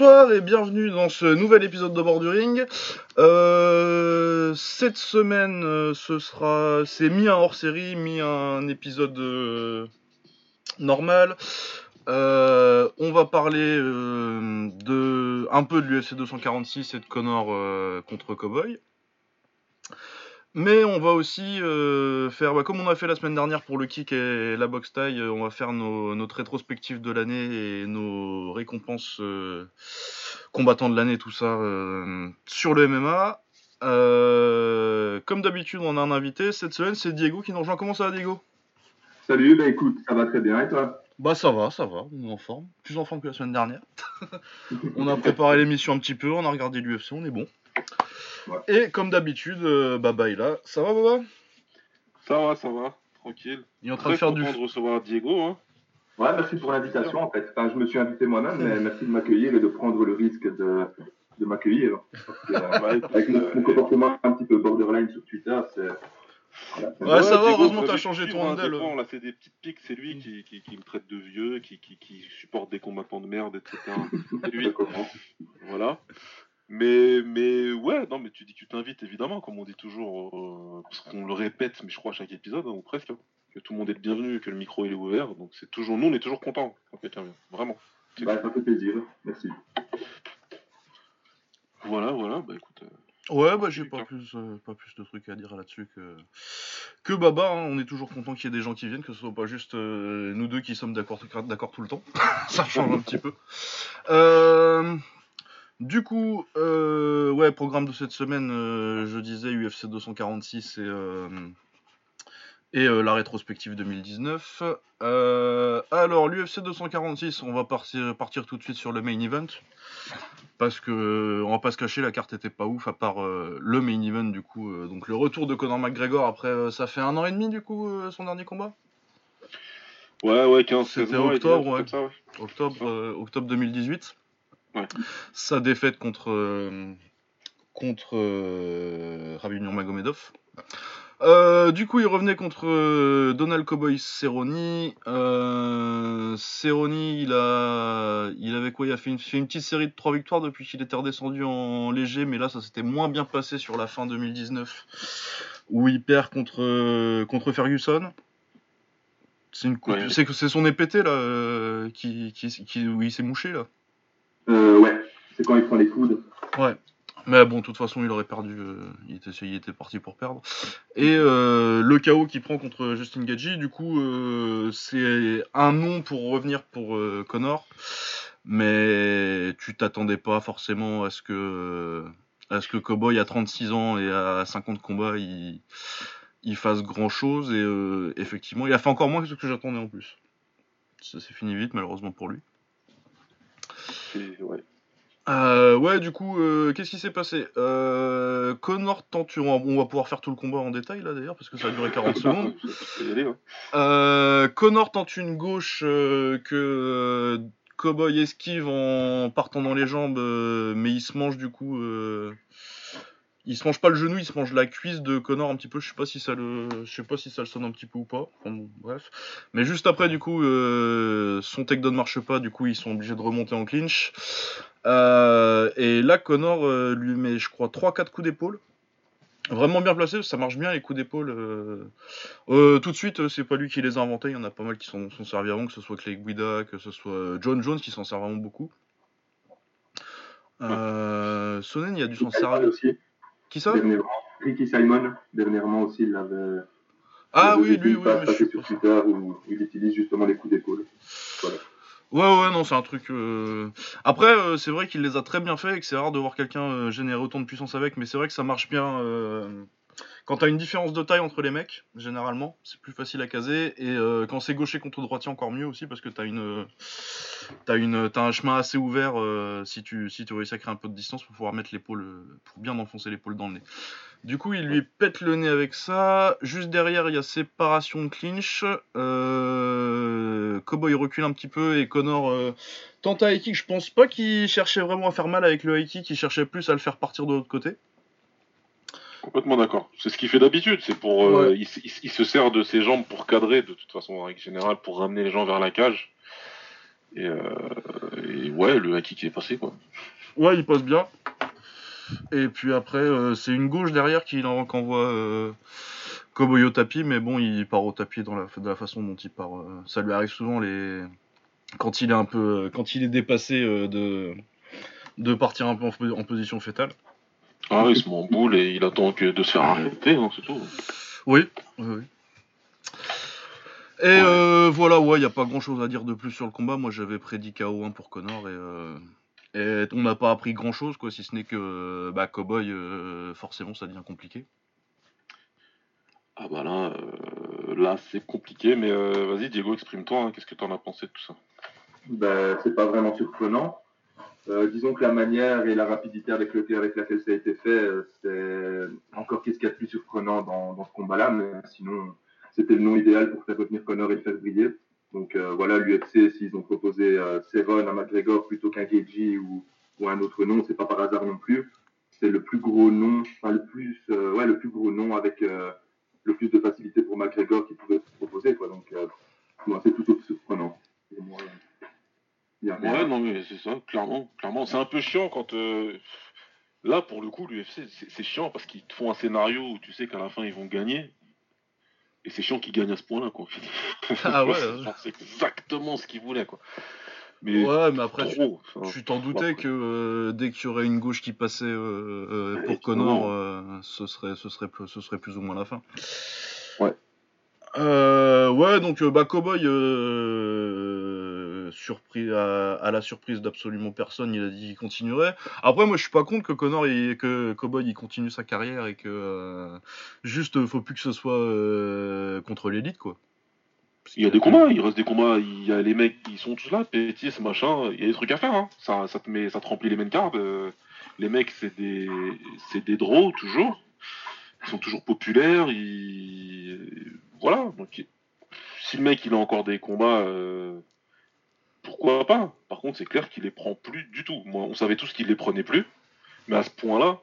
Bonsoir et bienvenue dans ce nouvel épisode de Bord. Euh, cette semaine, euh, c'est mi un hors série, mi un épisode euh, normal. On va parler de un peu de l'UFC 246 et de Connor contre Cowboy. Mais on va aussi euh, faire, bah, comme on a fait la semaine dernière pour le kick et la boxe taille, euh, on va faire nos, notre rétrospective de l'année et nos récompenses euh, combattants de l'année, tout ça, euh, sur le MMA. Comme d'habitude, on a un invité. Cette semaine, c'est Diego qui nous rejoint. Comment ça va, Diego? Salut, bah écoute, ça va très bien et toi? Bah ça va, ça va, on est en forme. Plus en forme que la semaine dernière. on a préparé l'émission un petit peu, on a regardé l'UFC, on est bon. Ouais. Et comme d'habitude, euh, Baba est là. Ça va, Baba? Ça va, ça va, tranquille. Il est en train de faire du... content de recevoir Diego. Hein. Ouais, merci pour l'invitation en fait. Enfin, je me suis invité moi-même, mais merci de m'accueillir et de prendre le risque de, de m'accueillir. Euh, avec mon, euh, mon comportement un petit peu borderline sur Twitter, c'est. Voilà, c'est- Ouais, ça va, heureusement, t'as changé ton hein, handle. on a fait des petites piques, c'est lui qui, qui, qui me traite de vieux, qui, qui, qui supporte des combattants de merde, etc. C'est lui, voilà. Mais, mais ouais, non, mais tu dis que tu t'invites évidemment, comme on dit toujours, euh, parce qu'on le répète, mais je crois à chaque épisode, hein, ou presque, hein, que tout le monde est le bienvenu, que le micro il est ouvert, donc c'est toujours, nous on est toujours contents quand quelqu'un vient, vraiment. Bah, ça fait plaisir, merci. Voilà, voilà, bah écoute. euh, Ouais, bah j'ai pas plus, euh, pas plus de trucs à dire là-dessus que, que Baba. hein. On est toujours content qu'il y ait des gens qui viennent, que ce soit pas juste euh, nous deux qui sommes d'accord d'accord tout le temps. Ça change un petit peu. Du coup, euh, ouais, programme de cette semaine, euh, je disais UFC 246 et, euh, et la rétrospective 2019. Euh, alors, l'UFC 246, on va partir, partir tout de suite sur le main event. Parce que, on va pas se cacher, la carte était pas ouf, à part le main event, du coup. donc, le retour de Conor McGregor après, ça fait un an et demi, du coup, son dernier combat? Ouais, ouais, 15, C'était 16 mois, et octobre, ouais. comme ça, ouais. octobre, octobre 2018. Ouais. Sa défaite contre, euh, contre euh, Rabib Nurmagomedov. Euh, du coup, il revenait contre euh, Donald Cowboy Cerrone. Euh, Cerrone, il a, il avait quoi? Il a fait une, fait une petite série de trois victoires depuis qu'il était redescendu en léger, mais là, ça s'était moins bien passé sur la fin 2019, où il perd contre, contre Ferguson. C'est une Ouais. c'est son épété là, qui, qui, qui- où il s'est mouché là. Euh, ouais, c'est quand il prend les coudes. Ouais. Mais bon, de toute façon, il aurait perdu. euh, il, était, parti pour perdre. Et euh, le chaos qu'il prend contre Justin Gaggi, du coup, c'est un nom pour revenir pour Connor. Mais tu t'attendais pas forcément à ce que à ce que Cowboy à 36 ans et à 50 combats, il, fasse grand chose. Et effectivement, il a fait encore moins que ce que j'attendais en plus. Ça s'est fini vite, malheureusement pour lui. Ouais. Euh, ouais, du coup, euh, qu'est-ce qui s'est passé? Euh, Connor tente, on va, on va pouvoir faire tout le combat en détail là d'ailleurs, parce que ça a duré 40 secondes. Aller, ouais. Connor tente une gauche euh, que Cowboy esquive en partant dans les jambes, mais il se mange du coup. Il se mange pas le genou, il se mange la cuisse de Connor un petit peu. Je sais pas si ça le, je sais pas si ça le sonne un petit peu ou pas. Enfin, bon, bref. Mais juste après, du coup, euh, son takedown marche pas. Du coup, ils sont obligés de remonter en clinch. Euh, et là, Connor euh, lui met, je crois, 3-4 coups d'épaule. Vraiment bien placé, ça marche bien les coups d'épaule. euh. Tout de suite, c'est pas lui qui les a inventés. Il y en a pas mal qui s'en sont servis avant, que ce soit Clay Guida, que ce soit John Jones qui s'en sert vraiment beaucoup. Sonnen, il a dû s'en servir. aussi, Qui ça? Ricky Simon, dernièrement aussi, il avait. Ah oui, lui, oui, mais je sur Twitter où il utilise justement les coups d'épaule. Voilà. Ouais, ouais, non, c'est un truc. euh, Après, euh, c'est vrai qu'il les a très bien fait et que c'est rare de voir quelqu'un euh, générer autant de puissance avec, mais c'est vrai que ça marche bien. Quand t'as une différence de taille entre les mecs, généralement, c'est plus facile à caser. Et euh, quand c'est gaucher contre droitier, encore mieux aussi, parce que t'as une, t'as une, un chemin assez ouvert euh, si tu, si tu réussis à créer un peu de distance pour pouvoir mettre l'épaule, pour bien enfoncer l'épaule dans le nez. Du coup, il lui pète le nez avec ça. Juste derrière, il y a séparation de clinch. Euh... Cowboy recule un petit peu et Connor euh, tente un. Je pense pas qu'il cherchait vraiment à faire mal avec le high kick. Il cherchait plus à le faire partir de l'autre côté. Complètement d'accord. C'est ce qu'il fait d'habitude. C'est pour, euh, Ouais. il, se sert de ses jambes pour cadrer, de toute façon, en règle générale, pour ramener les gens vers la cage. Et, euh, et ouais, le haki qui est passé, quoi. Ouais, il passe bien. Et puis après, euh, c'est une gauche derrière qui en- qu'envoie euh, Cowboy au tapis, mais bon, il part au tapis dans la, de la façon dont il part. ça lui arrive souvent les quand il est un peu, quand il est dépassé de de partir un peu en, en position fétale. Ah, il se met en boule et il attend que de se faire arrêter, hein, c'est tout. Oui, oui, oui. Et euh, voilà, ouais, il n'y a pas grand chose à dire de plus sur le combat. Moi, j'avais prédit KO1 pour Connor et, euh, et on n'a pas appris grand chose, quoi, si ce n'est que bah, Cowboy, euh, forcément, ça devient compliqué. Ah bah là, euh, là c'est compliqué, mais euh, vas-y Diego, exprime-toi, hein, qu'est-ce que t'en as pensé de tout ça? Ben, c'est pas vraiment surprenant. Euh, disons que la manière et la rapidité avec, lequel, avec laquelle ça a été fait, euh, c'est encore qu'est-ce qu'il y a de plus surprenant dans, dans ce combat-là, mais sinon, c'était le nom idéal pour faire revenir Connor et le faire briller. Donc euh, voilà, l'UFC, s'ils ont proposé euh, Sevon à McGregor plutôt qu'un Geji ou, ou un autre nom, c'est pas par hasard non plus. C'est le plus gros nom, enfin le plus, euh, ouais, le plus gros nom avec euh, le plus de facilité pour McGregor qui pouvait se proposer, quoi. Donc, moi, c'est aussi surprenant. Et moi, euh, il y a rien. Ouais, non mais c'est ça, clairement, clairement. C'est un peu chiant quand... euh, Là, pour le coup, l'UFC, c'est chiant parce qu'ils te font un scénario où tu sais qu'à la fin, ils vont gagner. Et c'est chiant qu'ils gagnent à ce point-là, quoi. Ah ouais, C'est genre, C'est exactement ce qu'ils voulaient, quoi. Mais Ouais, mais après, tu, trop. enfin, tu t'en doutais que euh, dès qu'il y aurait une gauche qui passait euh, euh, pour. Connor, euh, ce, serait, ce, serait, plus- ce serait plus ou moins la fin. Ouais. Euh, ouais, donc bah, Cowboy, euh, surpris à, à la surprise d'absolument personne, il a dit qu'il continuerait. Après, moi, je suis pas contre que Connor, il- que Cowboy, il continue sa carrière et que euh, juste, euh, faut plus que ce soit euh, contre l'élite, quoi. Parce Il y a des combats, il reste des combats, il y a les mecs qui sont tous là, Pétis, machin, il y a des trucs à faire, hein. ça, ça, te met, ça te remplit les main cards. euh, les mecs, c'est des, c'est des draws, toujours. Ils sont toujours populaires, ils... Voilà, donc si le mec il a encore des combats, euh, pourquoi pas? Par contre, c'est clair qu'il les prend plus du tout. Moi, on savait tous qu'il les prenait plus, mais à ce point-là...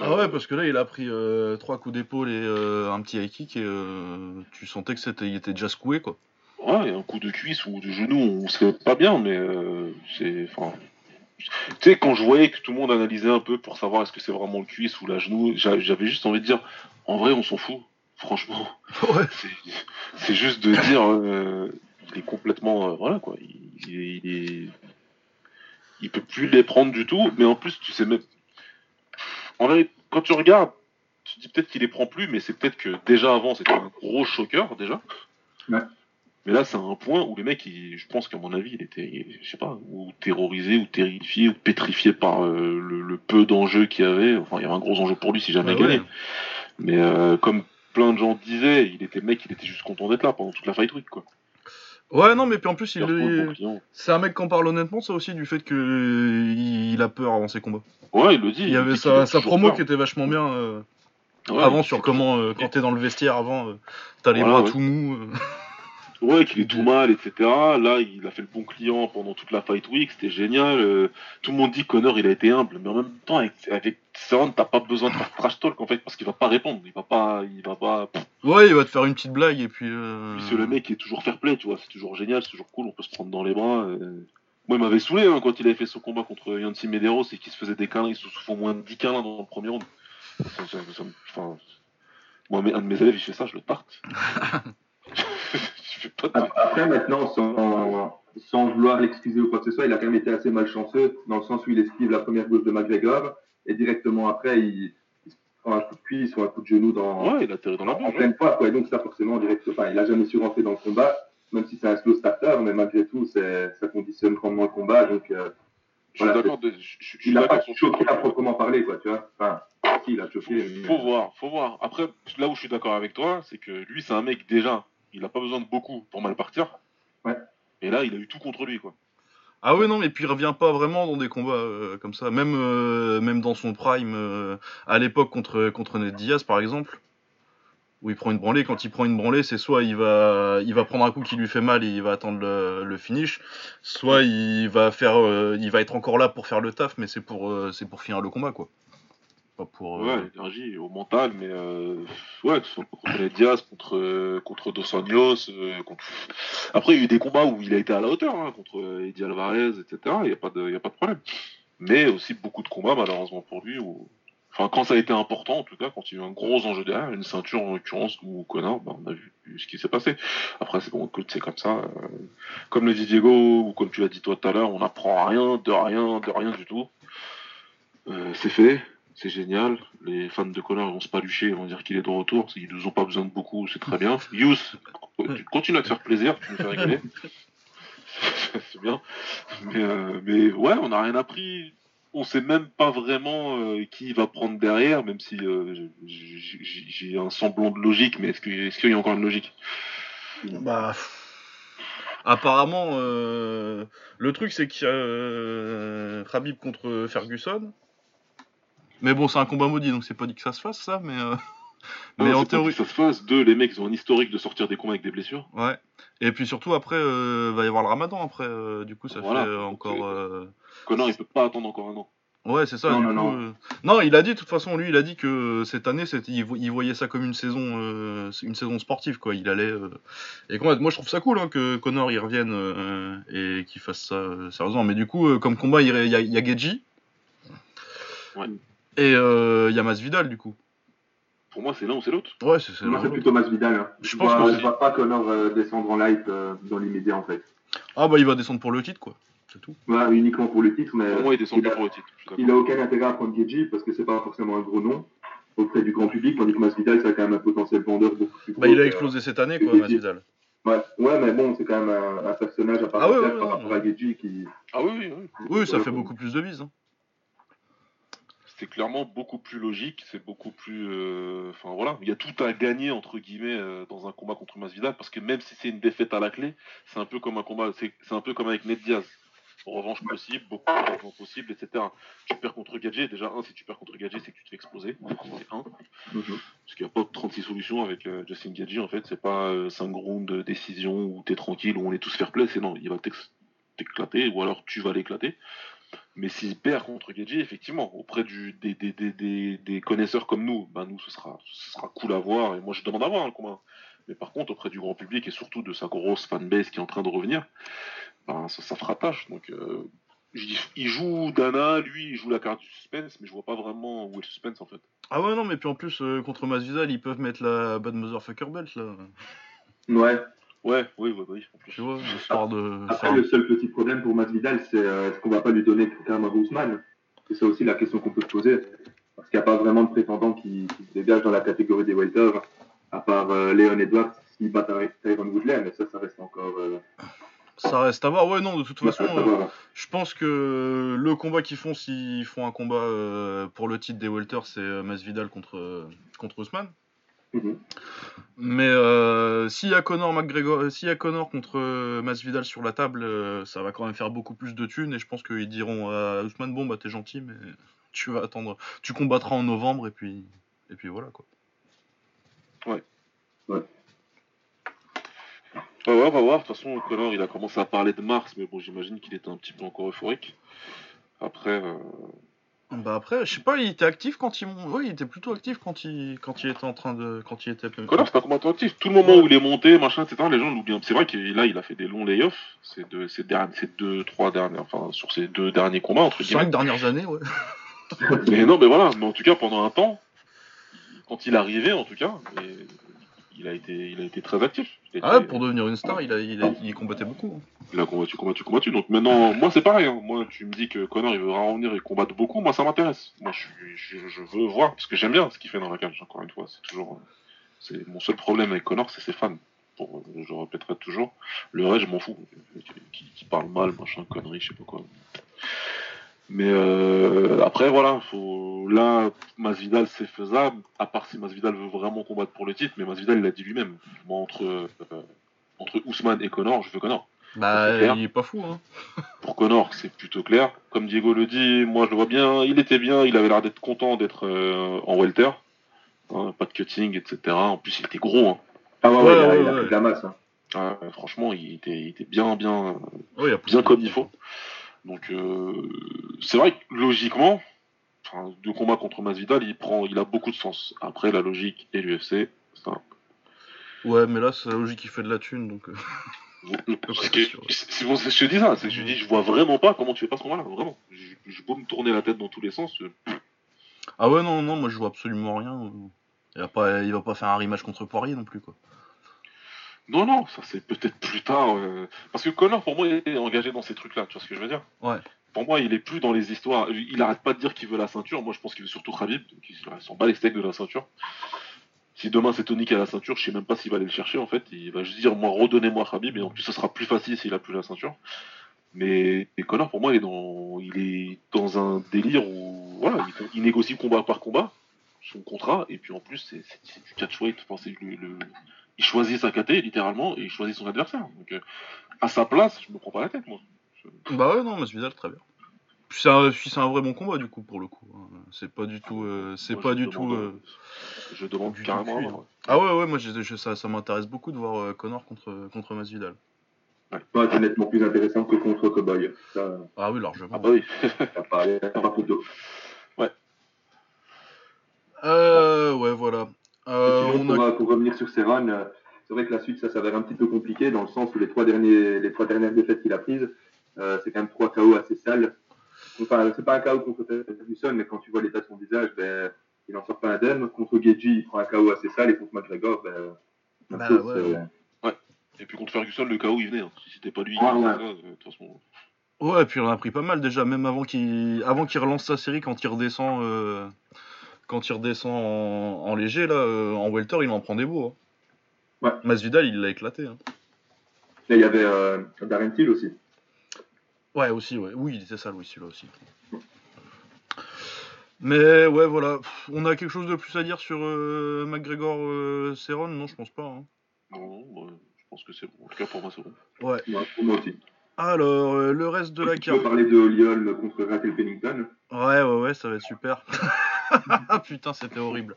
Ah ouais, parce que là, il a pris euh, trois coups d'épaule et euh, un petit high kick et euh, tu sentais que c'était, il était déjà secoué, quoi. Ouais, un coup de cuisse ou de genou, on sait pas bien, mais c'est. Enfin. Tu sais, quand je voyais que tout le monde analysait un peu pour savoir est-ce que c'est vraiment le cuisse ou la genou, j'a- j'avais juste envie de dire, en vrai, on s'en fout. Franchement, Ouais. c'est- c'est juste de dire, euh, il est complètement, euh, voilà quoi, il, il est, il est- il peut plus les prendre du tout, mais en plus, tu sais même, en vrai, quand tu regardes, tu te dis peut-être qu'il les prend plus, mais c'est peut-être que déjà avant, c'était un gros choqueur déjà. Ouais. Mais là, c'est un point où les mecs, je pense qu'à mon avis, il était, je sais pas, ou terrorisé, ou terrifié, ou pétrifié par euh, le, le peu d'enjeux qu'il y avait. Enfin, il y avait un gros enjeu pour lui si jamais il gagnait. ouais. Mais euh, comme plein de gens disaient, il était mec, il était juste content d'être là pendant toute la fight week, quoi. Ouais, non, mais puis en plus, il, est- c'est un mec qui en parle honnêtement, ça aussi, du fait que il a peur avant ses combats. Ouais, il le dit. Il y avait sa, promo peur. qui était vachement bien euh, Ouais, avant sur comment, euh, quand t'es dans le vestiaire avant, euh, t'as les Voilà, bras ouais. tout mous. Ouais, qu'il est tout mal, etc. Là, il a fait le bon client pendant toute la fight week, c'était génial. euh, tout le monde dit Connor, il a été humble, mais en même temps, avec, avec Cerrone, t'as pas besoin de faire trash talk en fait, parce qu'il va pas répondre, il va pas, il va pas. Ouais, il va te faire une petite blague et puis. euh, Puis le mec qui est toujours fair play, tu vois, c'est toujours génial, c'est toujours cool, on peut se prendre dans les bras. euh. Moi, il m'avait saoulé hein, quand il avait fait son combat contre Yancy Medeiros et qu'il se faisait des câlins, il se souffle au moins 10 câlins dans le premier round. Ça- ça- ça me- enfin, moi, un de mes élèves, il fait ça, je le tarte. pas de... Après, maintenant, sans, sans vouloir l'excuser ou quoi que ce soit, il a quand même été assez malchanceux, dans le sens où il esquive la première gauche de McGregor, et directement après, il, il se prend un coup de cuisse ou un coup de genou dans, Ouais, il la en pleine fois. Quoi. Et donc, ça, forcément, direct, enfin, il a jamais su rentrer dans le combat, même si c'est un slow starter, mais malgré tout, ça conditionne grandement le combat. Donc, euh, Je suis d'accord, il n'a pas choqué à proprement parler, quoi, tu vois. Enfin, si, il a choqué. mais- Faut voir, faut voir. Après, là où je suis d'accord avec toi, c'est que lui, c'est un mec déjà, il a pas besoin de beaucoup pour mal partir. Ouais. Et là, il a eu tout contre lui, quoi. Ah oui, non, mais puis il revient pas vraiment dans des combats euh, comme ça. Même, euh, même dans son prime, euh, à l'époque contre, contre Ned Diaz, par exemple, où il prend une branlée. Quand il prend une branlée, c'est soit il va, il va prendre un coup qui lui fait mal et il va attendre le, le finish, soit il va, faire, euh, il va être encore là pour faire le taf, mais c'est pour, euh, c'est pour finir le combat, quoi. Pour. euh, Ouais, l'énergie au mental, mais euh, ouais, contre les Diaz, contre, euh, contre Dos Anjos, contre... Après, il y a eu des combats où il a été à la hauteur, hein, contre Eddie Alvarez, etc. Il n'y a, pas de- a pas de problème. Mais aussi beaucoup de combats, malheureusement pour lui, où... Enfin, quand ça a été important, en tout cas, quand il y a eu un gros enjeu derrière, une ceinture en l'occurrence, ou Connor, bah, on a vu ce qui s'est passé. Après, c'est bon, écoute, c'est comme ça. comme le dit Diego, ou comme tu l'as dit toi tout à l'heure, on n'apprend rien, de rien, de rien du tout. C'est fait, c'est génial. Les fans de Connor vont se palucher, ils vont dire qu'il est de retour. Ils nous ont pas besoin de beaucoup, c'est très bien. Yous, tu continues à te faire plaisir, tu nous fais rigoler. c'est bien. Mais, euh, mais ouais, on n'a rien appris. On sait même pas vraiment euh, qui il va prendre derrière, même si euh, j'ai- un semblant de logique, mais est-ce que- est-ce qu'il y a encore une logique? Bah. Apparemment, euh, le truc c'est qu'il y a euh, Khabib contre Ferguson. Mais bon, c'est un combat maudit, donc c'est pas dit que ça se fasse ça, mais. euh, mais en pas théorie. que ça se fasse. Deux, les mecs ils ont un historique de sortir des combats avec des blessures. Ouais. Et puis surtout après, euh, va y avoir le Ramadan après, euh, du coup ça Voilà, fait encore. euh, Connor il peut pas attendre encore un an. Ouais, c'est ça. Non, non, coup, non. non, il a dit de toute façon, lui, il a dit que cette année, il, vo- il voyait ça comme une saison, une saison sportive, quoi. Il allait. Et comment- moi, je trouve ça cool hein, que Connor il revienne et qu'il fasse ça sérieusement. Mais du coup, comme combat, il y a, y y Geji. Ouais. Et euh, il y a Masvidal, du coup. Pour moi, c'est l'un ou c'est l'autre. Ouais, c'est Moi, c'est plutôt Masvidal. Hein. Je Je, pense vois, que je vois pas Connor euh, descendre en light euh, dans l'immédiat, en fait. Ah bah, il va descendre pour le titre, quoi. C'est tout. Ouais, uniquement pour le titre, mais Pour moi, il descend il a, pour le titre. il a aucun intérêt à prendre Geji parce que c'est pas forcément un gros nom auprès du grand public, tandis que Masvidal, c'est quand même un potentiel vendeur beaucoup plus gros. Bah, il a explosé cette année, quoi. Masvidal. Ouais. ouais, mais bon, c'est quand même un, un personnage à part Ah ouais, entière ouais, par rapport à Geji qui. Ah oui, oui, oui. Oui, ça fait beaucoup plus de bise. hein. C'est clairement beaucoup plus logique, c'est beaucoup plus. euh, Enfin voilà, il y a tout à gagner entre guillemets euh, dans un combat contre Masvidal parce que même si c'est une défaite à la clé, c'est un peu comme un combat, c'est un peu comme avec Ned Diaz. Revanche possible, beaucoup de revanche possible, etc. Tu perds contre Gadget, déjà un, si tu perds contre Gadget, c'est que tu te fais exploser. C'est un. Parce qu'il n'y a pas 36 solutions avec euh, Justin Gadget en fait, c'est pas euh, 5 rounds de décision où t'es tranquille, où on est tous fair play, c'est non, il va t'éclater, ou alors tu vas l'éclater. Mais s'il perd contre Gadget, effectivement, auprès du, des, des, des, des, des connaisseurs comme nous, bah nous ce sera, ce sera cool à voir, et moi je demande à voir hein, le combat. Mais par contre, auprès du grand public et surtout de sa grosse fanbase qui est en train de revenir, ben, ça, ça fera tâche. Donc, euh, il joue Dana, lui, il joue la carte du suspense, mais je vois pas vraiment où est le suspense en fait. Ah ouais, non, mais puis en plus, euh, contre Masvidal, ils peuvent mettre la Bad Motherfucker Belt, là. Ouais. Ouais, oui, oui, oui. En plus. Tu vois, histoire de Après, le seul petit problème pour Masvidal, c'est euh, est-ce qu'on va pas lui donner un Ousmane C'est ça aussi la question qu'on peut se poser. Parce qu'il n'y a pas vraiment de prétendant qui, qui se dégage dans la catégorie des welters, à part euh, Léon Edwards, s'il bat Ty- Tyron Woodley, mais ça, ça reste encore. Euh, Ça reste à voir. Ouais, non, de toute façon, euh, je pense que le combat qu'ils font, s'ils font un combat euh, pour le titre des welters, c'est euh, Masvidal contre, euh, contre Ousmane. Mhm. Mais euh, s'il y a Connor McGregor, s'il y a Connor contre euh, Masvidal sur la table, euh, ça va quand même faire beaucoup plus de thunes et je pense qu'ils diront à Ousmane bon bah t'es gentil mais tu vas attendre, tu combattras en novembre et puis et puis voilà quoi. Ah ouais, on va voir. De toute façon, Connor, il a commencé à parler de mars, mais bon, j'imagine qu'il était un petit peu encore euphorique. Après, euh, Bah après je sais pas il était actif quand il mon- oui il était plutôt actif quand il quand il était en train de quand il était Connor, c'est un combattant actif. Tout le moment où il est monté, machin, etc., les gens l'oublient. C'est vrai que là, il a fait des longs layoffs. Ces deux, ces derniers, ces deux, trois derniers, enfin, sur ces deux derniers combats, entre guillemets. cinq dernières années ouais. Mais non, mais voilà. Mais en tout cas, pendant un temps, quand il arrivait, en tout cas, et il a été, il a été très actif. Ah, pour devenir une star, il, a, il, a- il combattait beaucoup. hein. Il a combattu, combattu, combattu. Donc maintenant, moi c'est pareil. hein. Moi, tu me dis que Connor il veut revenir et combattre beaucoup. Moi, ça m'intéresse. Moi, je, je veux voir parce que j'aime bien ce qu'il fait dans la cage. Encore une fois, c'est toujours. C'est mon seul problème avec Connor, c'est ses fans. Pour, je répéterai toujours. Le reste, je m'en fous. Qui, qui parle mal, machin, connerie, je sais pas quoi. Mais euh, après, voilà, faut... là, Masvidal, c'est faisable, à part si Masvidal veut vraiment combattre pour le titre, mais Masvidal, il l'a dit lui-même. Moi, entre, euh, entre Ousmane et Connor, je veux Connor. Bah, il est pas fou, hein. Pour Connor, c'est plutôt clair. Comme Diego le dit, moi je le vois bien, il était bien, il avait l'air d'être content d'être euh, en welter. Hein, pas de cutting, etc. En plus, il était gros. hein. Ah ouais, ouais, Ouais, il a, ouais, il a ouais. pris de la masse. hein. Ah, franchement, il était, il était bien, bien, Ouais, il a bien comme il faut. Donc, euh, c'est vrai que logiquement, enfin, de combat contre Masvidal, il prend, il a beaucoup de sens. Après, la logique et l'UFC, ça. Ouais, mais là, c'est la logique qui fait de la thune, donc. euh, C'est c'est bon, c'est je dis ça, c'est que je dis, je vois vraiment pas comment tu fais pas ce combat-là, vraiment. Je, je peux me tourner la tête dans tous les sens. euh, Ah ouais, non, non, moi je vois absolument rien. Il va pas, il va pas faire un rematch contre Poirier non plus, quoi. Non, non, ça c'est peut-être plus tard. euh, Parce que Connor, pour moi, il est engagé dans ces trucs-là, tu vois ce que je veux dire? Ouais. Pour moi, il est plus dans les histoires. Il arrête pas de dire qu'il veut la ceinture. Moi, je pense qu'il veut surtout Khabib. Donc, il s'en bat les steaks de la ceinture. Si demain c'est Tony qui a la ceinture, je sais même pas s'il va aller le chercher en fait. Il va juste dire moi redonnez-moi Khabib et en plus ce sera plus facile s'il a plus la ceinture. Mais et Connor pour moi il est dans il est dans un délire où voilà il, il négocie combat par combat son contrat et puis en plus c'est du catchweight. Enfin, c'est le, le- il choisit sa KT littéralement et il choisit son adversaire. Donc euh, à sa place je me prends pas la tête moi. Bah ouais, non, Masvidal, très bien. Puis c'est un, c'est un vrai bon combat, du coup, pour le coup. hein. C'est pas du tout. euh, c'est Moi, pas je du demande, tout. euh, euh, Je demande du carrément. à voir. Ah ouais, ouais, moi je- ça, ça m'intéresse beaucoup de voir euh, Connor contre, contre Masvidal. Ouais, c'est nettement plus intéressant que contre Cowboy. Ça, Ah oui, largement. Ah bah oui. pas, photo. Euh, ouais, voilà. Euh, Sinon, on pour, a... euh, pour revenir sur ses runs, euh, c'est vrai que la suite, ça s'avère un petit peu compliqué dans le sens où les trois, derniers, les trois dernières défaites qu'il a prises, euh, c'est quand même trois KO assez sales. Enfin, c'est pas un KO contre Ferguson, mais quand tu vois l'état de son visage, ben, il en sort pas indemne. Contre Geji, il prend un KO assez sale, et contre McGregor, ben, Bah, ouais, ouais. Et puis contre Ferguson le KO il venait. hein. Si c'était pas lui faisait ouais. de toute façon. Ouais, et puis on a pris pas mal déjà, même avant qu'il avant qu'il relance sa série, quand il redescend, euh, quand il redescend en, en léger, là, euh, en welter, il en prend des beaux. hein. Ouais. Masvidal, il l'a éclaté. hein. Il y avait euh, Darren Till aussi. Ouais, aussi, ouais. Oui, il était sale, oui, celui-là aussi. Mais ouais, voilà. Pff, On a quelque chose de plus à dire sur euh, McGregor euh, Cerrone? Non, je pense pas. hein. Non, je pense que c'est bon. En tout cas pour moi c'est bon. Ouais. Ouais, pour moi aussi. Alors, euh, le reste de la tu carte. peux parler de Oliol contre Raquel Pennington? Ouais, ouais, ouais, ça va être super. Putain, c'était horrible.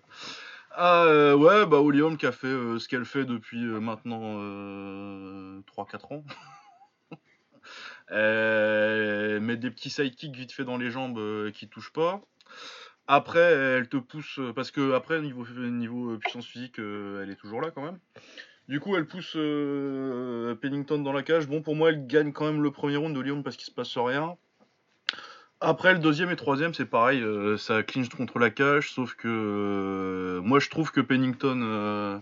Ah, euh, ouais, bah, Olium qui a fait euh, ce qu'elle fait depuis euh, maintenant euh, 3-4 ans. Elle met des petits sidekicks vite fait dans les jambes qui touchent pas. Après, elle te pousse, parce que après, niveau, puissance physique, elle est toujours là quand même. Du coup, elle pousse Pennington dans la cage. Bon, pour moi, elle gagne quand même le premier round de Lyon parce qu'il se passe rien. Après, le deuxième et troisième, c'est pareil, euh, ça clinche contre la cage, sauf que euh, moi je trouve que Pennington, euh,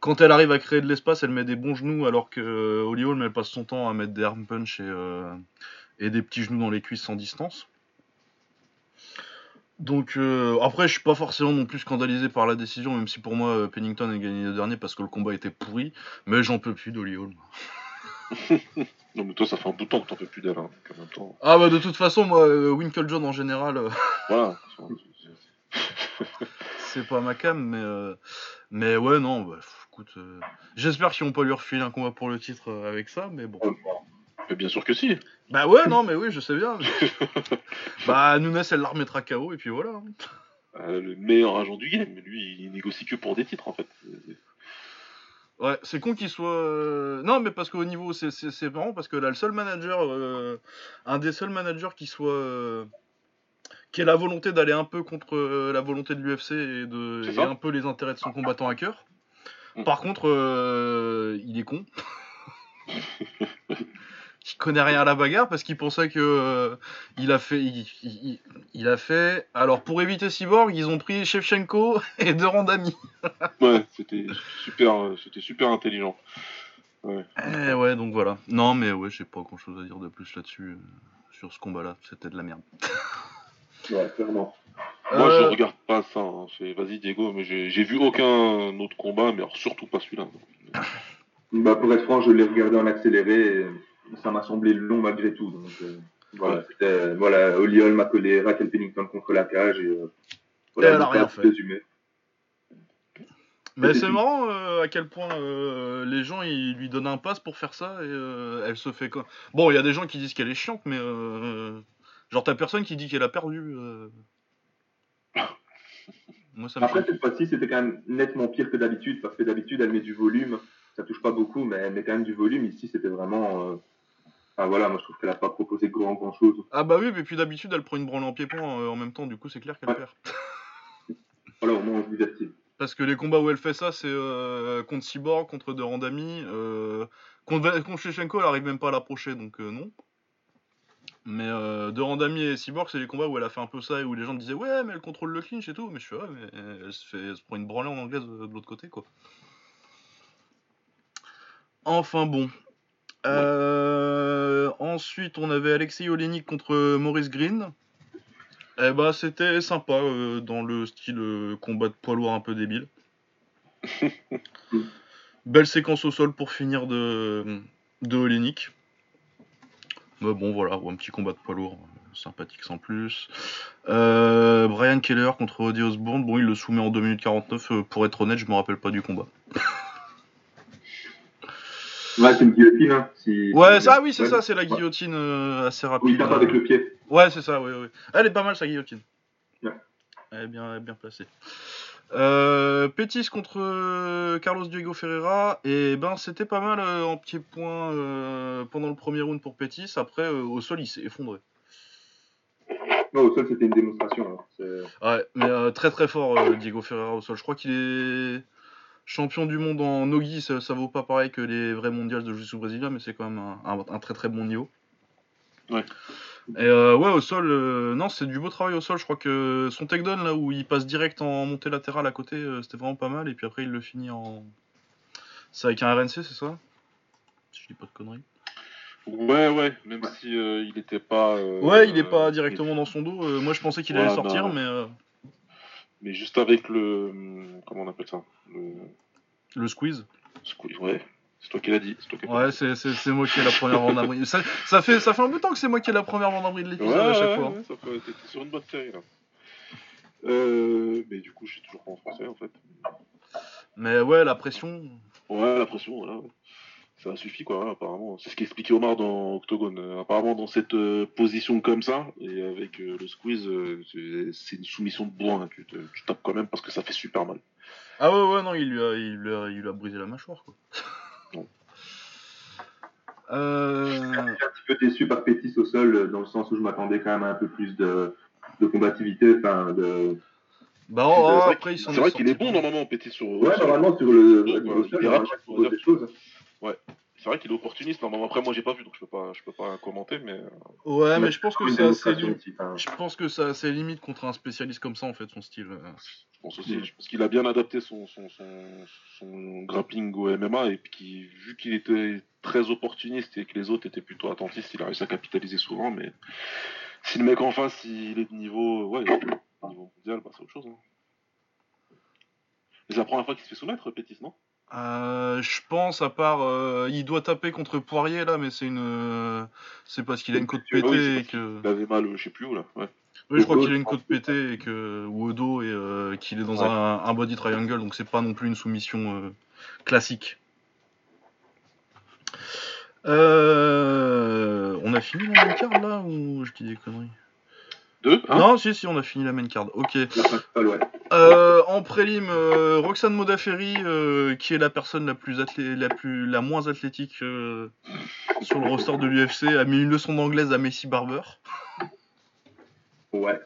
quand elle arrive à créer de l'espace, elle met des bons genoux, alors que Holly Holm, elle passe son temps à mettre des arm punch et, des petits genoux dans les cuisses sans distance. Donc après, je suis pas forcément non plus scandalisé par la décision, même si pour moi Pennington a gagné le dernier parce que le combat était pourri, mais j'en peux plus d'Holly Holm. Non mais toi ça fait un bout de temps que t'en fais plus d'elle. Hein. En même temps, Ah bah de toute façon, moi, euh, Winklejohn en général. euh, voilà. c'est pas ma cam, mais, euh, mais ouais, non, bah, écoute, euh, j'espère qu'ils vont pas lui refiler un combat pour le titre avec ça, mais bon. Mais bien sûr que si. Bah ouais, non, mais oui, je sais bien. mais- bah, Nunes, elle la remettra KO, et puis voilà. hein. Le meilleur agent du game. Lui il négocie que pour des titres en fait. Ouais, c'est con qu'il soit. euh, Non, mais parce qu'au niveau. C'est c'est- c'est marrant, parce que là, le seul manager. euh, Un des seuls managers qui soit. euh, Qui ait la volonté d'aller un peu contre la volonté de l'UFC et, de... Et un peu les intérêts de son combattant à cœur. Mm. Par contre, il est con. il connaît rien à la bagarre parce qu'il pensait que euh, il a fait il, il- il a fait alors pour éviter Cyborg ils ont pris Shevchenko et deux Randami Ouais, c'était super, euh, c'était super intelligent. Eh ouais donc voilà non mais ouais j'ai pas grand chose à dire de plus là-dessus euh, sur ce combat là c'était de la merde Ouais, clairement. Moi je regarde pas ça. hein. C'est- Vas-y Diego, mais j'ai j'ai vu aucun autre combat, mais alors surtout pas celui-là. Bah, pour être franc, je l'ai regardé en accéléré et ça m'a semblé long malgré tout. Donc, euh, voilà, c'était, voilà, Holm m'a collé Raquel Pennington contre la cage et, euh, voilà, Et elle a rien fait. résumer. mais c'est tout. marrant euh, à quel point les gens ils lui donnent un pass pour faire ça et elle se fait quoi bon il y a des gens qui disent qu'elle est chiante mais genre t'as personne qui dit qu'elle a perdu moi ça Après, cette fois-ci, c'était quand même nettement pire que d'habitude parce que d'habitude, elle met du volume. Ça touche pas beaucoup, mais elle met quand même du volume. Ici, c'était vraiment. euh, Enfin, voilà, moi je trouve qu'elle a pas proposé grand grand chose. Ah bah oui, mais puis d'habitude elle prend une branle en pied-point euh, en même temps, du coup c'est clair qu'elle Ouais. perd. Voilà, au moins on se divertit. Parce que les combats où elle fait ça, c'est euh, contre Cyborg, contre De Randami, euh, contre, contre Shevchenko, elle arrive même pas à l'approcher, donc euh, non. Mais De Randami et Cyborg, c'est les combats où elle a fait un peu ça et où les gens disaient ouais, mais elle contrôle le clinch et tout. Mais je suis ouais, mais elle se, fait, elle se prend une branlée en anglaise de l'autre côté, quoi. Enfin bon. Euh, ensuite, on avait Alexei Olenik contre Maurice Green. Eh bah, c'était sympa euh, dans le style euh, combat de poids lourd un peu débile. Belle séquence au sol pour finir de, de Olenik. Mais bon, voilà, un petit combat de poids lourd, sympathique sans plus. Euh, Brian Keller contre Odie Osbourne, bon, il le soumet en 2 minutes 49. euh, pour être honnête, je me rappelle pas du combat. Ouais, c'est une guillotine. Hein, si... Ouais, ça, oui, c'est Ouais. ça, c'est la guillotine euh, assez Oui, rapide. il tape avec le pied. Ouais, c'est ça, oui, oui. Elle est pas mal, sa guillotine. Ouais. Elle est bien, elle est bien placée. Euh, Pétis contre euh, Carlos Diego Ferreira, et ben c'était pas mal euh, en pied point euh, pendant le premier round pour Pétis. Après, euh, au sol, il s'est effondré. Non, au sol, c'était une démonstration. hein. Ouais, mais euh, très très fort euh, Diego Ferreira au sol. Je crois qu'il est champion du monde en nogi. Ça, ça vaut pas pareil que les vrais mondiales de jiu-jitsu brésilien, mais c'est quand même un, un- un très très bon niveau. Ouais. Et euh, ouais, au sol, euh, non, c'est du beau travail au sol. Je crois que son takedown là où il passe direct en montée latérale à côté, euh, c'était vraiment pas mal. Et puis après, il le finit en. C'est avec un RNC, c'est ça? Si je dis pas de conneries. Ouais, ouais, même Ouais. si il était pas. Ouais, il est pas directement dans son dos. Moi, je pensais qu'il Ouais, allait sortir, bah, mais euh, Mais juste avec le. Comment on appelle ça? Le. le squeeze. squeeze, Ouais, c'est toi qui l'as dit. c'est toi qui l'as Ouais, c'est, moi qui ai la première vendabrie. Ça, ça, fait, ça fait un bout de temps que c'est moi qui ai la première vendabrie de Ouais, l'épisode à chaque ouais, fois. ouais, ça peut- sur une bonne série là. Euh, mais du coup, je suis toujours pas en français en fait. Mais ouais, la pression. Ouais, la pression, voilà. Ça suffit quoi, hein, apparemment. C'est ce qu'expliquait Omar dans Octogone. Euh, apparemment, dans cette euh, position comme ça, et avec euh, le squeeze, euh, c'est- une soumission de bois. hein. Tu, te- tu tapes quand même parce que ça fait super mal. Ah ouais, ouais, non, il lui a, il lui a, il lui a brisé la mâchoire, quoi. Euh... Je suis un petit peu déçu par Pétis au sol, dans le sens où je m'attendais quand même à un peu plus de, de combativité. Enfin, de... Bah, oh, C'est vrai après, qu'il- il s'en C'est vrai qu'il est bon normalement, pété sur. Ouais, sur- normalement, sur le, Ouais, il il va des choses. C'est vrai qu'il est opportuniste normalement. Après, moi j'ai pas vu donc je peux pas, je peux pas commenter, mais. euh, Ouais, mais je pense que c'est assez démonstration lim- aussi, enfin. Je pense que c'est assez limite contre un spécialiste comme ça, en fait, son style. euh. Je pense aussi, je pense qu'il a bien adapté son, son, son, son grappling au MMA et puis vu qu'il était très opportuniste et que les autres étaient plutôt attentistes, il a réussi à capitaliser souvent. Mais si le mec en face il est de niveau, ouais, niveau mondial, bah, c'est autre chose. Hein. C'est la première fois qu'il se fait soumettre, Pétis, non? Euh, je pense, à part, euh, il doit taper contre Poirier là, mais c'est une, euh, c'est parce qu'il a une côte Oui, pétée et que, Il avait mal, je sais plus où là. Ouais. oui, je crois qu'il a une côte pétée et que ou au dos et qu'il est dans Ouais. un, un body triangle, donc c'est pas non plus une soumission classique. On a fini la card là ou je dis des conneries? Deux hein Non, si, si, on a fini la main card. Ok. Euh, en prélim, euh, Roxane Modafferi, euh, qui est la personne la plus athlé- la plus la moins athlétique sur le roster de l'UFC, a mis une leçon d'anglaise à Messi Barber. Ouais.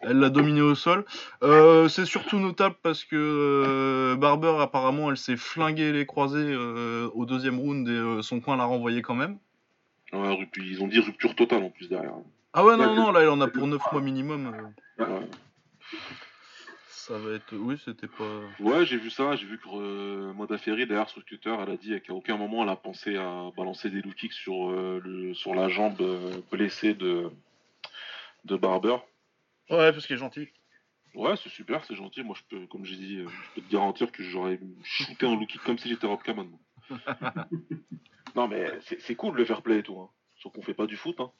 Elle l'a dominé au sol. C'est surtout notable parce que Barber, apparemment, elle s'est flinguée les croisés au deuxième round et son coin l'a renvoyé quand même. Ouais, Ils ont dit rupture totale en plus derrière. Ah ouais, non, non, là, elle en a pour 9 mois minimum. euh, Ouais. ça va être. Oui, c'était pas. Ouais, j'ai vu ça, j'ai vu que euh, Moda Ferry, derrière sur Twitter, elle a dit qu'à aucun moment elle a pensé à balancer des low kicks sur, euh, le, sur la jambe euh, blessée de, de Barber. Ouais, parce qu'elle est gentille. Ouais, c'est super, c'est gentil. Moi, je peux, comme j'ai dit, je peux te garantir que j'aurais shooté un low kick comme si j'étais Rob moi. non, mais c'est c'est cool le fair play et tout. Hein. Sauf qu'on fait pas du foot. Hein.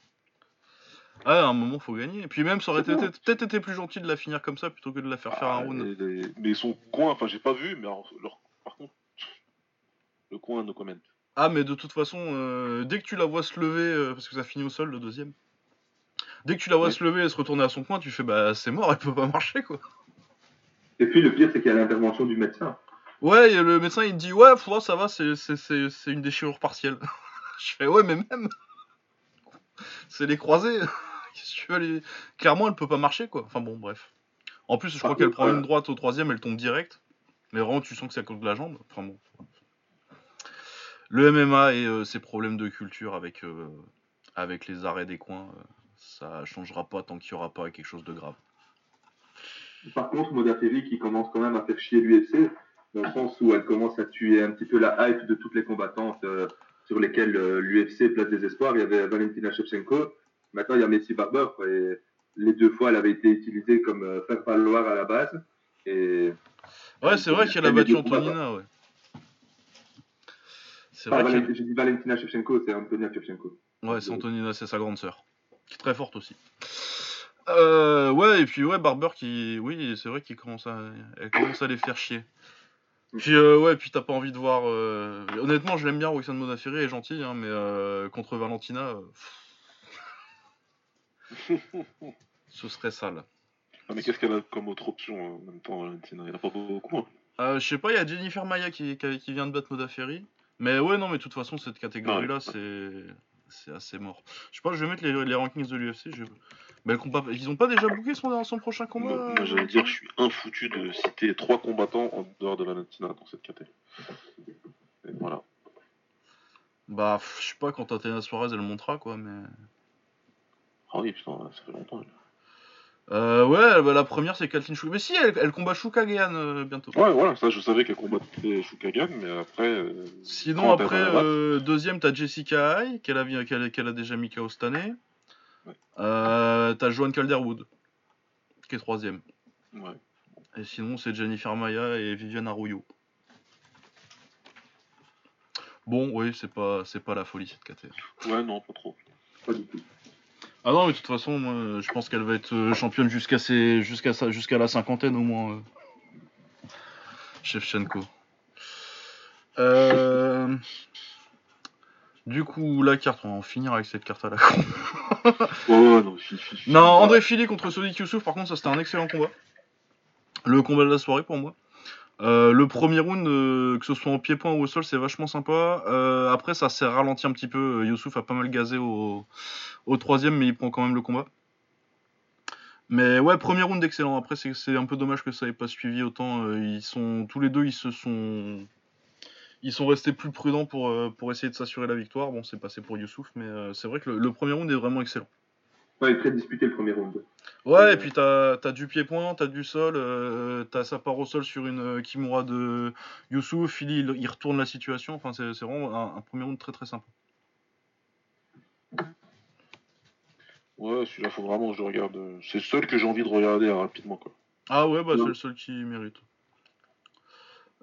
Ah, à un moment, faut gagner. Et puis même, ça aurait peut-être été plus gentil de la finir comme ça plutôt que de la faire faire un Ah, round. les- mais son coin, enfin, j'ai pas vu, mais alors, leur- par contre, le coin, no comment. Ah, mais de toute façon, euh, dès que tu la vois se lever, euh, parce que ça finit au sol le deuxième, dès que tu la vois se lever et se retourner à son coin, tu fais bah c'est mort, elle peut pas marcher quoi. Et puis, le pire, c'est qu'il y a l'intervention du médecin. Ouais, et le médecin il dit ouais, faudra, ça va, c'est une déchirure partielle. Je fais ouais, mais même. C'est les croisés. Qu'est-ce que tu veux les... Clairement, elle peut pas marcher, quoi. Enfin bon, bref. En plus, je crois qu'elle prend une droite au troisième, elle tombe direct. Mais vraiment, tu sens que c'est à cause de la jambe. Enfin bon. Le MMA et euh, ses problèmes de culture avec, euh, avec les arrêts des coins, euh, ça changera pas tant qu'il y aura pas quelque chose de grave. Par contre, Modafferi qui commence quand même à faire chier l'UFC, dans le sens où elle commence à tuer un petit peu la hype de toutes les combattantes euh, sur lesquelles euh, l'UFC place des espoirs. Il y avait Valentina Shevchenko, maintenant il y a Messi Barber, quoi, et les deux fois elle avait été utilisée comme euh, faire valoir à la base. Et Ouais, c'est vrai qu'elle a battu Antonina, ouais. C'est vrai Valen- qu'elle- j'ai dit Valentina Shevchenko, c'est Antonia Shevchenko. Ouais, c'est Antonina, c'est sa grande sœur. Qui est très forte aussi. Euh, ouais, et puis ouais, Barber qui. Oui, c'est vrai qu'il commence à. Elle commence à les faire chier. Puis euh, ouais, puis t'as pas envie de voir. euh, Honnêtement, je l'aime bien, Roxane Modafferi, elle est gentille, hein, mais euh, contre Valentina. euh, pff, Ce serait sale. Ah, mais qu'est-ce qu'elle a comme autre option hein, en même temps, Valentina? Il n'y en a pas beaucoup. hein. Euh, je sais pas, il y a Jennifer Maya qui, qui, qui vient de battre Modafferi. Mais ouais, non, mais de toute façon, cette catégorie-là, c'est. C'est assez mort. Je sais pas, je vais mettre les, les rankings de l'UFC. Je... Mais le combat... Ils ont pas déjà booké son, son prochain combat moi, j'allais dire, je suis infoutu de citer trois combattants en dehors de Valentina dans cette catégorie. Et voilà. Bah, je sais pas, quand Tatiana Suarez elle montera quoi, mais. Ah oui, putain, ça fait longtemps. elle. Euh, ouais, bah, la première c'est Kathleen Chou. Mais si, elle, elle combat Shukagean euh, bientôt. Ouais, voilà, ça je savais qu'elle combattait Shukagan, mais après. euh, Sinon, après, deuxième, t'as Jessica Hay, qu'elle a, vi- qu'elle qu'elle a déjà mis KO cette année. Ouais. Euh, t'as Joan Calderwood, qui est troisième. Ouais. Et sinon, c'est Jennifer Maya et Viviane Arroyo. Bon, oui, c'est pas, c'est pas la folie cette catégorie. ouais, non, pas trop. Pas du tout. Ah non, mais de toute façon, moi, je pense qu'elle va être euh, championne jusqu'à ses, jusqu'à sa, jusqu'à la cinquantaine au moins. euh. Shevchenko. Euh, Du coup, la carte, on va en finir avec cette carte à la con. Ouais, non, André Philly contre Sonic Youssouf, par contre, ça c'était un excellent combat. Le combat de la soirée pour moi. Euh, le premier round, euh, que ce soit en pied-point ou au sol, c'est vachement sympa. Euh, après, ça s'est ralenti un petit peu. Youssouf a pas mal gazé au, au troisième, mais il prend quand même le combat. Mais ouais, premier round excellent. Après, c'est un peu dommage que ça ait pas suivi autant. Ils sont tous les deux, ils se sont, ils sont restés plus prudents pour euh, pour essayer de s'assurer la victoire. Bon, c'est passé pour Youssouf, mais euh, c'est vrai que le, le premier round est vraiment excellent. Ouais, il est très disputé le premier round. Ouais, Euh, et puis t'as as du pied-point, t'as du sol, euh, t'as sa part au sol sur une Kimura de Youssouf, Philly il, il retourne la situation, enfin c'est vraiment un, un premier round très très sympa. Ouais, celui-là, faut vraiment que je regarde. C'est le seul que j'ai envie de regarder euh, rapidement, quoi. Ah ouais, bah c'est le seul qui mérite.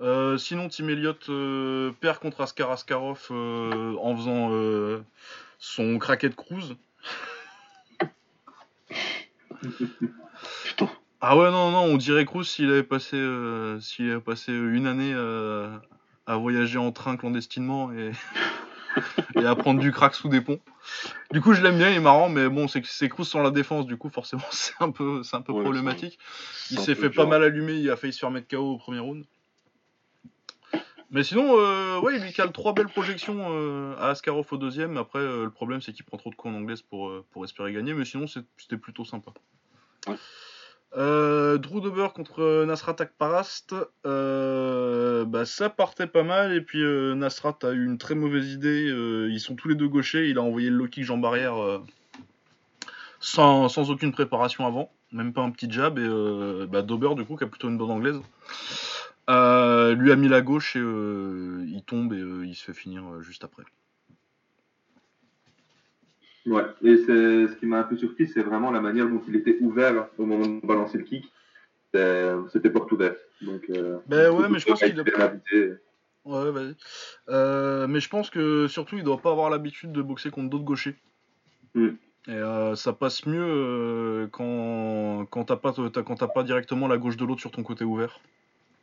Euh, sinon, Tim Elliott euh, perd contre Askar Askarov euh, en faisant son craquette cruise. Putain. Ah ouais, non, non, on dirait Cruz s'il avait passé, s'il avait passé une année à voyager en train clandestinement et, et à prendre du crack sous des ponts. Du coup, je l'aime bien, il est marrant, mais bon, c'est Cruz sans la défense, du coup, forcément, c'est un peu, c'est un peu Ouais, problématique. Il s'est fait dur. pas mal allumer, il a failli se faire mettre KO au premier round. Mais sinon, euh, ouais, il lui cale trois belles projections euh, à Askarov au deuxième. Après, euh, le problème, c'est qu'il prend trop de coups en anglaise pour, euh, pour espérer gagner. Mais sinon, c'était plutôt sympa. Ouais. Drew Dober contre Nasrat Akparast. Bah, ça partait pas mal. Et puis, Nasrat a eu une très mauvaise idée. ils sont tous les deux gauchers. Il a envoyé le low kick jambe arrière sans, sans aucune préparation avant. Même pas un petit jab. Et bah, Dober, du coup, qui a plutôt une bonne anglaise. Euh, lui a mis la gauche et euh, il tombe et euh, il se fait finir juste après. Ouais, et c'est ce qui m'a un peu surpris, c'est vraiment la manière dont il était ouvert au moment de balancer le kick. C'était porte ouverte. Donc, Ben ouais, mais je pense qu'il avisé. Ouais, vas-y. Mais je pense que surtout, il doit pas avoir l'habitude de boxer contre d'autres gauchers. Mm. Et euh, ça passe mieux euh, quand, quand t'as pas, quand t'as pas directement la gauche de l'autre sur ton côté ouvert.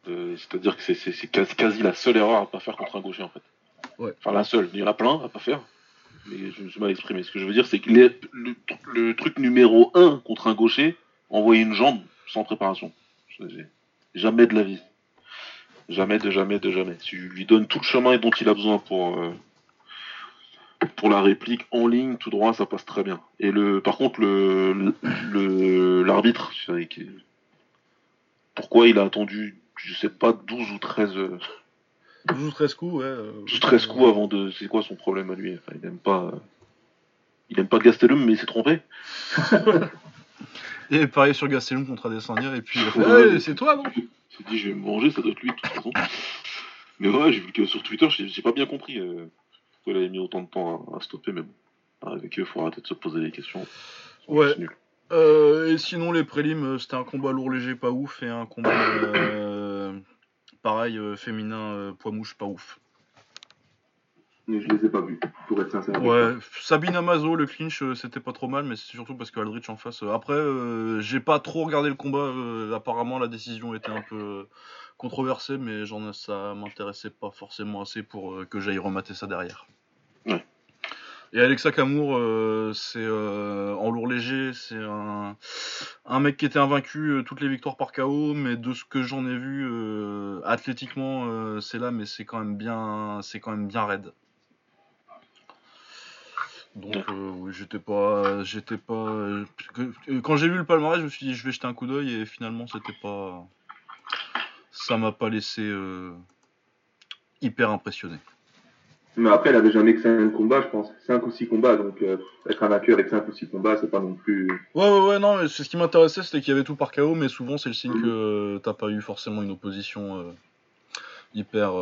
Euh, C'est-à-dire que c'est- quasi, quasi la seule erreur à pas faire contre un gaucher, en fait. Ouais. Enfin, la seule. Il y en a plein à pas faire. Mais je me suis mal exprimé. Ce que je veux dire, c'est que les- le, le truc numéro un contre un gaucher, envoyer une jambe sans préparation. Jamais de la vie. Jamais de jamais de jamais. Tu lui donnes tout le chemin dont il a besoin pour, euh, pour la réplique en ligne tout droit, ça passe très bien. Et le, par contre, le, le, l'arbitre, pourquoi il a attendu, je sais pas, 12 ou 13 12 ou 13 coups, ouais. 12 ou 13 coups avant de. C'est quoi son problème à lui? Enfin, Il aime pas. Il aime pas Gastelum, mais il s'est trompé. et pareil sur Gastelum contre Adesanya, et puis il c'est toi, non? S'est dit, je vais me venger, ça doit être lui de toute façon. Mais ouais, j'ai vu que sur Twitter, j'ai pas bien compris euh, pourquoi il avait mis autant de temps à, stopper, mais bon. Avec eux, il faudra peut-être se poser des questions. Ouais. Euh, et sinon, les prélims, euh, c'était un combat lourd léger, pas ouf, et un combat pareil, féminin, poids mouche, pas ouf. Mais je les ai pas vus, pour être sincère. Ouais, Sabine Amazo, le clinch, c'était pas trop mal, mais c'est surtout parce qu'Aldrich en face. après, j'ai pas trop regardé le combat. apparemment, la décision était un peu controversé, mais j'en ça m'intéressait pas forcément assez pour euh, que j'aille remater ça derrière. Et Alexa Kamour, euh, c'est euh, en lourd léger, c'est un, un, mec qui était invaincu toutes les victoires par KO, mais de ce que j'en ai vu, athlétiquement, c'est là, mais c'est quand même bien, c'est quand même bien raide. Donc oui, j'étais pas, j'étais pas. quand j'ai vu le palmarès, je me suis dit je vais jeter un coup d'œil et finalement c'était pas ça m'a pas laissé euh, hyper impressionné. Mais après, elle avait jamais que 5 combats, je pense. 5 ou 6 combats, donc euh, être un vainqueur avec 5 ou 6 combats, c'est pas non plus. Ouais, ouais, ouais, non, mais ce qui m'intéressait, c'était qu'il y avait tout par KO, mais souvent, c'est le signe mhm. que euh, t'as pas eu forcément une opposition hyper.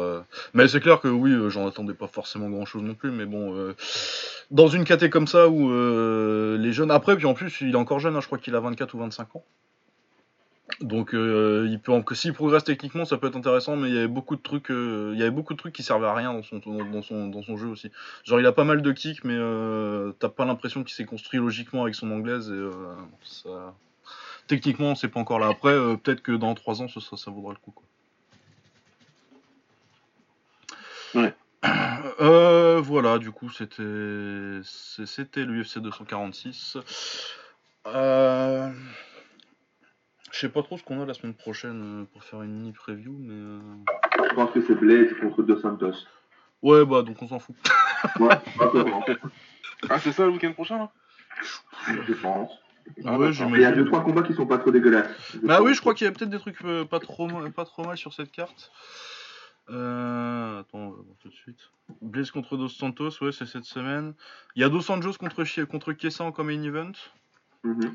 Mais c'est clair que oui, j'en attendais pas forcément grand chose non plus, mais bon. Dans une caté comme ça où les jeunes. Après, puis en plus, il est encore jeune, hein, je crois qu'il a 24 ou 25 ans. Donc euh, il peut s'il progresse techniquement, ça peut être intéressant, mais il y avait beaucoup de trucs, euh, il y avait beaucoup de trucs qui servaient à rien dans son, dans, son, dans son jeu aussi. Genre il a pas mal de kicks, mais euh, t'as pas l'impression qu'il s'est construit logiquement avec son anglaise et ça... techniquement c'est pas encore là. Après peut-être que dans 3 ans ça, ça vaudra le coup. Quoi. Ouais. voilà, du coup c'était c'était l'UFC 246. Euh... Je sais pas trop ce qu'on a la semaine prochaine euh, pour faire une mini preview, mais. Euh, Je pense que c'est Blade contre Dos Santos. Ouais, bah donc on s'en fout. ouais, Ah, c'est ça le week-end prochain là? Je pense. Ah ouais, il y a 2-3 combats qui sont pas trop dégueulasses. Bah oui, je crois qu'il y a peut-être des trucs euh, pas, trop, pas trop mal sur cette carte. Euh, attends, on va voir tout de suite. Blaze contre Dos Santos, ouais, c'est cette semaine. Il y a Dos Anjos contre, contre Kessa en comme main event. Mm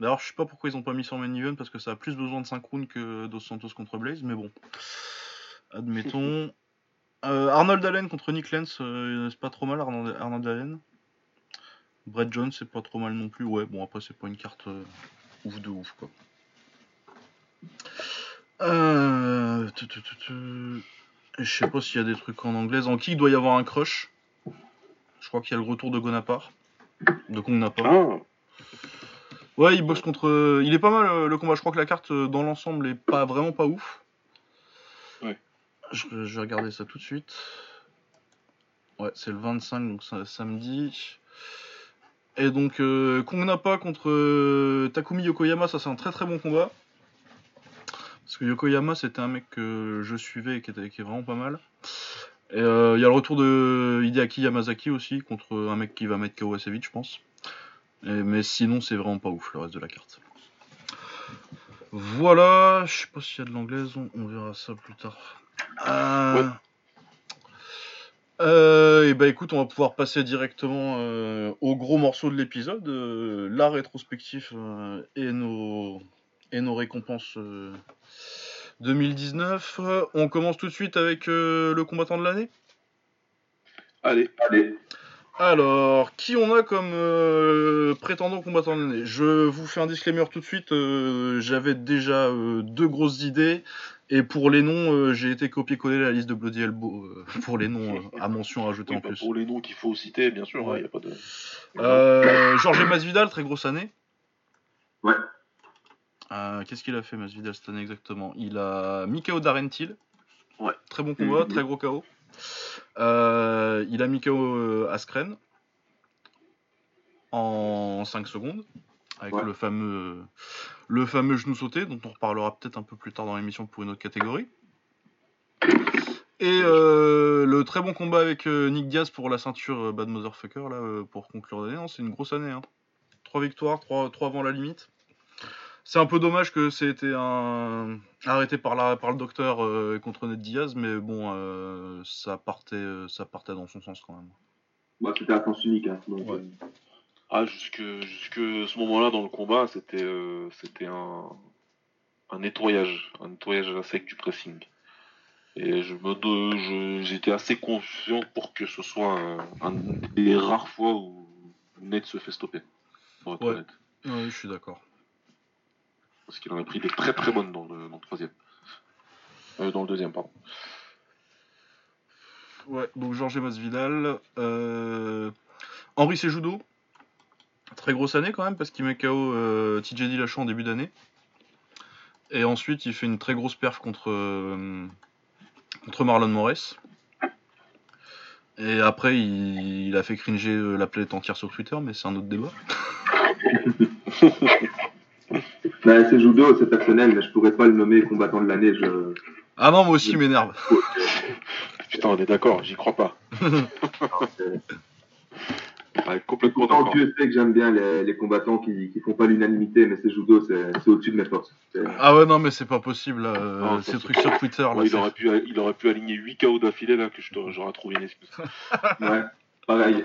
D'ailleurs, je sais pas pourquoi ils ont pas mis sur main event parce que ça a plus besoin de 5 rounds que Dos Santos contre Blaze, mais bon. Admettons. Euh, Arnold Allen contre Nick Lance, euh, c'est pas trop mal Arnold, Allen. Brett Jones, c'est pas trop mal non plus. Ouais, bon, après, c'est pas une carte euh, ouf de ouf, quoi. Je sais pas s'il y a des trucs en anglais. En qui il doit y avoir un crush Je crois qu'il y a le retour de Gonapar. De Kongnapar. Ah. Ouais, il boxe contre. Euh, il est pas mal euh, le combat. Je crois que la carte euh, dans l'ensemble est pas vraiment pas ouf. Ouais. Je, vais regarder ça tout de suite. Ouais, c'est le 25, donc samedi. Et donc, Kong Napa contre Takumi Yokoyama, ça c'est un très très bon combat. Parce que Yokoyama, c'était un mec que je suivais et qui, était, qui est vraiment pas mal. Et il y a le retour de Hideaki Yamazaki aussi, contre un mec qui va mettre KO assez vite, je pense mais sinon, c'est vraiment pas ouf le reste de la carte. Voilà, je sais pas s'il y a de l'anglaise, on, verra ça plus tard. Euh, euh, et bah écoute, on va pouvoir passer directement euh, au gros morceau de l'épisode, la rétrospective et, nos, et nos récompenses 2019. On commence tout de suite avec le combattant de l'année? Allez, allez. Alors, qui on a comme euh, prétendant combattant de l'année Je vous fais un disclaimer tout de suite. Euh, j'avais déjà euh, deux grosses idées. Et pour les noms, j'ai été copier-coller la liste de Bloody Elbow pour les noms à mention rajoutée en plus. Pour les noms qu'il faut citer, bien sûr, il n'y a pas de. Georges Masvidal, très grosse année. Ouais. Qu'est-ce qu'il a fait Masvidal cette année exactement? Il a Mikao Darentil. Ouais. Très bon combat, mm-hmm. très gros KO. Euh, il a mis KO euh, Askren en 5 secondes avec le fameux le fameux genou sauté dont on reparlera peut-être un peu plus tard dans l'émission pour une autre catégorie. Et euh, le très bon combat avec Nick Diaz pour la ceinture Bad Motherfucker, là, pour conclure l'année, c'est une grosse année. Hein. Trois victoires, trois, trois avant la limite. C'est un peu dommage que un... arrêté par, la, par le docteur euh, contre Ned Diaz, mais bon, euh, ça, partait, euh, ça partait dans son sens quand même. Bah, C'était un sens unique. Hein, donc, Ouais. euh, Ah, jusque, jusque ce moment-là dans le combat, c'était euh, c'était un, un nettoyage, un nettoyage à la sec du pressing. Et je me j'étais assez confiant pour que ce soit un, un des rares fois où Ned se fait stopper. Pour être Ouais. honnête. Oui, je suis d'accord. Parce qu'il en a pris des très très bonnes dans le, dans le troisième. Euh, dans le deuxième, pardon. Ouais, donc Georges Masvidal. Euh... Henri Sejudo. Très grosse année quand même, parce qu'il met KO euh, TJ Dillashaw en début d'année. Et ensuite, il fait une très grosse perf contre, euh, contre Marlon Moraes. Et après, il, il a fait cringer la planète entière sur Twitter, mais c'est un autre débat. bah, c'est judo, c'est personnel, mais je pourrais pas le nommer combattant de l'année. Je... Ah non, moi aussi, il m'énerve. Putain, on est d'accord, j'y crois pas. Ouais, complètement d'accord. Dieu sait que j'aime bien les, les combattants qui, qui font pas l'unanimité, mais c'est judo, c'est c'est au-dessus de mes forces. Ah ouais, non, mais c'est pas possible, euh, Non, ces trucs sur Twitter. Là, Ouais, il, aurait pu, il aurait pu aligner 8 KO d'affilée là que je j'aurais trouvé une excuse. Ouais, pareil.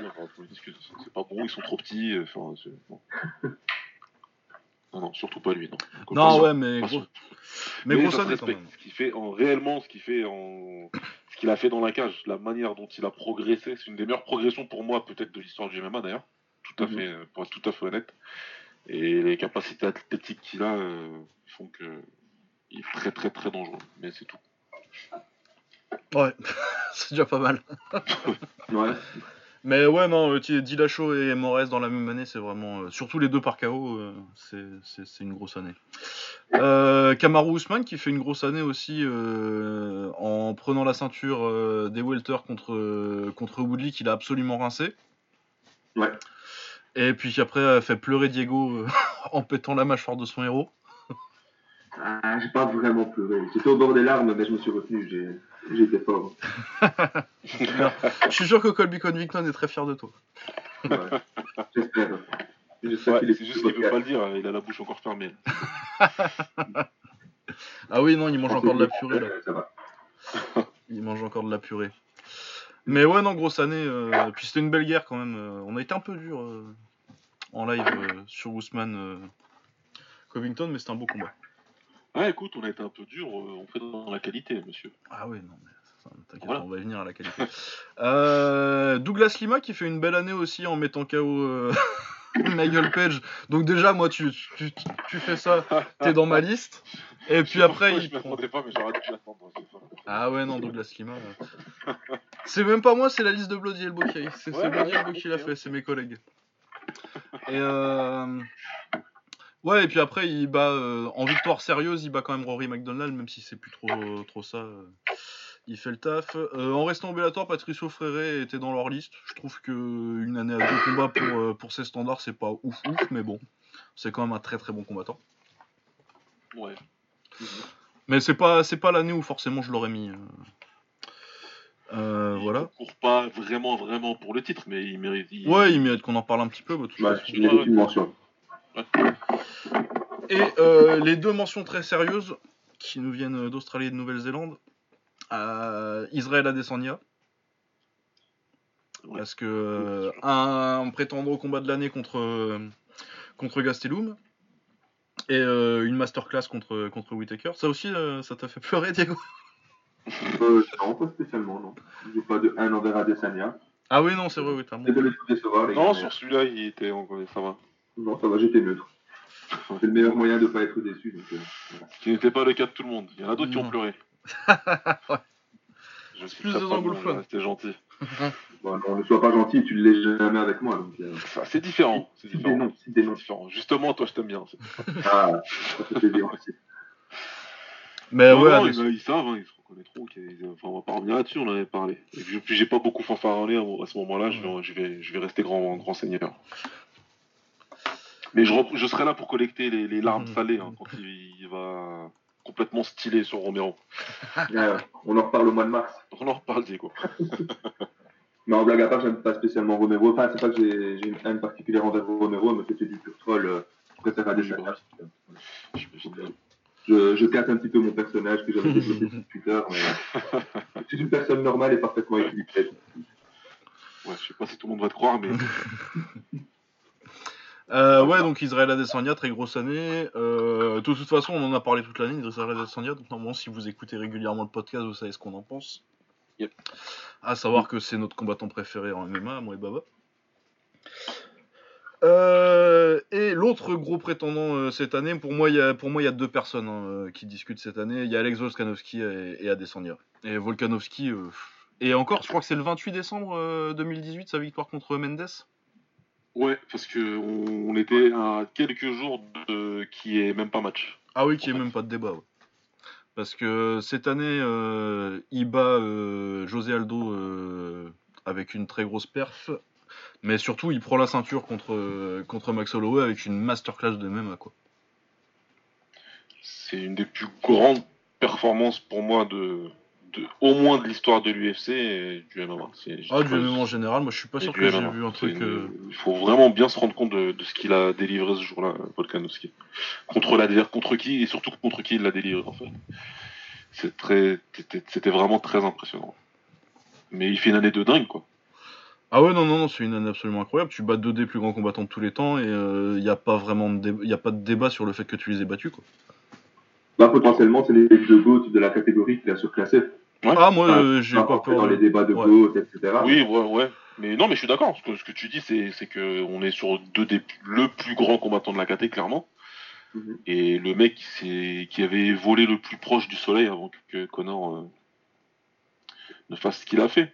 C'est- pas bon, ils sont trop petits. euh, Enfin, c'est- bon. Non, non, surtout pas lui. Non, Non, ouais, mais gros, mais Mais grosse ça respecte. Ce qu'il fait en réellement, ce qu'il fait en, ce qu'il a fait dans la cage, la manière dont il a progressé, c'est une des meilleures progressions pour moi, peut-être de l'histoire du MMA d'ailleurs. Tout à Mhm. fait, euh, pour être tout à fait honnête. Et les capacités athlétiques qu'il a euh, font que il est très très très dangereux. Mais c'est tout. Ouais, c'est déjà pas mal. Ouais. Mais ouais, non, euh, Dillashaw et Moraes dans la même année, c'est vraiment. euh, surtout les deux par KO, euh, c'est- une grosse année. Euh, Kamaru Usman qui fait une grosse année aussi en prenant la ceinture des welter contre, contre Woodley qu'il a absolument rincé. Ouais. Et puis après a fait pleurer Diego en pétant la mâchoire de son héros. Ah, j'ai pas vraiment pleuré. J'étais au bord des larmes, mais je me suis retenu. Été fort. Je suis sûr que Colby Covington est très fier de toi. Ouais. J'espère. J'espère Ouais, qu'il est c'est juste qu'il veut pas le dire, hein, il a la bouche encore fermée. Ah oui, non, il mange encore de la purée là. Ça va. Il mange encore de la purée. Mais ouais, non, grosse année. euh, puis c'était une belle guerre quand même. euh, on a été un peu dur euh, en live euh, sur Ousmane euh, Covington, mais c'était un beau combat. Ah écoute, on a été un peu dur, euh, on fait dans la qualité, monsieur. Ah oui, non, mais t'inquiète, Voilà. on va y venir à la qualité. Euh, Douglas Lima qui fait une belle année aussi en mettant KO euh, Nigel Page. Donc déjà, moi, tu, tu, tu fais ça, t'es dans ma liste. Et puis après, il prend... m'attendais pas, mais j'aurais dû l'attendre. c'est ça. Ah ouais, non, Douglas Lima. euh. C'est même pas moi, c'est la liste de Bloody Elbow qui, c'est Ouais, Bloody Elbow qui l'a fait, c'est mes collègues. Et euh... Ouais, et puis après, il bat euh, en victoire sérieuse, il bat quand même Rory McDonald, même si c'est plus trop, trop ça. euh, Il fait le taf. Euh, en restant au Bellator, Patricio Fréré était dans leur liste. Je trouve que une année à deux combats pour, euh, pour ses standards, c'est pas ouf ouf, mais bon, c'est quand même un très très bon combattant. Ouais. Mais c'est pas c'est pas l'année où forcément je l'aurais mis. euh. Euh, Il voilà. ne court pas vraiment, vraiment pour le titre, mais il mérite. il- Ouais, il mérite qu'on en parle un petit peu. bah, toute Ouais, façon. une mention. Et euh, les deux mentions très sérieuses qui nous viennent d'Australie et de Nouvelle-Zélande. Euh, Israël Adesanya. Ouais. Parce que euh, un prétendant au combat de l'année contre, euh, contre Gastelum. Et euh, une masterclass contre, contre Whitaker. Ça aussi, euh, ça t'a fait pleurer, Diego? Euh, non, pas spécialement, non. J'ai pas de haine envers Adesanya. Ah oui, non, c'est vrai, oui, t'as bon. Désolé de vous décevoir, les Non, gars. sur celui-là, il était. Ça va. Non, ça va, j'étais neutre. C'est le meilleur moyen de pas être déçu. Donc, euh, voilà. Ce qui n'était pas le cas de tout le monde. Il y en a d'autres qui ont pleuré. Ouais. Je suis Plus de anglophone. C'était gentil. Bon, non, ne sois pas gentil, tu ne l'es jamais avec moi. Donc, euh, C'est différent. C'est différent. Justement, toi, je t'aime bien. Ah, ça fait plaisir aussi. Mais Non, ouais, non, ils, ils savent, hein, ils se reconnaîtront. qu'ils- Enfin, on va pas revenir là-dessus, on en avait parlé. Et puis, j'ai pas beaucoup fanfaronnné à, à ce moment-là, je, vais, je, vais, je vais rester grand, grand seigneur. Mais je, serai là pour collecter les, les larmes Mhm. salées hein, quand il, il va, complètement stylé sur Romero. Euh, on en reparle au mois de mars. On en reparle, Diego. Mais en blague à part, j'aime pas spécialement Romero. Enfin, c'est pas que j'ai une haine particulière envers Romero, mais c'était du pur troll. euh, Je préfère Adesanya. J'imagine bien. Je, je casse un petit peu mon personnage que j'avais développé sur Twitter. Mais... Je suis une personne normale et parfaitement équilibrée. Ouais, je sais pas si tout le monde va te croire, mais Euh, ouais, donc Israël Adesanya, très grosse année. Euh, de toute façon, on en a parlé toute l'année d'Israël Adesanya. Donc normalement, si vous écoutez régulièrement le podcast, vous savez ce qu'on en pense. Yep. À savoir que c'est notre combattant préféré en MMA, moi et Baba. Euh, et l'autre gros prétendant euh, cette année, pour moi, il y a, pour moi, il y a deux personnes hein, qui discutent cette année. Il y a Alex Volkanovski et, et Adesanya. Et Volkanovski, euh, et encore, je crois que c'est le 28 décembre euh, 2018, sa victoire contre Mendes. Ouais, parce que on, on était à quelques jours de qui est même pas match. Ah oui, qui est même pas de débat. ouais. Parce que cette année, euh, il bat euh, José Aldo euh, avec une très grosse perf. Mais surtout, il prend la ceinture contre, contre Max Holloway avec une masterclass de MMA. Quoi. C'est une des plus grandes performances pour moi de, de au moins de l'histoire de l'UFC et du MMA. Ah, du MMA en général, moi je suis pas sûr que j'ai vu un truc. une- euh, Il faut vraiment bien se rendre compte de, de ce qu'il a délivré ce jour-là, Volkanovski. Contre l'adversaire, contre qui et surtout contre qui il l'a délivré en fait. C'est très, c'était c'était vraiment très impressionnant. Mais il fait une année de dingue quoi. Ah ouais, non, non, non, c'est une année absolument incroyable. Tu bats deux des plus grands combattants de tous les temps et il n'y a pas vraiment de, dé- y a pas de débat sur le fait que tu les aies battus. Quoi. Bah, potentiellement, c'est les deux GOAT de la catégorie qu'il a surclassé. Ouais. Ah, moi Enfin, euh, j'ai Pas pas rentrer peur. dans de- les débats de Ouais. GOAT, etc. Oui, ouais, ouais. Mais non, mais je suis d'accord. Ce que, ce que tu dis, c'est, c'est que on est sur deux des le plus grand combattant de la KT, clairement. Mhm. Et le mec qui, s'est- qui avait volé le plus proche du soleil avant que Connor euh, ne fasse ce qu'il a fait.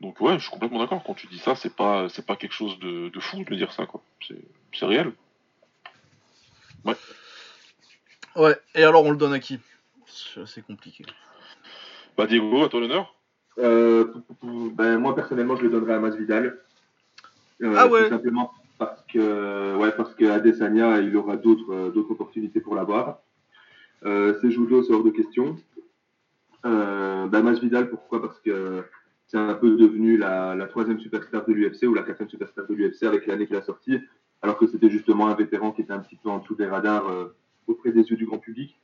Donc ouais, je suis complètement d'accord. Quand tu dis ça, c'est pas, c'est pas quelque chose de, de fou de dire ça, quoi. C'est, c'est réel. Ouais, et alors on le donne à qui? C'est assez compliqué. Bah Diego, à toi l'honneur. Euh, ben, moi, personnellement, je le donnerais à Masvidal. Euh, Ah ouais. Tout simplement parce que, ouais, parce que Adesanya, il aura d'autres euh, d'autres opportunités pour l'avoir. Euh, c'est judo, c'est hors de question. Euh, ben, Masvidal, pourquoi? Parce que c'est un peu devenu la, la troisième superstar de l'UFC ou la quatrième superstar de l'UFC avec l'année qu'il a sorti, alors que c'était justement un vétéran qui était un petit peu en dessous des radars euh, auprès des yeux du grand public.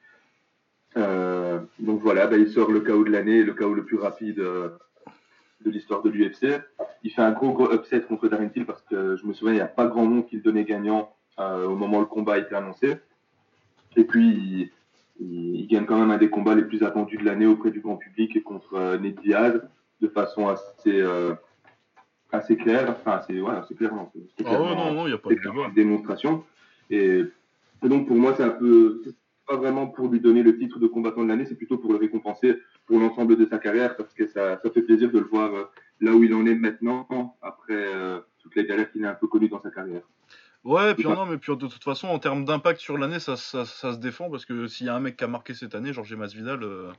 Euh, donc voilà, bah, il sort le KO de l'année, le KO le plus rapide euh, de l'histoire de l'UFC. Il fait un gros gros upset contre Darren Till parce que je me souviens, il n'y a pas grand monde qui le donnait gagnant euh, au moment où le combat a été annoncé. Et puis, il, il- il gagne quand même un des combats les plus attendus de l'année auprès du grand public et contre euh, Ned Diaz de façon assez, euh, assez claire. Enfin, assez, ouais, assez claire, non, Ah clairement- non, non, il n'y a pas de débat. démonstration. Et, et donc pour moi, c'est un peu, pas vraiment pour lui donner le titre de combattant de l'année, c'est plutôt pour le récompenser pour l'ensemble de sa carrière, parce que ça, ça fait plaisir de le voir euh, là où il en est maintenant, après euh, toutes les galères qu'il a un peu connues dans sa carrière. Ouais, puis non, mais puis de toute façon, en termes d'impact sur l'année, ça, ça, ça se défend parce que s'il y a un mec qui a marqué cette année, Georges Masvidal, euh,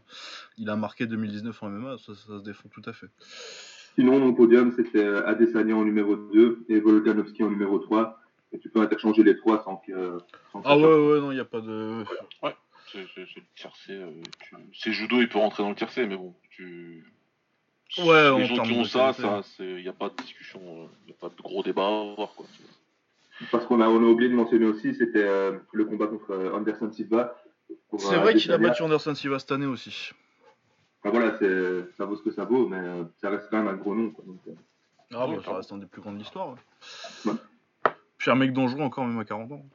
il a marqué 2019 en MMA, ça, ça se défend tout à fait. Sinon, mon podium, c'était euh, Adesanya en numéro 2 et Volkanovski en numéro 3. Et tu peux interchanger les trois sans que. sans que Ah ouais, ouais, non, il n'y a pas de. C'est, c'est- c'est le tiercé. euh, tu- c'est judo, il peut rentrer dans le tiercé, mais bon, tu. Ouais, en les gens qui ont ça, qualité. ça, c'est, y a pas de discussion, il y a pas de gros débat à avoir, quoi. Parce qu'on a, on a oublié de mentionner aussi, c'était euh, le combat contre euh, Anderson Silva. C'est euh, vrai qu'il a battu Anderson Silva cette année aussi. Enfin, voilà, c'est, ça vaut ce que ça vaut, mais euh, ça reste quand même un gros nom. Quoi, donc, euh. Ah Ouais, bah, ça reste un des plus grands de l'histoire. Ouais. Puis un mec dangereux encore, même à 40 ans.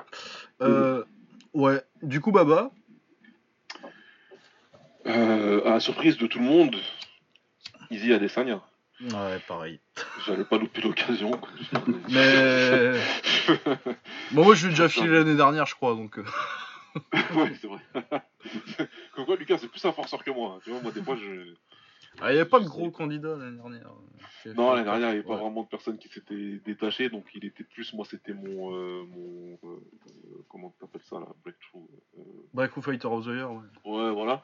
Euh, ouais, du coup, Baba, Euh, à la surprise de tout le monde, Easy Adesanya. Ouais, pareil. J'allais pas louper l'occasion. Mais. bon, moi, je lui ai déjà filé l'année dernière, je crois, donc. euh, ouais, c'est vrai. Comme quoi, Lucas, c'est plus un forceur que moi. hein. Tu vois, moi, des fois, je. Ah, il n'y avait pas de gros candidats l'année dernière. Non, l'année dernière, il n'y avait pas vraiment de personnes qui s'étaient détachées, donc il était plus. Moi, c'était mon. euh, mon euh, euh, comment t'appelles ça, là Breakthrough. euh, Breakthrough Fighter of the Year, ouais. Ouais, voilà.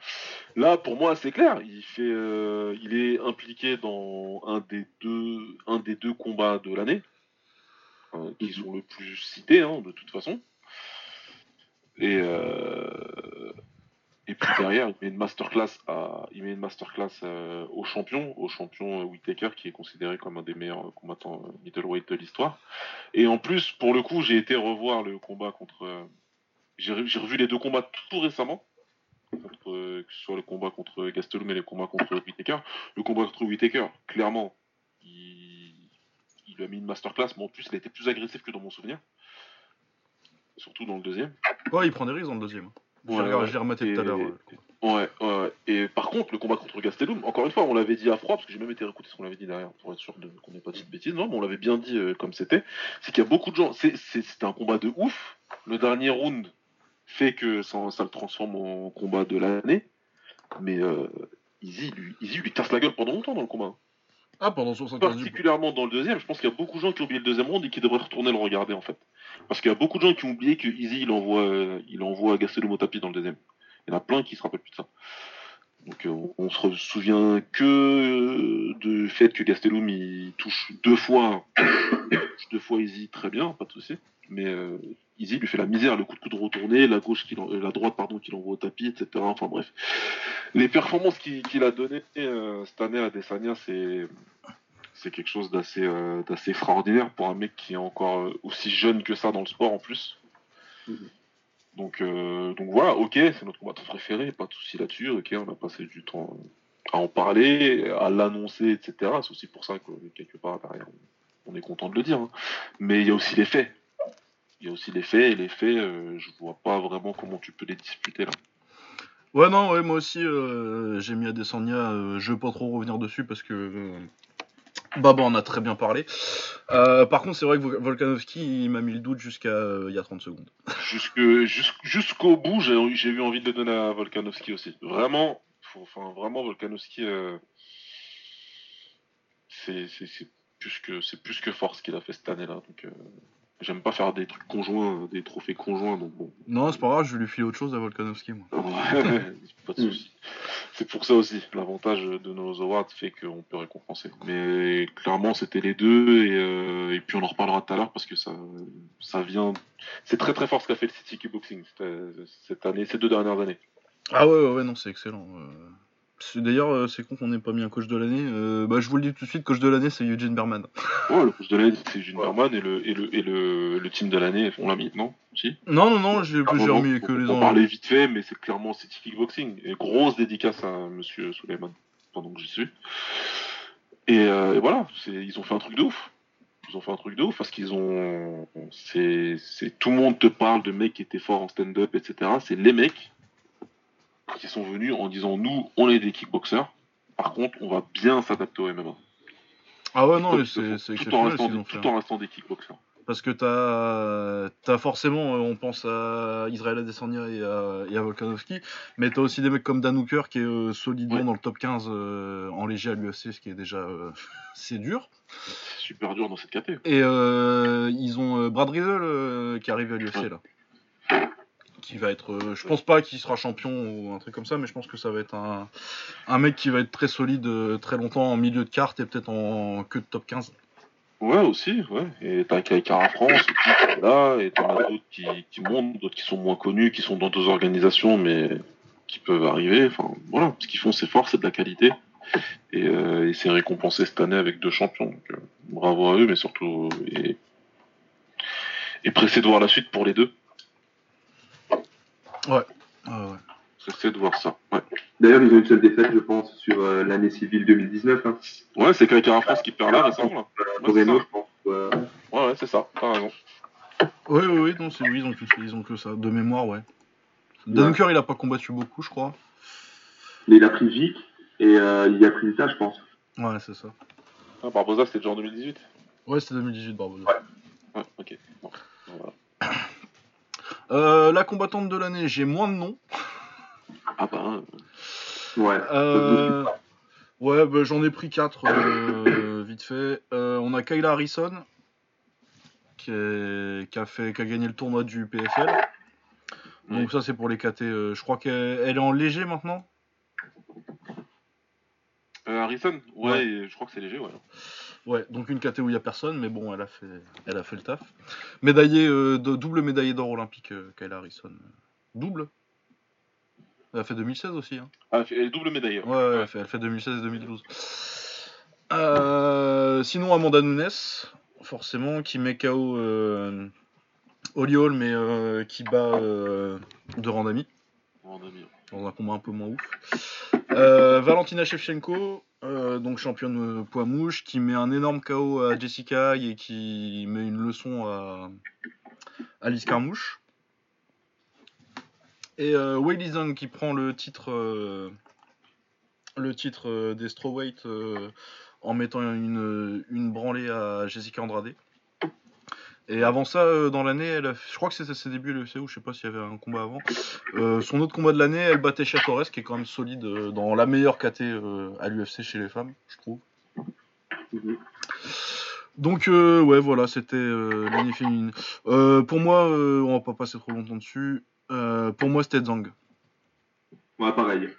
Là, pour moi, c'est clair. Il fait, euh, il est impliqué dans un des deux, un des deux combats de l'année, euh, qui sont le plus cités, hein, de toute façon. Et euh, Et puis derrière, il met une masterclass à, il met une masterclass euh, au champion, au champion euh, Whittaker qui est considéré comme un des meilleurs combattants euh, middleweight de l'histoire. Et en plus, pour le coup, j'ai été revoir le combat contre, euh, j'ai re- j'ai revu les deux combats tout récemment, contre, euh, que ce soit le combat contre Gastelum et le combat contre Whittaker. Le combat contre Whittaker, clairement, il, il a mis une masterclass, mais en plus, il a été plus agressif que dans mon souvenir. Surtout dans le deuxième. Ouais, il prend des risques dans le deuxième. Ouais, ouais. je l'ai rematé tout à Et- l'heure. Ouais. Et par contre, le combat contre Gastelum, encore une fois, on l'avait dit à froid, parce que j'ai même été réécouter ce qu'on avait dit derrière, pour être sûr qu'on n'ait pas dit de bêtises. Non, mais on l'avait bien dit euh, comme c'était. C'est qu'il y a beaucoup de gens. C'était un combat de ouf. Le dernier round fait que ça, ça le transforme en combat de l'année. Mais euh, Izzy, lui, Izzy lui casse la gueule pendant longtemps dans le combat. Ah, pendant 75 du Particulièrement dans le deuxième, je pense qu'il y a beaucoup de gens qui ont oublié le deuxième round et qui devraient retourner le regarder en fait. Parce qu'il y a beaucoup de gens qui ont oublié que Izzy il envoie, euh, il envoie Gastelum au tapis dans le deuxième. Il y en a plein qui se rappellent plus de ça. Donc euh, on, se souvient que euh, du fait que Gastelum il touche deux fois, deux fois Izzy très bien, pas de souci. Mais euh, Izzy lui fait la misère, le coup de coude retourné, la gauche euh, la droite pardon qu'il envoie au tapis, etc. Enfin bref, les performances qu'il a données cette année à Desania, c'est c'est quelque chose d'assez euh, d'assez extraordinaire pour un mec qui est encore euh, aussi jeune que ça dans le sport en plus. Mhm. Donc, euh, donc voilà, ok, c'est notre combattant préféré, pas de souci là-dessus, ok, on a passé du temps à en parler, à l'annoncer, etc. C'est aussi pour ça que quelque part derrière, on, on est content de le dire. hein. Mais il y a aussi les faits. Il y a aussi les faits, et les faits, euh, je vois pas vraiment comment tu peux les disputer là. Ouais, non, ouais, moi aussi, euh, j'ai mis Adesanya. Euh, je veux pas trop revenir dessus parce que. Euh, Baba en a très bien parlé. Euh, par contre, c'est vrai que Vol- Volkanovski, m'a mis le doute jusqu'à euh, il y a 30 secondes. Jusqu'au bout, j'ai eu envie de le donner à Volkanovski aussi. Vraiment, vraiment, Volkanovski, euh, c'est plus que c'est plus que fort qu'il a fait cette année-là. J'aime pas faire des trucs conjoints, des trophées conjoints. Donc bon, Non, c'est pas grave, je vais lui filer autre chose à Volkanovski, moi. Ouais, pas de souci. C'est pour ça aussi. L'avantage de nos awards fait qu'on peut récompenser. Mais clairement, c'était les deux. Et, euh, et puis, on en reparlera tout à l'heure parce que ça, ça vient. C'est très très fort ce qu'a fait le City Kickboxing cette, cette année, ces deux dernières années. Ah ouais, ouais, ouais, non, c'est excellent. euh. D'ailleurs, euh, c'est con qu'on n'ait pas mis un coach de l'année. Euh, bah, je vous le dis tout de suite, coach de l'année, c'est Eugene Berman. Ouais, le coach de l'année, c'est June Berman et le, et, le, et le, le team de l'année, on l'a mis, non? Si? Non, non, non, j'ai remis que les On parlait vite fait, mais c'est clairement City Kickboxing. Et grosse dédicace à monsieur Suleiman pendant que j'y suis. Et, euh, et voilà, ils ont fait un truc de ouf. Ils ont fait un truc de ouf parce qu'ils ont. C'est, c'est tout le monde te parle de mecs qui étaient forts en stand-up, etc. C'est les mecs qui sont venus en disant nous, on est des kickboxers. Par contre, on va bien s'adapter au MMA. Ah ouais, non, c'est tout, en restant, des, tout en restant des kickboxers. Parce que t'as as forcément, euh, on pense à Israël Adesanya et à, et à Volkanovski, mais t'as aussi des mecs comme Dan Hooker qui est euh, solidement Ouais. dans le top 15 euh, en léger à l'UFC, ce qui est déjà euh, c'est dur. Super dur dans cette caté. Et ils ont Brad Riddle qui arrive à l'UFC Ouais. là. Qui va être. euh, je pense pas qu'il sera champion ou un truc comme ça, mais je pense que ça va être un, mec qui va être très solide euh, très longtemps en milieu de carte et peut-être en queue de top 15. Ouais, aussi, ouais. Et t'as Kaikara France aussi, qui est là, et t'en as d'autres qui, montent, d'autres qui sont moins connus, qui sont dans deux organisations, mais qui peuvent arriver. Enfin, voilà, ce qu'ils font, c'est fort, c'est de la qualité. Et, euh, et c'est récompensé cette année avec deux champions. Euh, bravo à eux, mais surtout. Et, et pressé de voir la suite pour les deux. Ah ouais. Pressé de voir ça. Ouais, D'ailleurs, ils ont une seule défaite, je pense, sur euh, l'année civile 2019. Hein. ouais c'est Kaikara France qui perd là récemment, là. Euh, Ouais, c'est je pense. euh, Ouais, ouais, c'est ça, t'as raison. Oui, oui, oui, non, c'est oui, ils ont, que, ils ont que ça. De mémoire, ouais. Ouais. Hooker, il a pas combattu beaucoup, je crois. mais il a pris Vic et euh, il y a pris Lita, je pense. Ouais, c'est ça. Ah, Barbosa, c'était déjà en 2018 Ouais, c'était 2018, Barbosa. Ouais, ok. Bon, voilà. Euh, la combattante de l'année, j'ai moins de noms. Ah bah, Ouais. Euh, ouais, bah, j'en ai pris 4 vite fait. Euh, on a Kayla Harrison qui, est- qui a fait, qui a gagné le tournoi du PFL. Donc ça c'est pour les KT. euh, je crois qu'elle elle est en léger maintenant. Euh, Harrison? Ouais, je crois que c'est léger, ouais. Ouais, donc une KT où il y a personne, mais bon, elle a fait, elle a fait le taf. Médaillé, euh, de- double médaillé d'or olympique, euh, Kayla Harrison. Double Elle a fait 2016 aussi. Hein. Ah, elle, est double médaille. Ouais, ouais, elle, fait, elle fait 2016 et 2012. Euh, sinon, Amanda Nunes, forcément, qui met KO euh, Holly Hall, mais euh, qui bat de Randami Mon ami. dans un combat un peu moins ouf. Valentina Shevchenko, euh, donc championne euh, poids mouche, qui met un énorme KO à Jessica et qui met une leçon à Alice Carmouche. Et euh, qui prend le titre, euh, le titre des strawweight en mettant une branlée à Jessica Andrade. Et avant ça, euh, dans l'année, elle a- je crois que c'était ses débuts à l'UFC ou je sais pas s'il y avait un combat avant. Euh, son autre combat de l'année, elle battait Chia Torres, qui est quand même solide euh, dans la meilleure KT euh, à l'UFC chez les femmes, je trouve. Donc euh, ouais, voilà, c'était euh, l'année féminine. Euh, pour moi, euh, on va pas passer trop longtemps dessus. Euh, pour moi, c'était Zhang. Ouais, pareil.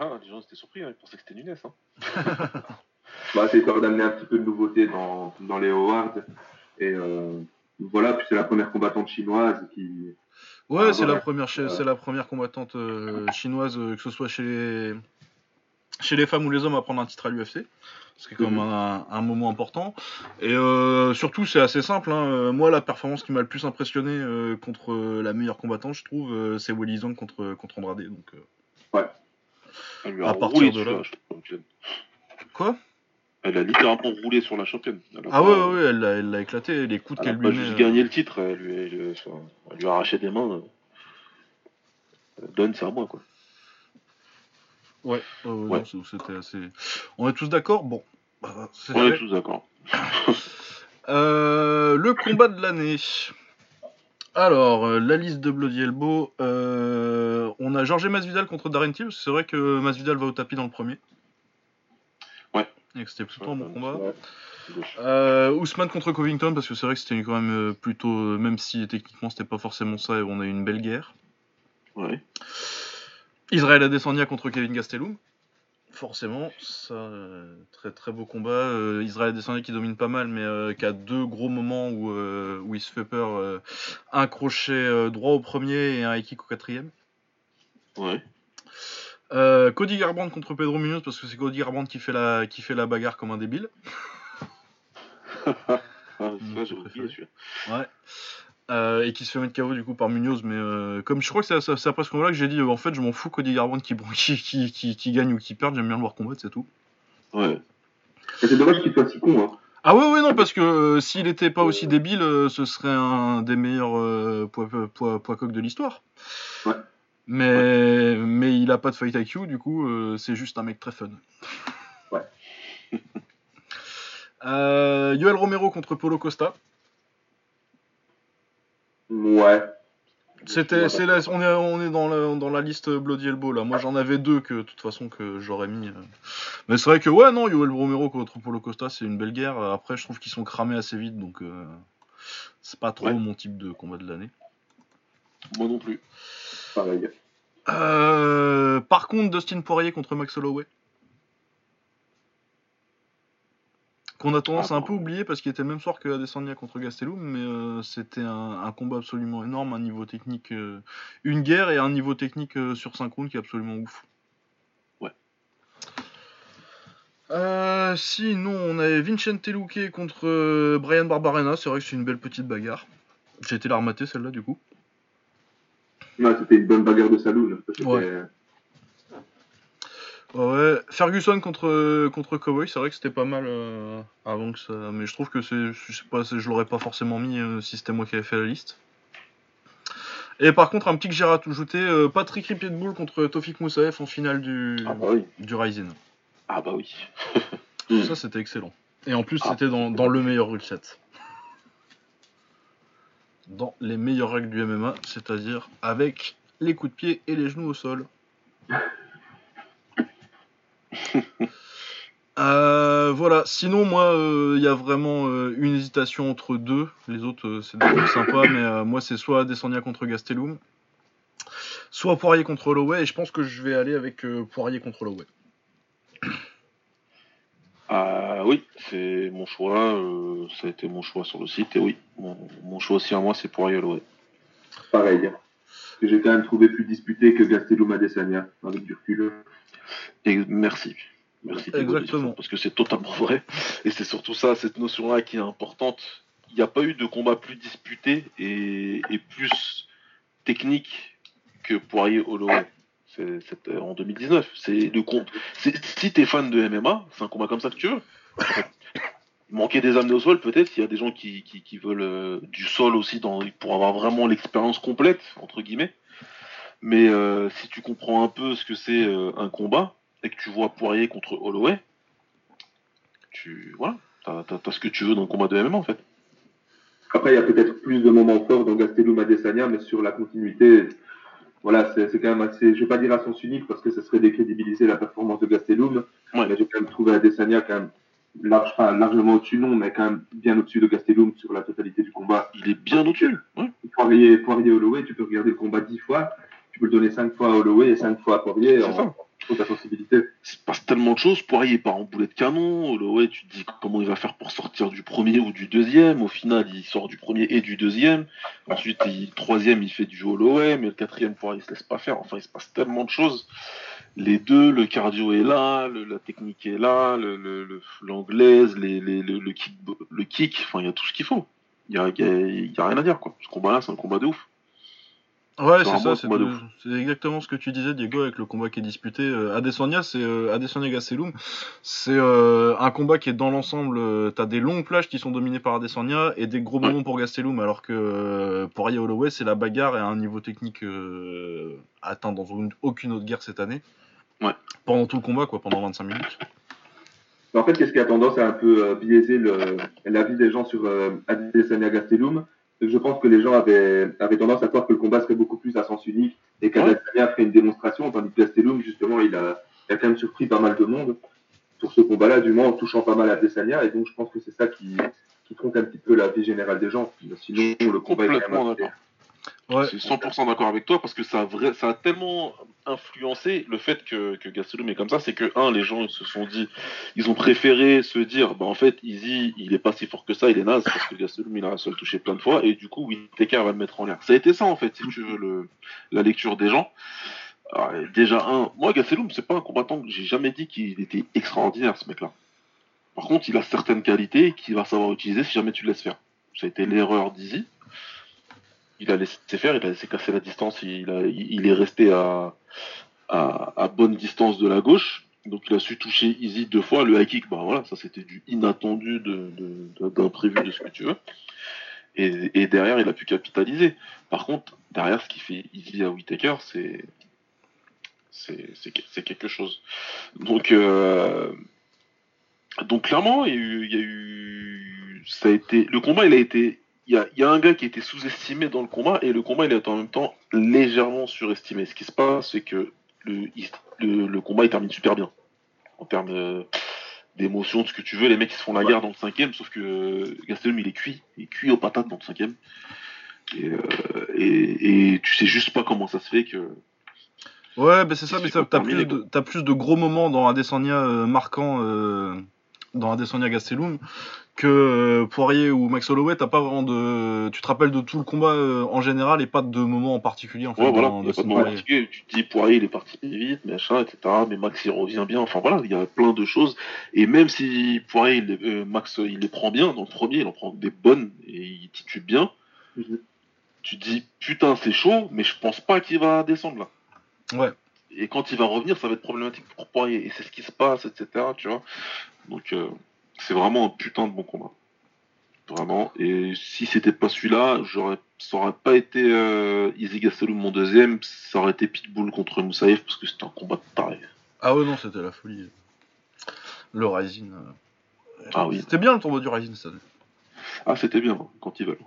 Ah, les gens étaient surpris, hein, ils pensaient que c'était Nunes. Hein. Bah, c'est histoire d'amener un petit peu de nouveauté dans, dans les awards. Et euh, voilà, puis c'est la première combattante chinoise qui. Ouais, Ah, c'est voilà. la première, c'est la première combattante euh, chinoise, euh, que ce soit chez les, chez les femmes ou les hommes, à prendre un titre à l'UFC. Ce qui est quand même Mhm. un, un moment important. Et euh, surtout, c'est assez simple. hein. Euh, Moi, la performance qui m'a le plus impressionné euh, contre euh, la meilleure combattante, je trouve, euh, c'est Willy Zhang contre, contre Andrade. Donc, euh, Elle lui À partir de là. championne. Quoi? Elle a littéralement roulé sur la championne. Elle a Ah pas- ouais, ouais, ouais, elle l'a elle l'a éclaté. Les coups Elle a qu'elle lui met. juste euh, gagné le titre, elle lui, elle elle a arraché des mains. euh. Donne, c'est à moi, quoi. Ouais, euh, Ouais. non, c'était assez. On est tous d'accord? Bon. bah, c'est On est tous d'accord. Euh, le combat de l'année. Alors, euh, la liste de Bloody Elbow. on a Jorge Masvidal contre Darren Till. C'est vrai que Masvidal va au tapis dans le premier. Et que c'était plutôt un bon combat. Euh, Ousmane contre Covington, parce que c'est vrai que c'était quand même euh, plutôt. euh, Même si techniquement c'était pas forcément ça, et on a eu une belle guerre. Ouais. Israël Adesanya contre Kevin Gastelum. Forcément, ça, euh, très très beau combat. Euh, Israël Adesanya qui domine pas mal, mais qui a deux gros moments où, où il se fait peur. un crochet droit au premier et un high kick au quatrième. Ouais. Euh, Cody Garbrandt contre Pedro Munoz parce que c'est Cody Garbrandt qui fait la qui fait la bagarre comme un débile. Ouais. Euh, et qui se fait mettre KO du coup par Munoz, mais euh, comme je crois que c'est après ce combat-là que j'ai dit en fait je m'en fous Cody Garbrandt qui, qui, qui, qui, qui gagne ou qui perde, j'aime bien le voir combattre, c'est tout. Ouais. Et c'est dommage qu'il soit si con. Hein. Ah ouais ouais non parce que euh, s'il était pas aussi débile, euh, ce serait un des meilleurs euh, poids, poids, poids coq de l'histoire. Ouais. Mais mais il a pas de fight IQ du coup euh, c'est juste un mec très fun. Ouais. euh, Yoel Romero contre Polo Costa. Ouais. C'était, c'est la- on est, on est dans, la, dans la liste Bloody Elbow là. Moi j'en avais deux que de toute façon que j'aurais mis. euh. Mais c'est vrai que ouais non, Yoel Romero contre Polo Costa c'est une belle guerre. Après je trouve qu'ils sont cramés assez vite donc euh, c'est pas trop Ouais. mon type de combat de l'année. Moi non plus. Pareil. Euh, par contre Dustin Poirier contre Max Holloway. Qu'on a tendance à un peu oublier parce qu'il était le même soir que Adesanya contre Gastelum, mais euh, c'était un, un combat absolument énorme, un niveau technique, euh, une guerre et un niveau technique sur 5 rounds qui est absolument ouf. Ouais. Euh, sinon, on avait Vincente Luque contre Brian Barbarena, c'est vrai que c'est une belle petite bagarre. J'ai été la remater celle-là du coup. Non, c'était une bonne bagarre de saloon. Ouais. Ouais, ouais. Ferguson contre, contre Cowboy, c'est vrai que c'était pas mal euh, avant que ça. Mais je trouve que c'est. Je sais pas, c'est- je l'aurais pas forcément mis euh, si c'était moi qui avais fait la liste. Et par contre, un petit que j'ai rajouté, euh, Patrick Pitbull contre Tofik Moussaef en finale du, Ah bah oui. du Ryzen. Ah bah oui. Ça, c'était excellent. Et en plus, Ah, c'était dans, le meilleur rule set. Dans les meilleures règles du MMA, c'est-à-dire avec les coups de pied et les genoux au sol. Euh, voilà, sinon moi il y a vraiment euh, une hésitation entre deux, les autres euh, c'est des trucs sympas, mais euh, moi c'est soit Descendia contre Gastelum, soit Poirier contre Holloway, et je pense que je vais aller avec euh, Poirier contre Holloway. Ah oui, c'est mon choix. euh, ça a été mon choix sur le site. Et oui, mon, mon choix aussi à moi, c'est pour Holloway. Pareil. que j'ai quand même trouvé plus disputé que Gastelum Adesanya, avec du recul. Et merci. Merci Exactement. ça, parce que c'est totalement vrai. Et c'est surtout ça, cette notion-là qui est importante. Il n'y a pas eu de combat plus disputé et, et plus technique que Poirier Holloway. Euh, en 2019. C'est le compte. Si t'es fan de MMA, c'est un combat comme ça que tu veux. Il manquait des amenés au sol, peut-être. Il y a des gens qui, qui, veulent euh, du sol aussi pour avoir vraiment l'expérience complète, entre guillemets. Mais euh, si tu comprends un peu ce que c'est un combat et que tu vois Poirier contre Holloway, tu voilà, t'as- t'as ce que tu veux dans le combat de MMA en fait. Après, il y a peut-être plus de moments forts dans Gastelum Adesanya, mais sur la continuité, voilà, c'est quand même assez, je vais pas dire à sens unique parce que ça serait décrédibiliser la performance de Gastelum, Ouais. mais j'ai quand même trouvé Adesanya quand même large, largement au-dessus, non, mais quand même bien au-dessus de Gastelum sur la totalité du combat. Il est bien au-dessus. Ouais. Poirier, Poirier Holloway, tu peux regarder le combat dix fois, tu peux le donner cinq fois à Holloway et cinq fois à Poirier en, en ta sensibilité. Il se passe tellement de choses. Poirier part en boulet de canon. Holloway, tu te dis comment il va faire pour sortir du premier ou du deuxième. Au final, il sort du premier et du deuxième. Ensuite, il, troisième, il fait du Holloway, mais le quatrième, Poirier se laisse pas faire. Enfin, il se passe tellement de choses. Les deux, le cardio est là, le- la technique est là, le- le- le- l'anglaise, les, les- le, le kick, le kick. Enfin, il y a tout ce qu'il faut. Il y a, il y a- il y a rien à dire, quoi. Ce combat-là, c'est un combat de ouf. Ouais, C'est ça, c'est de exactement ce que tu disais, Diego, avec le combat qui est disputé. Euh, Adesanya, c'est euh, Adesanya Gastelum, c'est euh, un combat qui est dans l'ensemble. euh, T'as des longues plages qui sont dominées par Adesanya et des gros moments pour Gastelum, alors que euh, Poirier Holloway, c'est la bagarre et un niveau technique atteint dans une- aucune autre guerre cette année. Ouais. Pendant tout le combat, quoi, pendant 25 minutes. En fait, qu'est-ce qui a tendance à un peu biaiser le- l'avis des gens sur Adesanya Gastelum je pense que les gens avaient, avaient tendance à croire que le combat serait beaucoup plus à sens unique et qu'Adesanya ferait une démonstration, tandis que Gastelum, justement, il a, il a quand même surpris pas mal de monde sur ce combat-là, du moins en touchant pas mal Adesanya, et donc je pense que c'est ça qui, qui trompe un petit peu la vie générale des gens. Sinon, le combat est quand même... Ouais, Je suis 100% d'accord avec toi parce que ça a, ça a tellement influencé le fait que, que Gastelum est comme ça, c'est que, un, les gens se sont dit, ils ont préféré se dire, bah en fait, Easy, il est pas si fort que ça, il est naze parce que Gastelum il a seul touché plein de fois et du coup, Whittaker va le mettre en l'air. Ça a été ça en fait, si tu veux, le, la lecture des gens. Alors, déjà, un, moi, Gastelum, c'est pas un combattant que j'ai jamais dit qu'il était extraordinaire, ce mec-là. Par contre, il a certaines qualités qu'il va savoir utiliser si jamais tu le laisses faire. Ça a été l'erreur d'Easy il a laissé faire, il a laissé casser la distance, il, est resté à, bonne distance de la gauche. Donc il a su toucher Easy deux fois. Le high kick, bah voilà, ça c'était du inattendu, d'imprévu, de ce que tu veux. Et, derrière, il a pu capitaliser. Par contre, derrière, ce qui fait Easy à Whitaker, c'est c'est, c'est, que- c'est quelque chose. Donc, euh, clairement, il y a eu, ça a été, le combat, il a été y a, il y a un gars qui a été sous-estimé dans le combat et le combat il est en même temps légèrement surestimé. Ce qui se passe, c'est que le, il- le, le combat il termine super bien en termes euh, d'émotion, de ce que tu veux. Les mecs ils se font la Ouais. guerre dans le cinquième, sauf que Gastelum il est cuit, il est cuit aux patates dans le cinquième. Et, euh, et, et tu sais juste pas comment ça se fait que. Ouais, bah c'est ça, mais t'as plus, de, plus de gros moments dans Adesanya euh, marquants euh, dans Adesanya Gastelum que euh, Poirier ou Max Holloway. T'as pas vraiment de. Tu te rappelles de tout le combat euh, en général et pas de moments en particulier en fait. Ouais, voilà, dans il y a pas Dustin de moment Poirier. particulier. Tu te dis Poirier il est parti vite, machin, etc. Mais Max il revient bien. Enfin voilà, il y a plein de choses. Et même si Poirier, il euh, Max il les prend bien, dans le premier, il en prend des bonnes et il titube bien. Mhm. Tu te dis putain c'est chaud, mais je pense pas qu'il va descendre là. Ouais. Et quand il va revenir, ça va être problématique pour Poirier. Et c'est ce qui se passe, etc. Tu vois. Donc euh, c'est vraiment un putain de bon combat. Vraiment. Et si c'était pas celui-là, j'aurais, ça aurait pas été euh, Easy Gastelum mon deuxième, ça aurait été Pitbull contre Moussaïef parce que c'était un combat de taré. Ah ouais, non, c'était la folie. Le Rising. euh, Ah oui. C'était bien le tournoi du Rising cette année. Ah, c'était bien quand ils veulent.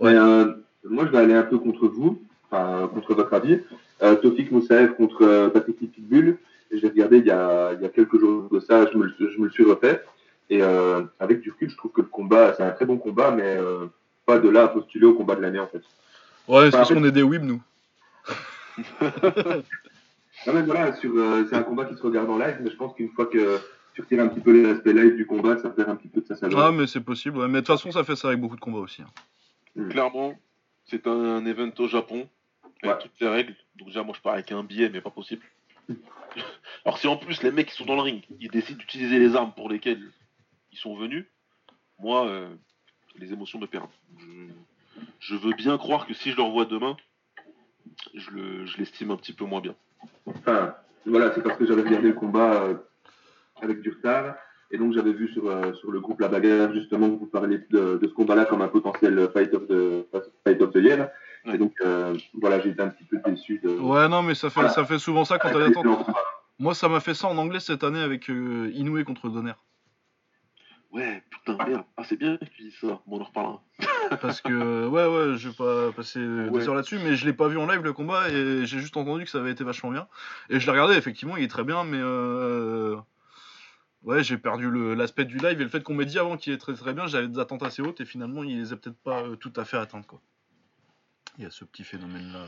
Ouais, euh, moi, je vais aller un peu contre vous, enfin, contre votre avis. Euh, Tofik Moussaev contre euh, Patrick Pitbull. Et J'ai regardé il y, a, il y a quelques jours de ça, je me, le- je me le suis refait. Et euh, avec du recul, je trouve que le combat, c'est un très bon combat, mais euh, pas de là à postuler au combat de l'année, en fait. Ouais, c'est parce qu'on est des weebs, nous. Non, mais voilà, euh, c'est un combat qui se regarde en live, mais je pense qu'une fois que tu retires un petit peu l'aspect live du combat, ça perd un petit peu de sa saveur. Ah, mais c'est possible, ouais. Mais de toute façon, ça fait ça avec beaucoup de combats aussi. hein. Clairement, c'est un, event au Japon. avec Ouais. toutes les règles. Donc déjà, moi, je pars avec un billet, mais pas possible. Alors si en plus les mecs qui sont dans le ring, ils décident d'utiliser les armes pour lesquelles ils sont venus, moi, euh, les émotions me perdent. Je, je veux bien croire que si je le revois demain, je le- l'estime un petit peu moins bien. Enfin, voilà, c'est parce que j'avais regardé le combat euh, avec du retard. Et donc, j'avais vu sur, euh, sur le groupe La Bagarre, justement, que vous parliez de, de ce combat-là comme un potentiel fight of the, fight of the year. Ouais. Et donc, euh, voilà, j'ai été un petit peu déçu de. Ouais, non, mais ça fait, Voilà. ça fait souvent ça quand t'as Moi, ça m'a fait ça en anglais cette année avec euh, Inoue contre Donner. Ouais, putain, merde. Ah, c'est bien que tu dis ça. Bon, on en reparlera. Parce que, ouais, ouais, je vais pas passer Ouais. des heures là-dessus, mais je l'ai pas vu en live le combat et j'ai juste entendu que ça avait été vachement bien. Et je l'ai regardé, effectivement, il est très bien, mais euh... ouais, j'ai perdu l'aspect du live et le fait qu'on m'ait dit avant qu'il est très très bien, j'avais des attentes assez hautes et finalement, il les a peut-être pas euh, tout à fait atteintes, quoi. Il y a ce petit phénomène-là.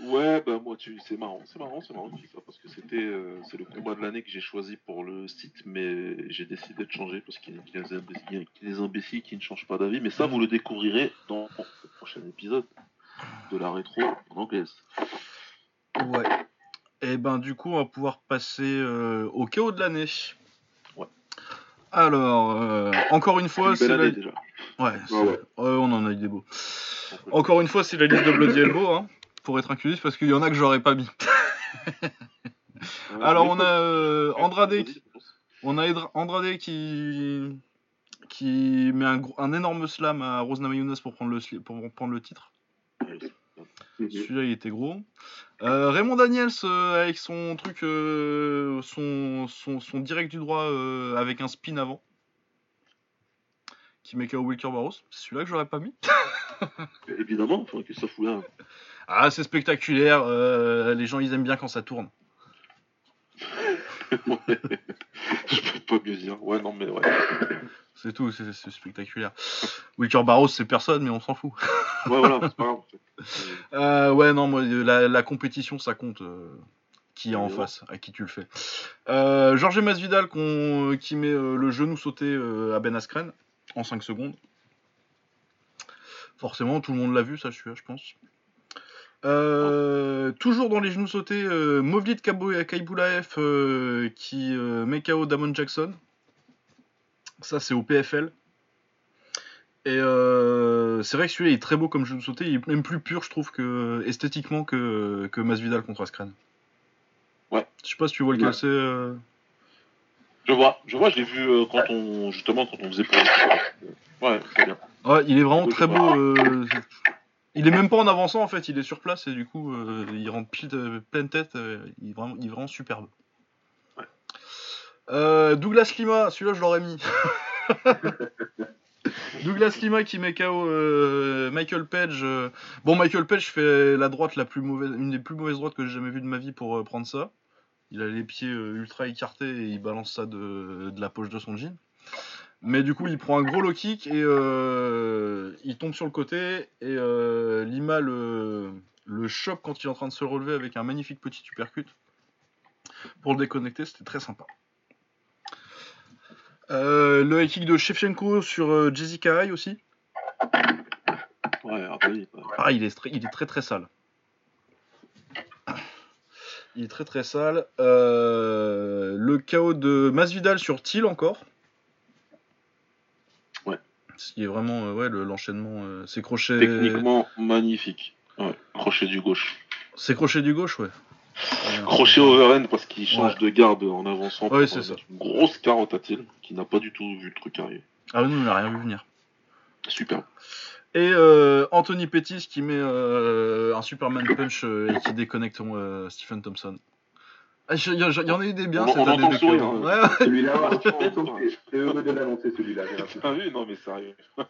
Ouais, bah moi, tu... c'est marrant, c'est marrant, c'est marrant ça, parce que c'était euh, c'est le combat de l'année que j'ai choisi pour le site, mais j'ai décidé de changer parce qu'il y a y des imbéciles- il y a des imbéciles qui ne changent pas d'avis, mais ça, vous le découvrirez dans le prochain épisode de la rétro en anglaise. Ouais. Et ben, du coup, on va pouvoir passer euh, au chaos de l'année. Ouais. Alors, euh, encore une fois, c'est la... déjà. Ouais, c'est- ouais. on en a eu des beaux. Encore une fois, c'est la liste de Bloody Elbow, hein, pour être inclusif, parce qu'il y en a que j'aurais pas mis. Alors, on a euh, Andrade, qui- on a Andrade qui qui met un, un énorme slam à Rose Namajunas pour prendre le pour prendre le titre. Celui-là, il était gros. Euh, Raymond Daniels euh, avec son truc, euh, son, son, son direct du droit avec un spin avant. Qui met KO Wilker Barros. C'est celui-là que j'aurais pas mis. Évidemment, enfin, que ça fout là. Ah, c'est spectaculaire. euh, les gens, ils aiment bien quand ça tourne. Je peux pas mieux dire. Ouais, non, mais ouais. C'est tout, c'est c'est spectaculaire. Wilker Barros, c'est personne, mais on s'en fout. Ouais, voilà, c'est pas grave. Euh, ouais, non, moi, la, la compétition, ça compte. euh, qui est en face, à qui tu le fais. Euh, Jorge Masvidal qu'on- qui met le genou sauté à Ben Askren en 5 secondes. Forcément, tout le monde l'a vu, ça, celui-là, je pense. Euh, toujours dans les genoux sautés, euh, Movlid Kaibulaev euh, qui euh, met KO Damon Jackson. Ça, c'est au PFL. Et c'est vrai que celui-là est très beau comme genou sauté. Il est même plus pur, je trouve, que esthétiquement que, que Masvidal contre Askren. Ouais. Je sais pas si tu vois lequel Ouais. c'est. Je vois, je vois, je l'ai vu quand on, justement, quand on faisait pour Ouais, c'est bien. Ouais, il est vraiment très beau. Il est même pas en avançant en fait, il est sur place et du coup euh, il rentre pile de- pleine tête. euh, il, est vraiment, il est vraiment superbe. Ouais. Euh, Douglas Lima, celui-là je l'aurais mis. Douglas Lima qui met KO Michael Page. Bon, Michael Page fait la droite la plus mauvaise, une des plus mauvaises droites que j'ai jamais vues de ma vie pour prendre ça. Il a les pieds ultra écartés et il balance ça de, de la poche de son jean. Mais du coup, il prend un gros low kick et euh, il tombe sur le côté. Et euh, Lima le, le chope quand il est en train de se relever avec un magnifique petit uppercut. Pour le déconnecter, c'était très sympa. Euh, le high kick de Shevchenko sur Jessica Eye aussi. Ouais, ah oui. il est, il est très très sale. Il est très très sale. Le KO de Masvidal sur Thiel encore. Ce qui est vraiment euh, ouais, l'enchaînement. euh, c'est crochet. Techniquement magnifique. Ouais, crochet du gauche. C'est crochet du gauche, ouais. Crochet overhand parce qu'il change Ouais. de garde en avançant. Ouais, c'est euh, ça. Une grosse carotte à Thiel qui n'a pas du tout vu le truc arriver. Ah non, il n'a rien vu venir. Super. Et euh, Anthony Pettis qui met euh, un Superman Punch euh, et qui déconnecte euh, Stephen Thompson. Ah, Il y, y en a eu des biens On- cette on année entend de le sourire, hein. Ouais, ouais. Celui-là, Ah, t'es heureux de l'annoncer, celui-là. j'ai l'impression. Ah oui, non mais sérieux.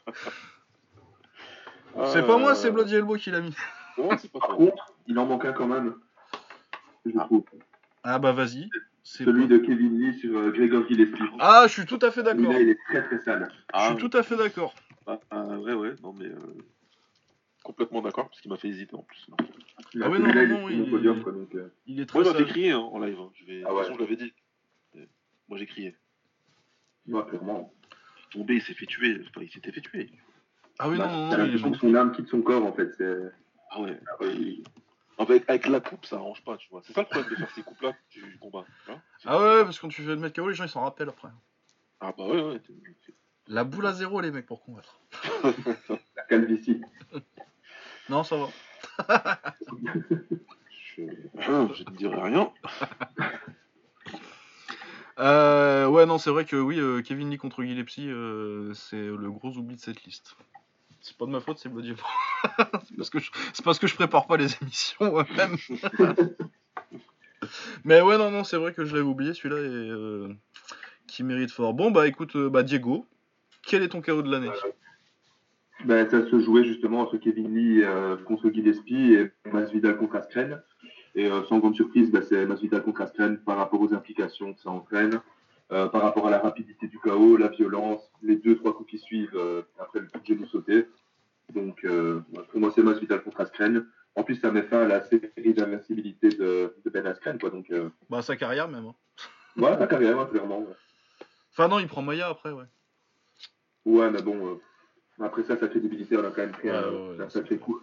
C'est pas moi, Euh, c'est Bloody Elbow qui l'a mis. C'est pas Par contre, il en manque un quand même. Je Ah. trouve. Ah bah vas-y. C'est Celui de Kevin Lee sur euh, Gregor Gillespie. Ah, je suis tout à fait d'accord. Celui-là, il est très très sale. Je Ah, suis tout à fait d'accord. ah, ah, ouais, ouais, non mais. euh, Complètement d'accord, parce qu'il m'a fait hésiter en plus. Là, Ah oui, celui-là, non, non, il il- podium, quoi, donc, euh, Il est très Moi, il m'a sale. fait crier hein, en live. hein. Je vais... Ah De toute ouais. façon, je l'avais dit. Moi, j'ai crié. ouais, clairement. Tombé, il s'est fait tuer. Enfin, il s'était fait tuer. Ah oui, Bah, non, non, non, il l'impression que son âme quitte son corps, en fait. c'est- Ah ouais. Ah ouais, il- Avec, avec la coupe, ça arrange pas, tu vois. C'est ça le problème de faire ces coupes-là du combat. Ah ouais, parce que quand tu fais le mettre KO, les gens ils s'en rappellent après. Ah bah ouais, ouais. t'es- La boule à zéro, les mecs, pour combattre. La calvitie. Non, ça va. Je... Ah, je ne dirai rien. Euh, ouais, non, c'est vrai que oui, euh, Kevin Lee contre Gillespie, euh, c'est le gros oubli de cette liste. C'est pas de ma faute, c'est Bloody c'est parce que je, c'est parce que je prépare pas les émissions moi-même. Mais ouais, non, non, c'est vrai que je l'avais oublié celui-là et euh, qui mérite fort. Bon, bah écoute, bah Diego, quel est ton KO de l'année? Ben, ça se jouait justement entre Kevin Lee euh, contre Gillespie et Masvidal contre Askren. Et euh, sans grande surprise, ben, c'est Masvidal contre Askren par rapport aux implications que ça entraîne, euh, par rapport à la rapidité du KO, la violence, les deux trois coups qui suivent euh, après le coup de genou sauté. Donc euh, pour moi c'est Masvidal contre Askren. En plus ça met fin à la série d'invincibilité de, de Ben Askren quoi. Donc euh, Bah sa carrière même. hein. la carrière hein, clairement. ouais. Enfin non, il prend Maya après, ouais. Ouais mais bon après ça sa crédibilité on a quand même pris Ouais, un, ouais, ouais, un sacré coup.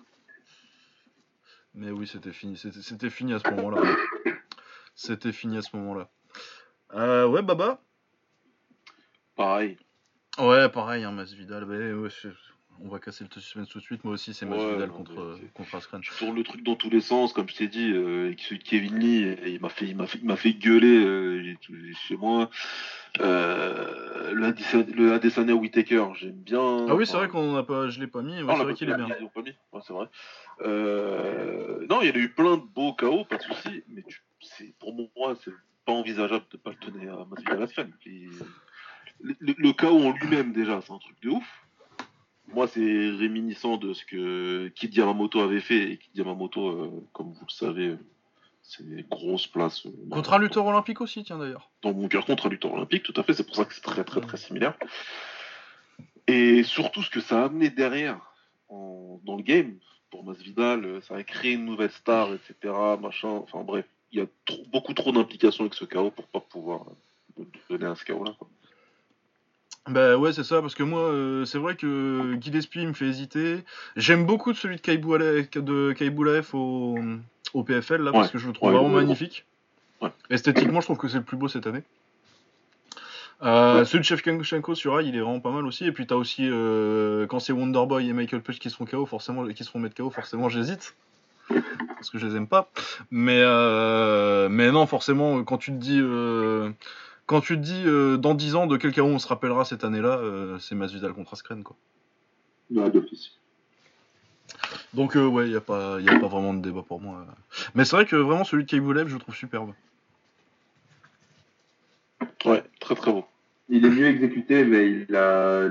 Mais oui, c'était fini, c'était c'était fini à ce moment-là. C'était fini à ce moment-là. Euh, ouais, Baba? Pareil. Ouais, pareil, hein, Masvidal. bah, ouais, on va casser le suspense tout de suite. Moi aussi, c'est Ouais, Masvidal non, contre, euh, contre Askren. Je tourne le truc dans tous les sens, comme je t'ai dit, euh, Kevin Lee, il m'a fait, il m'a fait, il m'a fait gueuler euh, chez moi. Euh, le, Adesanya- le Adesanya Whitaker, j'aime bien. Ah oui, c'est vrai qu'on a pas, je l'ai pas mis. ouais, Ah, c'est l'a vrai qu'il est bien. ils l'ont pas mis. Ouais, c'est vrai. Non, il y a eu plein de beaux KO, pas de souci, mais tu- c'est, pour moi, c'est pas envisageable de pas le donner à Masvidal Askren. Le, le- le KO en lui-même, déjà, c'est un truc de ouf. Moi, c'est réminiscent de ce que Kid Yamamoto avait fait, et Kid Yamamoto, euh, comme vous le savez, c'est une grosse place. euh, Contre un lutteur olympique aussi, tiens d'ailleurs. dans mon cœur contre un lutteur olympique, tout à fait. C'est pour ça que c'est très très très similaire. Et surtout ce que ça a amené derrière en- dans le game pour Masvidal, euh, ça a créé une nouvelle star, etc. Machin. Enfin bref, il y a trop- beaucoup trop d'implications avec ce KO pour pas pouvoir euh, donner à ce KO là. Quoi. Bah ouais, c'est ça, parce que moi, euh, c'est vrai que Gillespie me fait hésiter. J'aime beaucoup celui de Kaiboulaef, de au, au PFL, là, parce que je le trouve ouais, vraiment ouais, magnifique. Esthétiquement, je trouve que c'est le plus beau cette année. Euh, Celui de Shevchenko sur Rai, il est vraiment pas mal aussi. Et puis t'as aussi, euh, quand c'est Wonderboy et Michael Page qui se font KO, forcément, qui se font mettre KO, forcément j'hésite. Parce que je les aime pas. Mais, mais non, forcément, quand tu te dis... quand tu te dis euh, dans 10 ans de quel KO on se rappellera cette année-là, euh, c'est Masvidal contre Askren quoi. Ouais, d'office. Donc euh, ouais, il y a pas y a pas vraiment de débat pour moi. Mais c'est vrai que vraiment celui de Kaibulev, je le trouve superbe. Ouais, très très beau. Il est mieux exécuté, mais il a,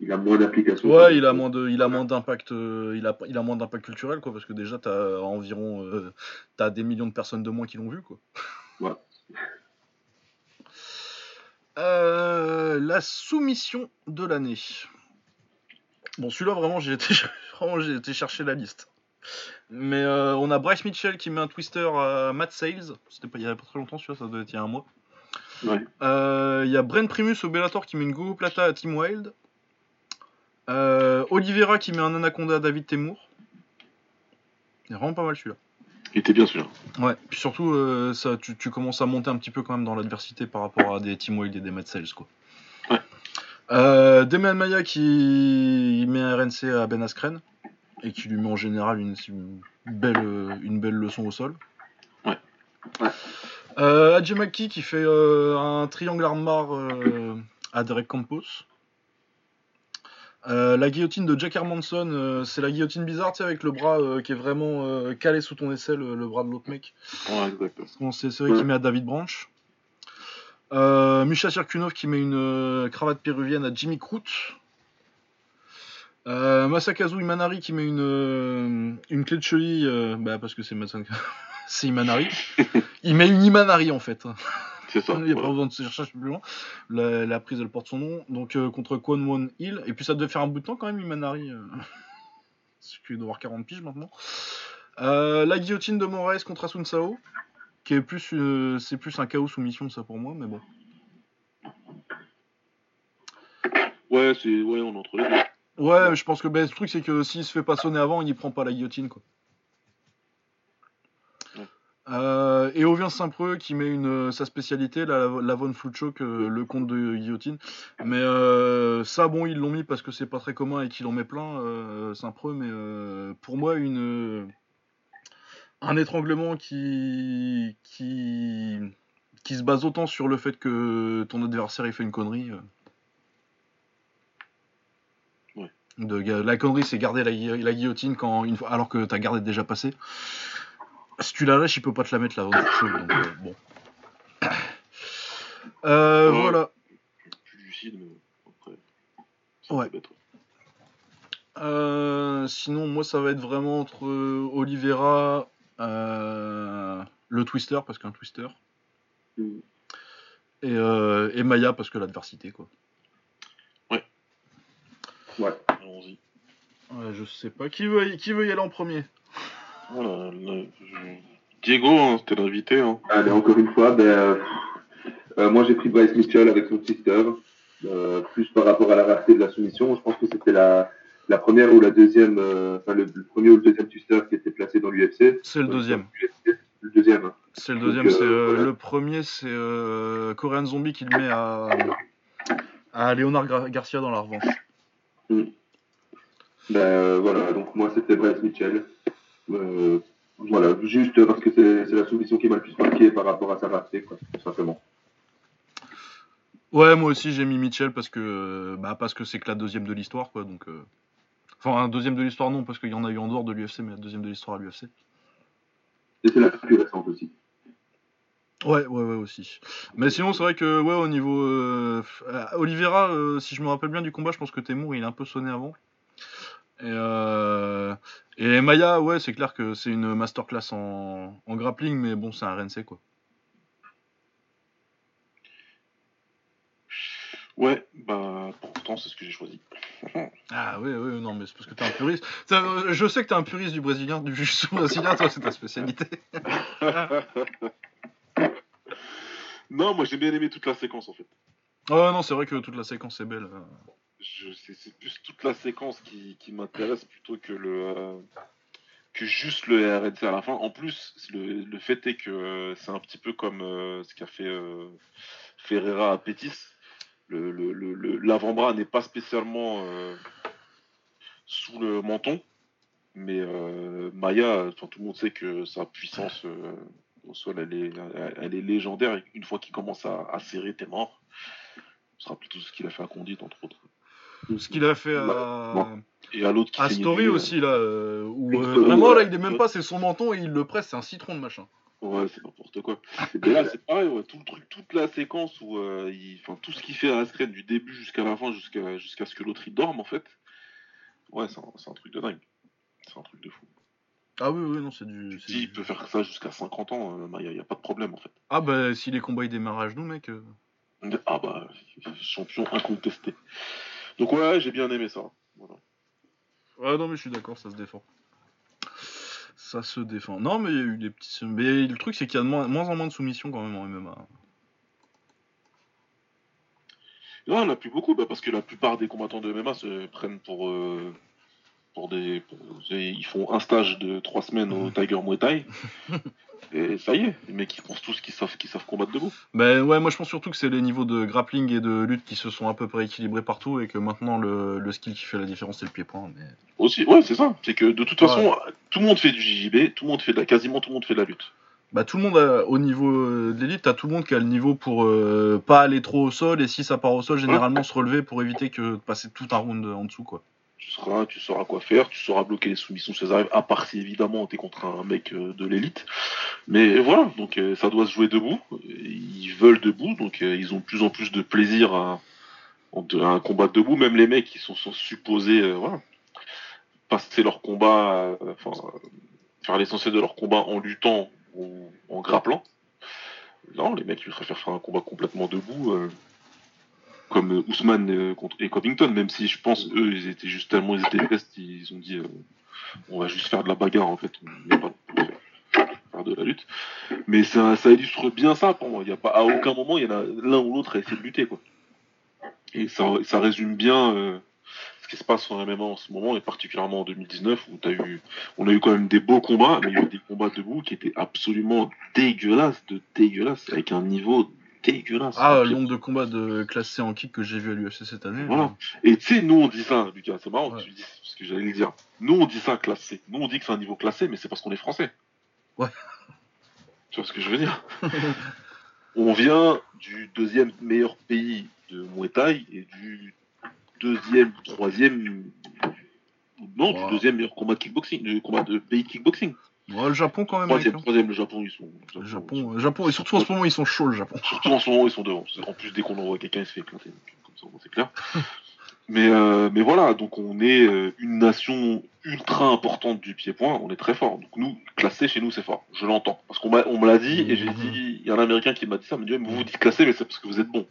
il a moins d'application. Ouais, il a moins de il a moins d'impact euh, il a il a moins d'impact culturel quoi parce que déjà t'as environ euh, t'as des millions de personnes de moins qui l'ont vu quoi. Ouais. Euh, la soumission de l'année. Bon, celui-là, vraiment, j'ai été, été chercher la liste. Mais euh, on a Bryce Mitchell qui met un twister à Matt Sales. C'était pas, il y avait pas très longtemps, celui-là, ça doit être il y a un mois. Ouais. Euh, Il y a Brent Primus au Bellator qui met une Gogo Plata à Team Wild. Oliveira qui met un Anaconda à David Temur. Il est vraiment pas mal celui-là. Il était bien celui-là. Ouais, puis surtout, euh, ça, tu, tu commences à monter un petit peu quand même dans l'adversité par rapport à des Team Wild et des Mad Sales, quoi. Ouais. Euh, Demian Maya qui met un RNC à Ben Askren et qui lui met en général une, une belle, euh, une belle leçon au sol. Ouais. Ouais. Euh, qui fait un triangle armbar à Derek Campos. Euh, la guillotine de Jack Hermanson, euh, c'est la guillotine bizarre, tu sais, avec le bras euh, qui est vraiment calé sous ton aisselle, le, bras de l'autre mec. Ouais, exact. Bon, c'est celui qui met à David Branch. Euh, Misha Sirkunov qui met une cravate péruvienne à Jimmy. Euh, Masakazu Imanari qui met une, une clé de cheville, bah, parce que c'est Masaka- c'est Imanari. Il met une Imanari en fait. C'est ça. Il n'y a pas besoin de se chercher plus loin. La, la prise elle porte son nom. Donc euh, contre Kwon Won Hill. Et puis ça devait faire un bout de temps quand même Imanari. Euh... C'est qu'il doit avoir 40 piges maintenant. Euh, la guillotine de Moraes contre Asun Sao. Qui est plus, euh, c'est plus un chaos soumission ça pour moi, mais bon. Ouais, c'est ouais, on est entre les deux. Ouais, je pense que ben, le truc c'est que s'il se fait pas sonner avant, il prend pas la guillotine quoi. Euh, et Ovien Saint-Preux qui met une, sa spécialité, la, la Von Flutchoke, euh, le compte de guillotine. Mais euh, ça, bon, ils l'ont mis parce que c'est pas très commun et qu'il en met plein, euh, Saint-Preux. Mais euh, pour moi, une, un étranglement qui, qui, qui se base autant sur le fait que ton adversaire il fait une connerie. euh. Ouais. De, ga- la connerie, c'est garder la, gui- la guillotine quand, une alors que ta garde est déjà passée. Si tu la lâches, il peut pas te la mettre la donc euh, bon. Euh, Ouais. Voilà. Plus lucide, mais après. Ouais. ouais. Euh, sinon, moi, ça va être vraiment entre euh, Oliveira, euh, le Twister, parce qu'un Twister, Mm. et, euh, et Maya, parce que l'adversité, quoi. Allons-y. Ouais, je sais pas. Qui veut, y- qui veut y aller en premier? Voilà, je- Diego, hein, c'était l'invité. Hein. Allez, encore une fois, ben, euh, euh, moi j'ai pris Bryce Mitchell avec son sister, euh, plus par rapport à la rareté de la soumission. Je pense que c'était la, la première ou la deuxième, euh, enfin le, le premier ou le deuxième twister qui était placé dans l'UFC. C'est le deuxième. Le deuxième. hein. C'est le deuxième. c'est euh, voilà. le premier, c'est euh, Korean Zombie qui le met à, à Leonard Gar- Garcia dans la revanche. Ben, euh, voilà, donc moi c'était Bryce Mitchell. Euh, voilà, juste parce que c'est la soumission qui m'a le plus marqué par rapport à sa rareté, quoi, tout simplement. Ouais, moi aussi j'ai mis Mitchell parce que bah parce que c'est que la deuxième de l'histoire, quoi. Donc, euh, enfin un deuxième de l'histoire non, parce qu'il y en a eu en dehors de l'UFC, mais la deuxième de l'histoire à l'UFC. Et c'est la plus récente aussi. Ouais, ouais, ouais aussi. Mais sinon, c'est vrai que ouais, au niveau euh, Oliveira, euh, si je me rappelle bien du combat, je pense que Temur il a un peu sonné avant. Et, euh, et Maya, ouais, c'est clair que c'est une masterclass en, en grappling, mais bon, c'est un RNC quoi. Ouais, bah pourtant c'est ce que j'ai choisi. Ah ouais, ouais, non, mais c'est parce que t'es un puriste. Euh, Je sais que t'es un puriste du brésilien, du jiu brésilien, toi, c'est ta spécialité. non, moi j'ai bien aimé toute la séquence en fait. Oh non, c'est vrai que toute la séquence est belle. C'est plus toute la séquence qui, m'intéresse plutôt que le euh, que juste le RNC à la fin. En plus, le, fait est que euh, c'est un petit peu comme euh, ce qu'a fait Ferreira à Pétis. L'avant-bras n'est pas spécialement sous le menton, mais Maya, tout le monde sait que sa puissance au sol, elle est, légendaire. Une fois qu'il commence à, à serrer, t'es mort. Ce sera plutôt ce qu'il a fait à Condit, entre autres. Ce qu'il a fait à. Et à l'autre qui à Story aussi, là, euh, où euh, vraiment, là, il est même pas, c'est son menton et il le presse, c'est un citron de machin. Ouais, c'est n'importe quoi. Et là, c'est pareil, ouais, tout le truc, toute la séquence où, euh, il, enfin, tout ce qu'il fait à Askren du début jusqu'à la fin, jusqu'à jusqu'à ce que l'autre il dorme, en fait. Ouais, c'est un, un truc de dingue. C'est un truc de fou. Ah oui, oui, non, c'est du. Si il peut faire ça jusqu'à 50 ans, euh, Maya, y a pas de problème, en fait. Ah bah, si les combats ils démarrent à genoux, mec. euh. Ah bah, champion incontesté. Donc ouais, j'ai bien aimé ça. Voilà. Ouais, non, mais je suis d'accord, ça se défend. Ça se défend. Non, mais il y a eu des petits. Mais le truc, c'est qu'il y a de moins, moins en moins de soumissions quand même en MMA. Non, il n'y en a plus beaucoup, bah, parce que la plupart des combattants de MMA se prennent pour, euh, pour des. pour- ils font un stage de trois semaines au Tiger Muay Thai. et ça y est, les mecs ils pensent tous qu'ils savent, qu'ils savent combattre debout. Ben ouais, moi je pense surtout que c'est les niveaux de grappling et de lutte qui se sont à peu près équilibrés partout et que maintenant le, le skill qui fait la différence c'est le pied-point. Mais... Aussi, ouais, c'est ça. C'est que de toute Ouais. façon, tout le monde fait du JJB, tout le monde fait de la, quasiment tout le monde fait de la lutte. Bah tout le monde a, au niveau euh, de l'élite, t'as tout le monde qui a le niveau pour euh, pas aller trop au sol et si ça part au sol, généralement se relever pour éviter que de passer tout un round en dessous quoi. Tu sauras quoi faire, tu sauras bloquer les soumissions si elles arrivent, à part si évidemment t'es contre un mec euh, de l'élite. Mais voilà, donc euh, ça doit se jouer debout. Ils veulent debout, donc euh, ils ont de plus en plus de plaisir à, un combat debout. Même les mecs qui sont, supposés, passer leur combat, enfin, faire l'essentiel de leur combat en luttant ou en grapplant. Non, les mecs ils préfèrent faire un combat complètement debout. Comme euh, Ousmane euh, et Covington, même si je pense eux ils étaient juste tellement ils étaient pestes, ils ont dit euh, on va juste faire de la bagarre en fait, on va pas faire de la lutte. Mais ça, illustre bien ça pour moi. Il y a pas à aucun moment il y en a l'un ou l'autre à essayer de lutter quoi. Et ça, ça résume bien ce qui se passe en MMA en ce moment, et particulièrement en 2019, où as eu, on a eu quand même des beaux combats, mais il y a eu des combats debout qui étaient absolument dégueulasses, de dégueulasses, avec un niveau dégueulasse. Ah, le nombre de combats de classés en kick que j'ai vu à l'UFC cette année. Voilà. Et tu sais, nous on dit ça, Lucas, c'est marrant que tu dis parce que j'allais le dire. Nous on dit ça classé. Nous on dit que c'est un niveau classé, mais c'est parce qu'on est français. Ouais. Tu vois ce que je veux dire? On vient du deuxième meilleur pays de Muay Thai et du deuxième, troisième, non, du deuxième meilleur combat de kickboxing, du combat de pays de kickboxing. Ouais, le Japon quand même. Troisième, troisième, le Japon, ils sont. Le Japon, le Japon, et surtout en ce moment, ils sont chauds, le Japon. Surtout en ce moment, ils sont devant. En plus, dès qu'on envoie quelqu'un, il se fait éclater. Comme ça, c'est clair. mais, euh, mais voilà, donc on est euh, une nation ultra importante du pied-point, on est très fort. Donc nous, classé chez nous, c'est fort. Je l'entends. Parce qu'on on me l'a dit, et j'ai dit, il y a un Américain qui m'a dit ça, m'a dit, vous vous dites classé, mais c'est parce que vous êtes bon.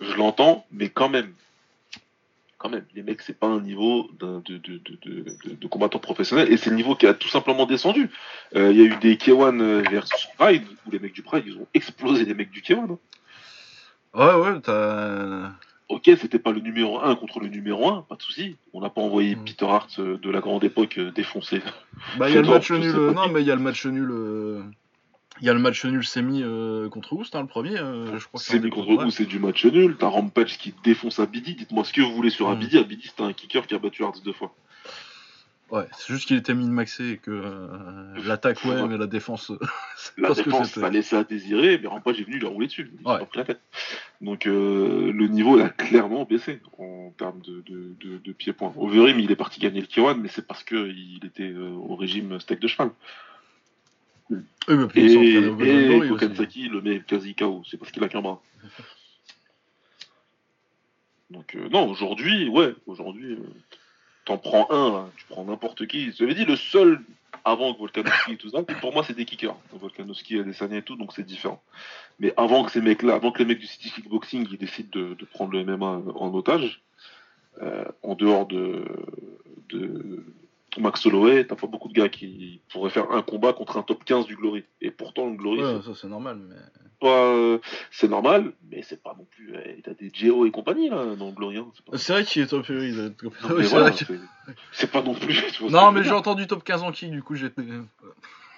Je l'entends, mais quand même, quand même, les mecs, c'est pas un niveau de, de, de, de, combattant professionnel, et c'est le niveau qui a tout simplement descendu. Euh, il y a eu des K1 versus Pride, où les mecs du Pride, ils ont explosé les mecs du K1. Hein. Ouais, ouais, t'as. Ok, c'était pas le numéro 1 contre le numéro 1, pas de souci. On n'a pas envoyé mm. Peter Hart euh, de la grande époque euh, défoncer. Bah, il y a le match nul. Non, mais il y a le match nul. Il y a le match nul semi euh, contre Oust, hein, le premier. Euh, je crois semi contre Oust, c'est du match nul. T'as Rampage qui défonce Abidi. Dites-moi ce que vous voulez sur mm. Abidi. Abidi, c'était un kicker qui a battu Hartz deux fois. Ouais, c'est juste qu'il était min-maxé et que euh, l'attaque, ouais, mais la défense. la défense, ça laissait à désirer, mais Rampage est venu lui rouler dessus. Ouais. La tête. Donc le niveau a clairement baissé en termes de, de, de, pied-point. Overeem, il est parti gagner le Kiwan, mais c'est parce qu'il était au régime steak de cheval. Oui, et, et Kokensaki le met quasi KO, c'est parce qu'il a qu'un bras. Donc euh, non, aujourd'hui, ouais, aujourd'hui, euh, t'en prends un, tu prends n'importe qui. J'avais dit le seul avant que Volkanovski et tout ça, pour moi c'est des kickers. Volkanovski a des et tout, donc c'est différent. Mais avant que ces mecs-là, avant que les mecs du City Kickboxing ils décident de, prendre le MMA en otage, euh, en dehors de, de Max Holloway, t'as pas beaucoup de gars qui pourraient faire un combat contre un top 15 du Glory. Et pourtant, le Glory. Ouais, ça c'est normal, mais. Euh, c'est normal, mais c'est pas non plus. Eh, t'as des Geo et compagnie là dans le Glory. Hein, c'est vrai qu'il est top 15. C'est pas non plus. non, mais j'ai entendu top 15 en kick, du coup j'étais.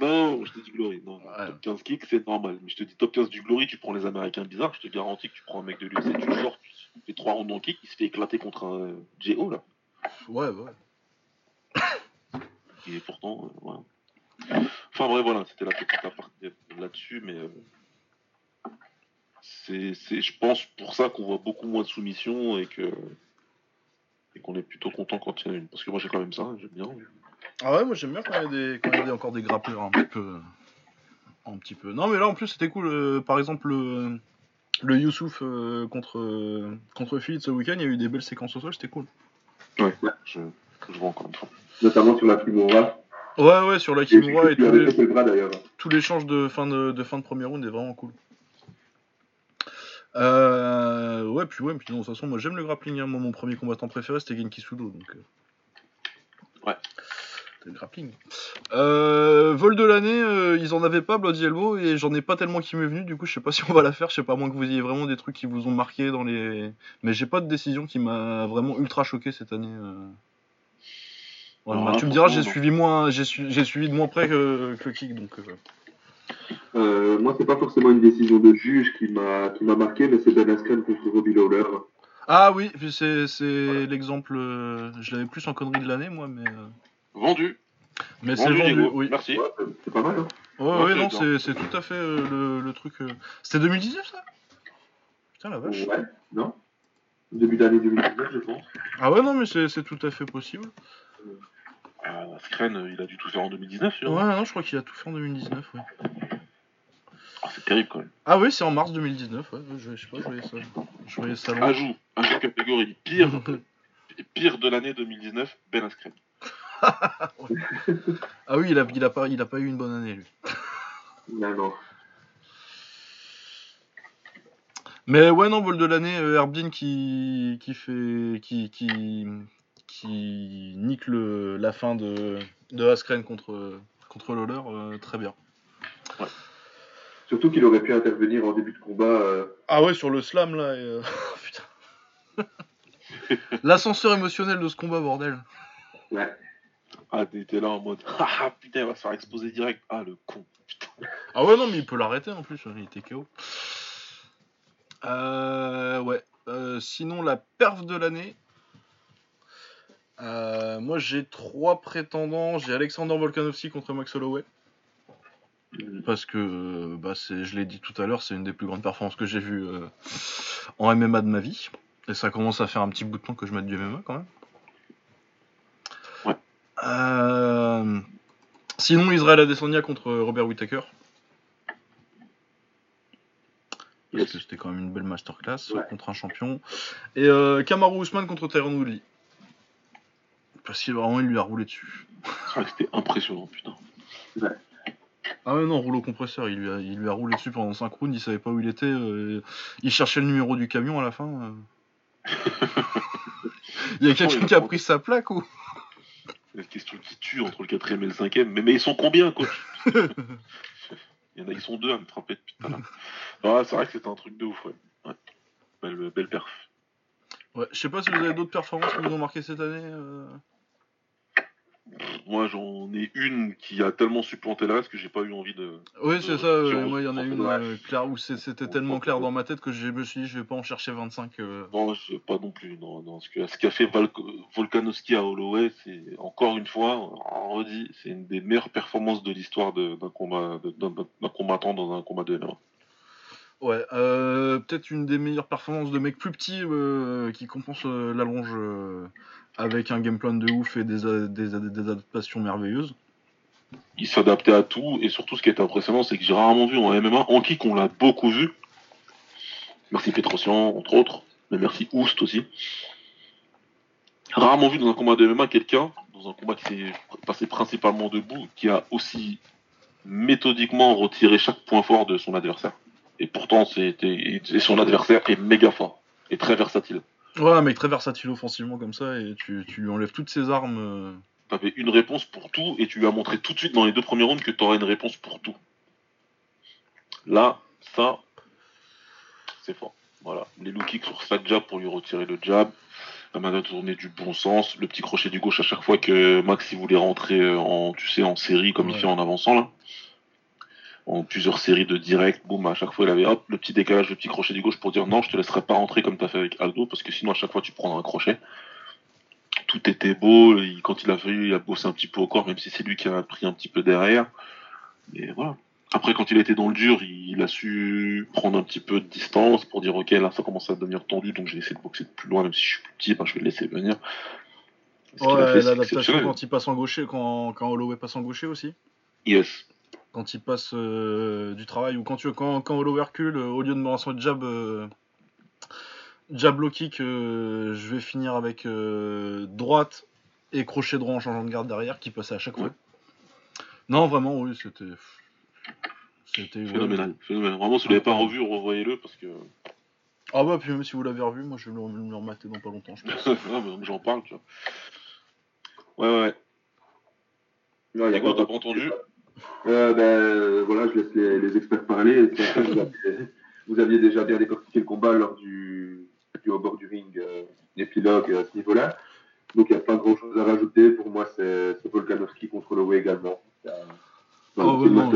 Non, je te dis Glory. Non, top 15 kick, c'est normal. Mais je te dis top 15 du Glory, tu prends les Américains bizarres, je te garantis que tu prends un mec de l'UFC, tu le sors, tu fais 3 rounds en kick, il se fait éclater contre un Geo là. Ouais, ouais et pourtant, euh, voilà. Enfin bref, voilà, c'était la petite aparté là-dessus, mais euh, c'est, je pense, pour ça qu'on voit beaucoup moins de soumissions et que et qu'on est plutôt content quand il y en a une. Parce que moi j'ai quand même ça, j'aime bien. Ah ouais, moi j'aime bien quand il y a, des, quand il y a encore des grappleurs un petit peu. Un petit peu. Non mais là en plus c'était cool. Euh, par exemple le, le Youssouf contre, contre Philippe ce week-end, il y a eu des belles séquences au sol, c'était cool. Ouais, je, je encore une fois notamment sur la Kimura. Ouais, ouais, sur la Kimura et, tout l'échange de fin de, de, fin de premier round est vraiment cool. Euh, ouais, puis ouais, puis de toute façon, moi j'aime le grappling. Hein. Moi, mon premier combattant préféré c'était Genki Sudo. Donc, euh... Ouais. C'était le grappling. Euh, vol de l'année, euh, ils en avaient pas, Bloody Elbow, et j'en ai pas tellement qui m'est venu. Du coup, je sais pas si on va la faire. Je sais pas, à moins que vous ayez vraiment des trucs qui vous ont marqué dans les. Mais j'ai pas de décision qui m'a vraiment ultra choqué cette année. Euh tu me diras, j'ai suivi moins, j'ai suivi de moins près que, que Kick, donc. Euh. Euh, moi, c'est pas forcément une décision de juge qui m'a qui m'a marqué, mais c'est Ben Askren contre Robbie Lawler. Ah oui, c'est l'exemple. Euh, je l'avais plus en connerie de l'année, moi, mais. Vendu. Mais c'est vendu, oui. Merci. c'est pas mal. Hein. Ouais, ouais, non, c'est tout à fait le, le, truc. C'était 2019, ça? Putain la vache. Ouais, non. Début d'année 2019, je pense. Ah ouais, non, mais c'est tout à fait possible. Ah, Skren, euh, il a dû tout faire en 2019, Ouais, non, je crois qu'il a tout fait en 2019, oui. Ah, c'est terrible quand même. Ah oui, c'est en mars 2019, ouais. Je, sais pas, je voyais ça. Je voyais ça. Ajout, ajout catégorie. Pire, pire de l'année 2019, Ben Askren. ah oui, il a, il, a pas, il a pas eu une bonne année, lui. non, non. Mais ouais, non, vol de l'année, euh, Herbin qui, qui fait. qui, qui, qui nique le, la fin de, de Askren contre, contre Lawler euh, très bien. Surtout qu'il aurait pu intervenir en début de combat. Euh. Ah ouais, sur le slam là. Et, euh, L'ascenseur émotionnel de ce combat, bordel. Ouais. Ah, t'étais là en mode Ah ah, putain, il va se faire exposer direct. Ah, le con. Putain. Ah ouais, non, mais il peut l'arrêter en plus, il était KO. Euh, ouais. Euh, sinon, la perf de l'année. Euh, moi, j'ai trois prétendants. J'ai Alexander Volkanovski contre Max Holloway. Parce que, euh, bah, je l'ai dit tout à l'heure, c'est une des plus grandes performances que j'ai vues euh, en MMA de ma vie. Et ça commence à faire un petit bout de temps que je mette du MMA quand même. Ouais. Euh, sinon, Israël Adesanya contre Robert Whittaker. Parce que c'était quand même une belle masterclass Ouais. contre un champion. Et Kamaru Usman contre Tyron Woodley. Parce qu'il vraiment il lui a roulé dessus. C'est vrai que c'était impressionnant, putain. Ah ouais non, rouleau compresseur, il lui a, il lui a roulé dessus pendant 5 rounds, il savait pas où il était, euh, il cherchait le numéro du camion à la fin. euh. il y a quelqu'un qui a pris sa plaque ou? La question qui tue entre le quatrième et le cinquième. Mais, mais ils sont combien, coach? Il y en a, ils sont deux à me frapper depuis tout à l'heure. C'est vrai que c'était un truc de ouf, ouais. ouais. Belle, belle perf. Ouais, je sais pas si vous avez d'autres performances qui vous ont marqué cette année. euh. Moi, j'en ai une qui a tellement supplanté le reste que j'ai pas eu envie de. Oui, c'est ça, moi il y en a une euh, claire où c'était tellement clair dans ma tête que je me suis dit je vais pas en chercher 25. euh. Non, je pas non plus. Non, non. Ce qu'a fait Volkanovski à Holloway, c'est encore une fois, on redit, c'est une des meilleures performances de l'histoire d'un combat, d'un combattant dans un combat de MMA. Ouais, euh, peut-être une des meilleures performances de mecs plus petits euh, qui compensent euh, l'allonge avec un game plan de ouf et des, a- des, adaptations merveilleuses. il s'adaptait à tout et surtout ce qui était impressionnant c'est que j'ai rarement vu en MMA en kick on l'a beaucoup vu. Merci Petrosian entre autres mais merci Oust aussi. Rarement vu dans un combat de MMA quelqu'un dans un combat qui s'est passé principalement debout qui a aussi méthodiquement retiré chaque point fort de son adversaire. Et pourtant c'était et son adversaire est méga fort et très versatile Ouais, mec très versatile offensivement comme ça et tu, tu lui enlèves toutes ses armes. euh. T'avais une réponse pour tout et tu lui as montré tout de suite dans les deux premiers rounds que tu aurais une réponse pour tout. Là, ça, c'est fort. Voilà. Les low kicks sur chaque jab pour lui retirer le jab. La main de tourner du bon sens. Le petit crochet du gauche à chaque fois que Max il voulait rentrer euh, en, tu sais, en série comme il Ouais. fait en avançant là. En plusieurs séries de direct, boum, à chaque fois il avait hop, le petit décalage, le petit crochet du gauche pour dire non, je te laisserai pas rentrer comme t'as fait avec Aldo parce que sinon à chaque fois tu prends un crochet tout était beau. il- quand il a fallu, il a bossé un petit peu au corps, même si c'est lui qui a pris un petit peu derrière. Et voilà. Après, quand il était dans le dur, il, a su prendre un petit peu de distance pour dire ok, là ça commence à devenir tendu, donc je vais essayer de boxer de plus loin, même si je suis plus petit, ben, je vais le laisser venir. Ouais, l'adaptation quand il passe en gaucher, quand, quand Holloway passe en gaucher aussi. Yes. Quand il passe euh, du travail ou quand, tu, quand, quand recule, euh, au lieu de me lancer un jab, euh, jab low kick, euh, je vais finir avec euh, droite et crochet droit en changeant de garde derrière qui passait à chaque fois. Ouais. Non, vraiment, oui, c'était. C'était. ouais. Phénoménal. Phénoménal. Vraiment, si vous l'avez pas revu, revoyez-le parce que. Ah bah, puis même si vous l'avez revu, moi je vais me le remater dans pas longtemps, je pense. Ah, mais J'en parle, tu vois. Ouais, ouais, ouais. Non, il y a pas- t'as pas entendu? Ben, voilà, je laisse les, les experts parler. Vous aviez, vous aviez déjà bien décortiqué le combat lors du, du au bord du ring, euh, l'épilogue à ce niveau-là. Donc il n'y a pas grand-chose à rajouter. Pour moi, c'est Volkanovski contre Holloway également. Oh, non,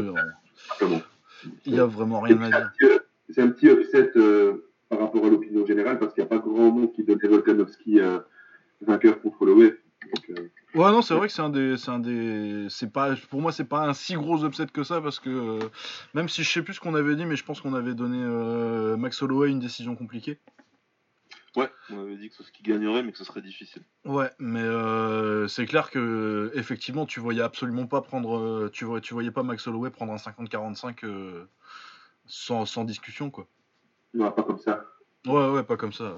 il y a- vraiment rien à dire. C'est un petit upset euh, par rapport à l'opinion générale parce qu'il n'y a pas grand monde qui donnait Volkanovski euh, vainqueur contre Holloway. Donc, euh, Ouais, non, c'est vrai que c'est un des, c'est un des, c'est pas, pour moi, c'est pas un si gros upset que ça parce que euh, même si je sais plus ce qu'on avait dit, mais je pense qu'on avait donné euh, Max Holloway une décision compliquée. Ouais, on avait dit que c'est ce qui gagnerait, mais que ce serait difficile. Ouais, mais euh, c'est clair que effectivement, tu voyais absolument pas prendre, tu voyais, tu voyais pas Max Holloway prendre un 50-45 euh, sans, sans discussion quoi. non, pas comme ça. Ouais, ouais, pas comme ça.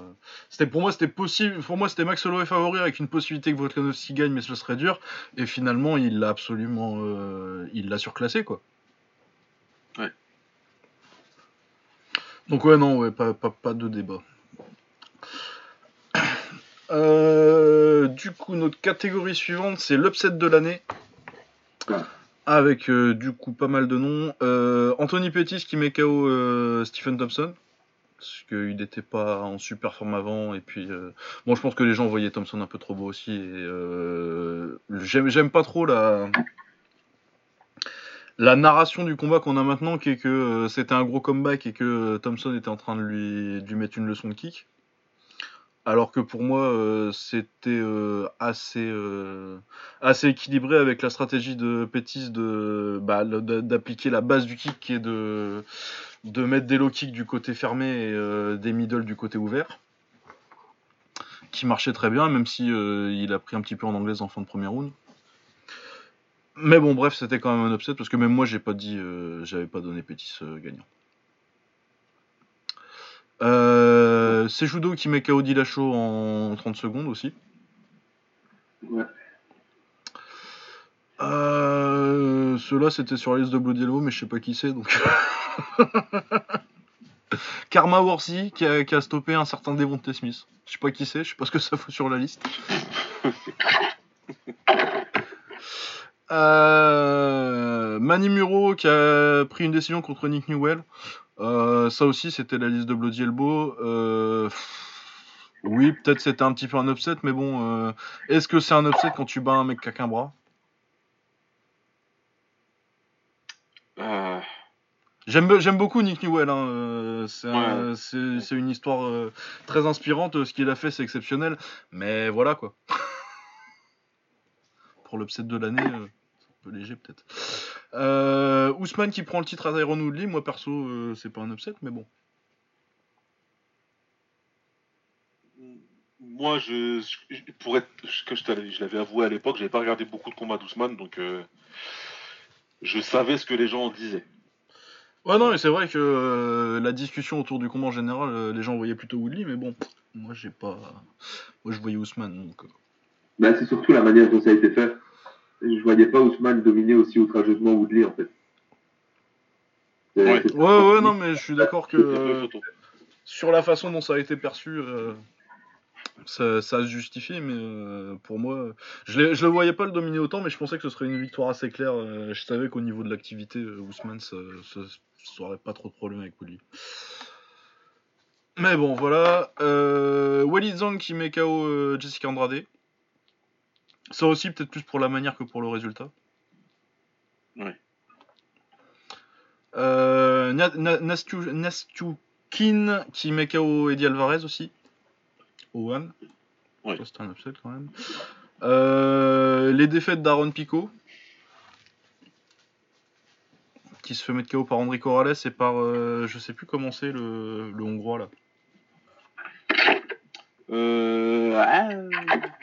C'était pour moi, c'était possible. Pour moi, c'était Max Holloway favori avec une possibilité que Volkanovski gagne, mais ce serait dur. Et finalement, il l'a absolument, euh, il l'a surclassé, quoi. Ouais. Donc ouais, non, ouais, pas, pas, pas de débat. Euh, du coup, notre catégorie suivante, c'est l'upset de l'année. Ouais. Avec euh, du coup pas mal de noms. Anthony Pettis qui met KO Stephen Thompson. Parce qu'il n'était pas en super forme avant. Et puis, euh, bon, je pense que les gens voyaient Thompson un peu trop beau aussi. Et euh, j'aime, pas trop la, la narration du combat qu'on a maintenant, qui est que euh, c'était un gros comeback et que Thompson était en train de lui, mettre une leçon de kick. Alors que pour moi, c'était assez, assez équilibré avec la stratégie de Pétis de, bah, le- de- d'appliquer la base du kick est de, de mettre des low kicks du côté fermé et euh, des middle du côté ouvert. Qui marchait très bien, même si euh, il a pris un petit peu en anglaise en fin de premier round. Mais bon, bref, c'était quand même un upset parce que même moi, j'ai pas dit, euh, j'avais pas donné Pétis gagnant. C'est Judo qui met KO Dillashaw en 30 secondes aussi. Ouais. Euh, Ceux-là, c'était sur la liste de Bloody Yellow, mais je sais pas qui c'est donc. Karma Worthy qui a, qui a stoppé un certain Devontae Smith. Je sais pas qui c'est, je sais pas ce que ça fout sur la liste. Euh, Manny Muro qui a pris une décision contre Nick Newell. Euh, ça aussi, c'était la liste de Bloody Elbow. Euh, oui, peut-être c'était un petit peu un upset, mais bon, euh, est-ce que c'est un upset quand tu bats un mec qui a qu'un bras? Euh, J'aime j'aime beaucoup Nick Newell. hein, euh, C'est un- Ouais. c'est- c'est une histoire euh, très inspirante. Ce qu'il a fait, c'est exceptionnel. Mais voilà quoi. Pour l'upset de l'année, euh, c'est un peu léger peut-être. Euh, Ousmane qui prend le titre à Tyron Woodley. Moi perso, c'est pas un upset, mais bon. Moi, je, je- pour être, ce que je, t'avais- je l'avais avoué à l'époque, j'avais pas regardé beaucoup de combats d'Ousmane, donc je savais ce que les gens en disaient. Ouais, non, mais c'est vrai que euh, la discussion autour du combat en général, euh, les gens voyaient plutôt Woodley, mais bon, moi j'ai pas. Moi je voyais Ousmane donc. euh. Bah, c'est surtout la manière dont ça a été fait. Je voyais pas Ousmane dominer aussi outrageusement Woodley, en fait. Ouais. Ouais, ouais, non, mais je suis d'accord que. Euh, sur la façon dont ça a été perçu, euh, ça, ça se justifie, mais euh, pour moi, je, je le voyais pas le dominer autant, mais je pensais que ce serait une victoire assez claire. euh, je savais qu'au niveau de l'activité, euh, Ousmane, ça, ça, ça aurait pas trop de problème avec Woodley. Mais bon, voilà. Euh, Walid Zhang qui met KO euh, Jessica Andrade. Ça aussi, peut-être plus pour la manière que pour le résultat. Ouais. Euh, Na- Na- Nastu- Nastukin qui met KO Eddie Alvarez aussi. One. Ouais. C'était un upset quand même. Euh, les défaites d'Aaron Pico. Qui se fait mettre KO par André Corrales et par. euh, je sais plus comment c'est le, le hongrois là. Euh... Ah,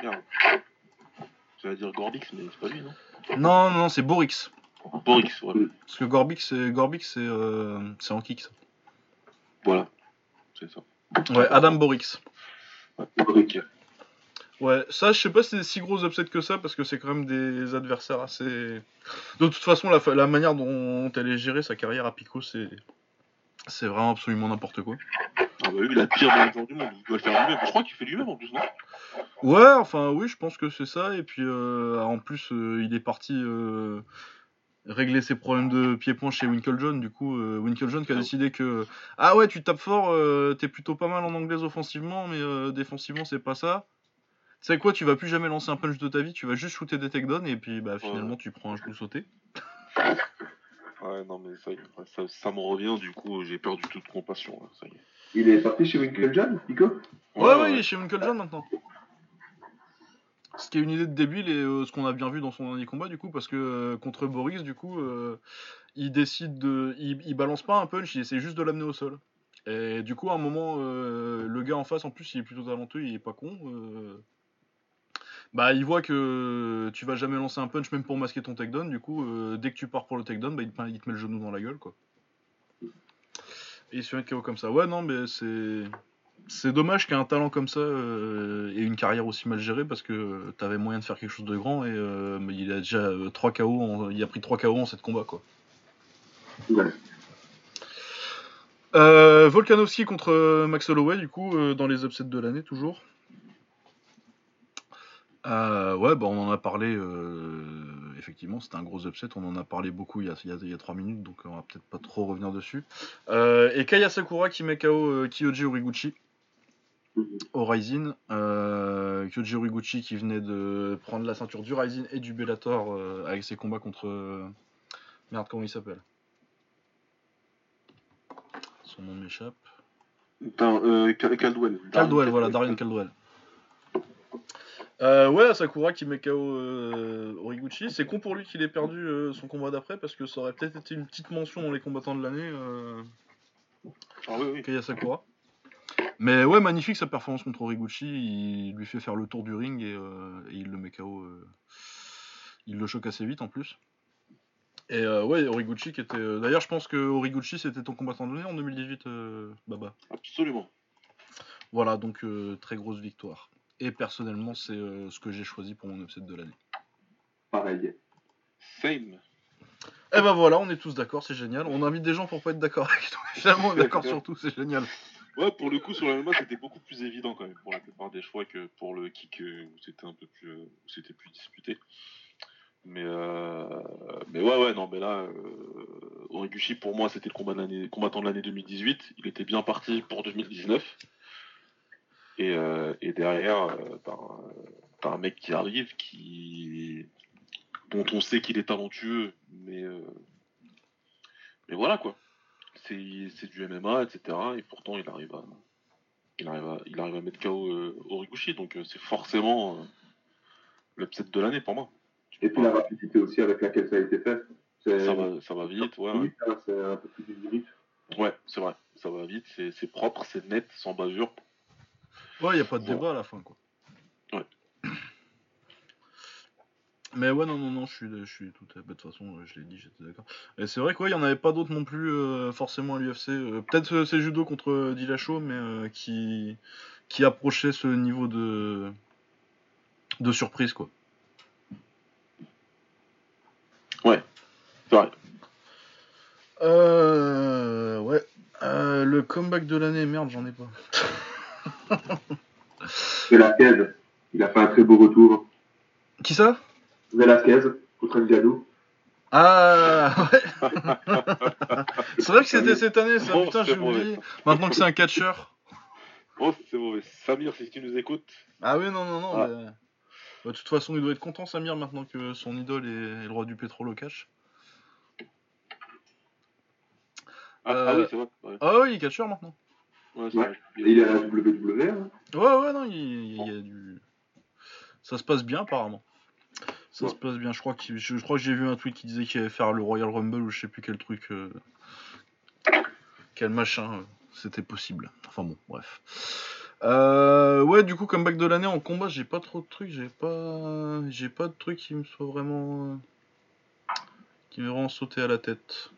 merde. J'allais dire Gorbix, mais c'est pas lui, non? Non, non, c'est Borix. Borix, voilà. Parce que Gorbix, c'est Gorbix, c'est euh, c'est en kick ça. Voilà. C'est ça. Ouais, Adam Borix. Ouais, ça, je sais pas si c'est si gros upset que ça, parce que c'est quand même des adversaires assez. De toute façon, la, fa- la manière dont elle est gérée, sa carrière à Pico, c'est. C'est vraiment absolument n'importe quoi. Ah bah oui, la pire manager du monde, il doit le faire lui-même. Je crois qu'il fait lui-même en plus, non? Ouais, enfin, oui, je pense que c'est ça. Et puis, euh, en plus, euh, il est parti euh, régler ses problèmes de pied-point chez Winklejohn. Du coup, euh, Winklejohn qui a Ah décidé que. Ah ouais, tu tapes fort, euh, t'es plutôt pas mal en anglaise offensivement, mais euh, défensivement, c'est pas ça. Tu sais quoi, tu vas plus jamais lancer un punch de ta vie, tu vas juste shooter des takedowns et puis bah finalement tu prends un genou sauté. Ouais, non, mais ça, y est, ouais, ça, ça me revient, du coup, j'ai perdu toute compassion, là, ça y est. Il est parti chez Winklejohn, Pico? Ouais, ouais, il est chez Winklejohn maintenant. Ce qui est une idée de débile et euh, ce qu'on a bien vu dans son dernier combat du coup, parce que euh, contre Boris, du coup, euh, il décide de. Il, il balance pas un punch, il essaie juste de l'amener au sol. Et du coup, à un moment, le gars en face, en plus, il est plutôt talentueux, il est pas con. Bah, il voit que tu vas jamais lancer un punch même pour masquer ton takedown. Du coup, dès que tu pars pour le takedown, bah, il, te, il te met le genou dans la gueule, quoi. Et il se met KO comme ça. Ouais, non, mais c'est. C'est dommage qu'un talent comme ça euh, ait une carrière aussi mal gérée parce que t'avais moyen de faire quelque chose de grand et euh, mais il a déjà euh, 3 KO, en- il a pris 3 KO en 7 combats quoi. Ouais. Euh, Volkanovski contre euh, Max Holloway du coup euh, dans les upsets de l'année toujours. Euh, ouais bah on en a parlé euh, effectivement, c'était un gros upset. On en a parlé beaucoup il y a, il y a, 3 minutes, donc on va peut-être pas trop revenir dessus. Euh, et Kaya Sakura qui met KO euh, Kyoji Origuchi. Au Rising. Euh, Kyoji Origuchi qui venait de prendre la ceinture du Rising et du Bellator euh, avec ses combats contre. euh, Merde, comment il s'appelle? Son nom m'échappe. Euh, Cal- Caldwell. Caldwell, voilà, Darian Caldwell. Euh, ouais, Sakura qui met KO euh, Origuchi. C'est con pour lui qu'il ait perdu euh, son combat d'après parce que ça aurait peut-être été une petite mention dans les combattants de l'année, euh, Ah oui, oui. Kaya Sakura. Mais ouais, magnifique sa performance contre Origuchi. Il lui fait faire le tour du ring et, euh, et il le met KO. euh, il le choque assez vite en plus. Et euh, ouais, Origuchi qui était. D'ailleurs, je pense que Origuchi c'était ton combattant de l'année en 2018, euh, Baba? Absolument. Voilà, donc très grosse victoire. Et personnellement, c'est ce que j'ai choisi pour mon upset de l'année. Pareil. Same. Et ben voilà, on est tous d'accord, c'est génial. On invite des gens pour pas être d'accord avec nous. Finalement, on est d'accord sur tout, c'est génial. Ouais, pour le coup, sur la MMA, c'était beaucoup plus évident quand même pour la plupart des choix que pour le kick euh, où c'était un peu plus, euh, où c'était plus disputé. Mais, euh, mais ouais, ouais, non, mais là, euh, Origuchi, pour moi, c'était le combat de l'année, combattant de l'année 2018. Il était bien parti pour 2019. Et, euh, et derrière, euh, t'as un, mec qui arrive, qui dont on sait qu'il est talentueux, mais, mais voilà quoi c'est c'est du MMA, etc. Et pourtant, il arrive à, il arrive à, il arrive à mettre KO euh, Origuchi. Donc, euh, c'est forcément euh, l'upset de l'année pour moi. Et puis la rapidité aussi avec laquelle ça a été fait. C'est Ça va, ça va vite, ouais. C'est un peu plus d'une minute. Ouais, c'est vrai. Ça va vite, c'est c'est propre, c'est net, sans bavure. Ouais, y a pas de débat à la fin, quoi. Ouais. Mais ouais, non, non, non, je suis, je suis tout à fait. De toute façon, euh, je l'ai dit, j'étais d'accord. Et c'est vrai quoi, il y en avait pas d'autres non plus, euh, forcément à l'UFC. Euh, Peut-être euh, c'est judo contre Dillashaw, mais euh, qui, qui approchait ce niveau de, de surprise, quoi. C'est vrai. Euh, ouais. Le comeback de l'année, merde, j'en ai pas. Velasquez, il a fait un très beau retour. Qui ça? Velasquez contre Ngannou. Ah ouais C'est vrai que c'était cette année, ça, Bon, putain, c'est j'ai mauvais. oublié. Maintenant que c'est un catcheur. Oh, c'est mauvais. Samir, si tu nous écoutes, Ah oui, non, non, non. Ah. mais- Bah, de toute façon, il doit être content, Samir, maintenant que son idole est, le roi du pétrole au cash. Ah, Euh, ah oui, c'est vrai. Ouais, Ah oui, il est catcheur maintenant. ouais, c'est Ouais. vrai. Et il est à la WWE. hein. Ouais, ouais, non, il, il y a du. Ça se passe bien, apparemment. Ça Ouais. se passe bien. Je crois, qu'il- je, je crois que j'ai vu un tweet qui disait qu'il allait faire le Royal Rumble ou je sais plus quel truc. euh, Quel machin. euh, C'était possible. Enfin bon, bref. Euh, ouais, du coup, comeback de l'année en combat, j'ai pas trop de trucs. J'ai pas, j'ai pas de trucs qui me soient vraiment, qui m'aient vraiment sauté à la tête.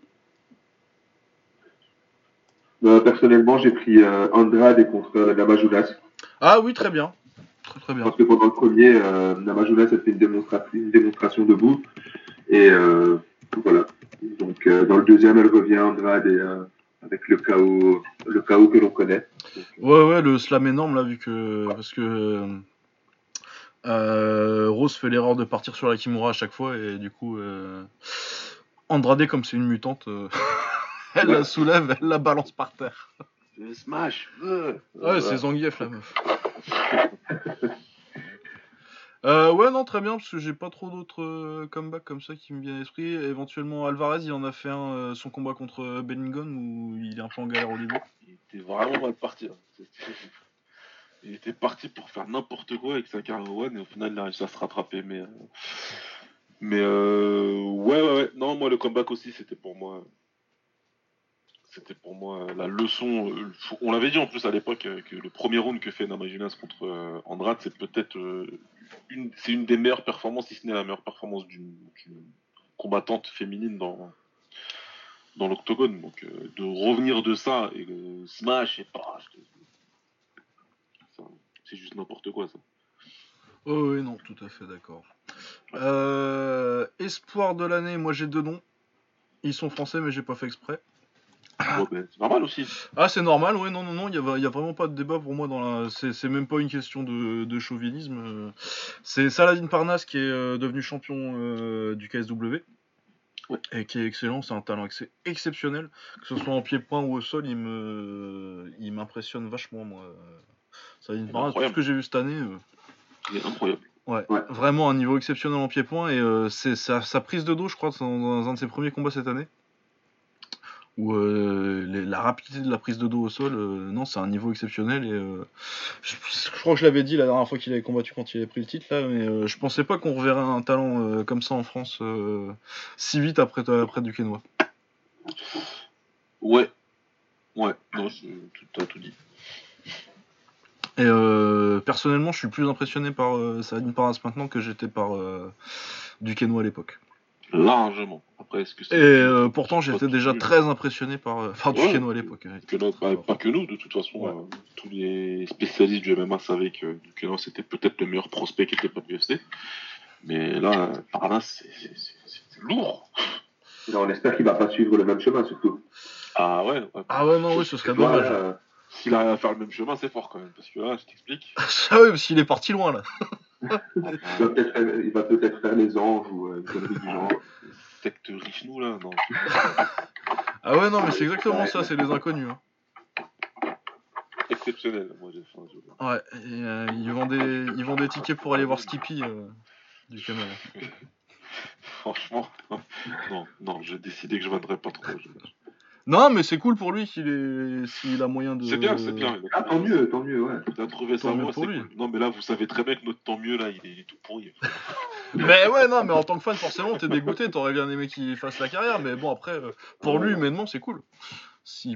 Personnellement, j'ai pris Andrade contre euh, Namajunas. Ah oui, très bien, très très bien. Parce que pendant le premier, euh, Namajunas a fait une, démonstra- une démonstration debout. Et euh, voilà. Donc euh, dans le deuxième, elle revient Andrade et, euh, avec le chaos, le chaos que l'on connaît. Donc, Ouais, ouais, le slam énorme là, vu que. Parce que. Rose fait l'erreur de partir sur la Kimura à chaque fois, et du coup. euh, Andrade, comme c'est une mutante, euh, elle la soulève, elle la balance par terre. Smash euh, Ouais, voilà. c'est Zangief la meuf. Euh, ouais, non, très bien, parce que j'ai pas trop d'autres euh, comebacks comme ça qui me viennent à l'esprit. Éventuellement, Alvarez, il en a fait un, euh, son combat contre euh, Bellingham, où il est un peu en galère au début. Il était vraiment mal parti. hein. Il était parti pour faire n'importe quoi avec sa One et au final il a réussi à se rattraper. Mais, mais ouais, ouais, ouais. Non, moi le comeback aussi c'était pour moi. C'était pour moi la leçon. euh, On l'avait dit en plus à l'époque euh, que le premier round que fait Namajunas contre euh, Andrade, c'est peut-être une, une des meilleures performances, si ce n'est la meilleure performance d'une combattante féminine dans, dans l'octogone. Donc de revenir de ça et euh, smash et pas. C'est juste n'importe quoi ça. Oh oui, non, tout à fait d'accord. Espoir de l'année, moi j'ai deux noms. Ils sont français, mais j'ai pas fait exprès. Bon, ben, c'est normal aussi. Ah, c'est normal, ouais, non, non, non, il n'y a, vraiment pas de débat pour moi dans la. C'est même pas une question de, de chauvinisme. euh. C'est Saladin Parnasse qui est euh, devenu champion euh, du KSW. Ouais. Et qui est excellent, c'est un talent ex- exceptionnel. Que ce soit en pied-point ou au sol, il me il m'impressionne vachement, moi. Saladin est Parnasse, tout ce que j'ai vu cette année. euh, Il est incroyable. Ouais, Ouais. vraiment un niveau exceptionnel en pied-point et euh, c'est sa, sa prise de dos, je crois, dans un de ses premiers combats cette année. Où euh, les- la rapidité de la prise de dos au sol, euh, non, c'est un niveau exceptionnel et euh, je, je crois que je l'avais dit la dernière fois qu'il avait combattu quand il avait pris le titre là, mais je pensais pas qu'on reverrait un talent comme ça en France si vite après après du Quénois. Ouais. Ouais, non, t'as tout dit. Et personnellement, je suis plus impressionné par Saladin Parnasse maintenant que j'étais par du à l'époque. Largement. Après, est-ce que Et euh, pourtant, j'étais déjà très impressionné par, euh, par Ouais. À l'époque. ouais. que notre- bah, pas que nous, de toute façon. Ouais. euh, tous les spécialistes du MMA savaient que Duquesne c'était peut-être le meilleur prospect qui était pas de l'UFC. Mais là, par là, c'est c'est- c'est- c'est lourd. Non, on espère qu'il va pas suivre le même chemin, surtout. Ah ouais, ouais. Ah ouais, non, oui, ce serait dommage. euh, S'il arrive à faire le même chemin, c'est fort quand même. Parce que là, je t'explique. Ah oui, parce qu'il est parti loin là. Il va peut-être faire, il va peut-être faire les anges ou euh, du genre. Secte riche nous là, non. Ah ouais, non, mais c'est exactement ça, c'est les inconnus. hein. Exceptionnel, moi j'ai je- Ouais, et, euh, ils, vendent des, ils vendent des tickets pour aller voir Skippy euh, du Quénois. Franchement, non, non, j'ai décidé que je vendrais pas trop. je- Non, mais c'est cool pour lui qu'il ait, s'il a moyen de. C'est bien, c'est bien. Ah, tant mieux, tant mieux, ouais. Il a trouvé ça, Tant mieux moi, pour lui. cool. Non, mais là, vous savez très bien que notre tant mieux, là, il est, il est tout pourri. Mais ouais, non, mais en tant que fan, forcément, t'es dégoûté, t'aurais bien aimé qu'il fasse la carrière, mais bon, après, euh, pour lui, humainement, c'est cool.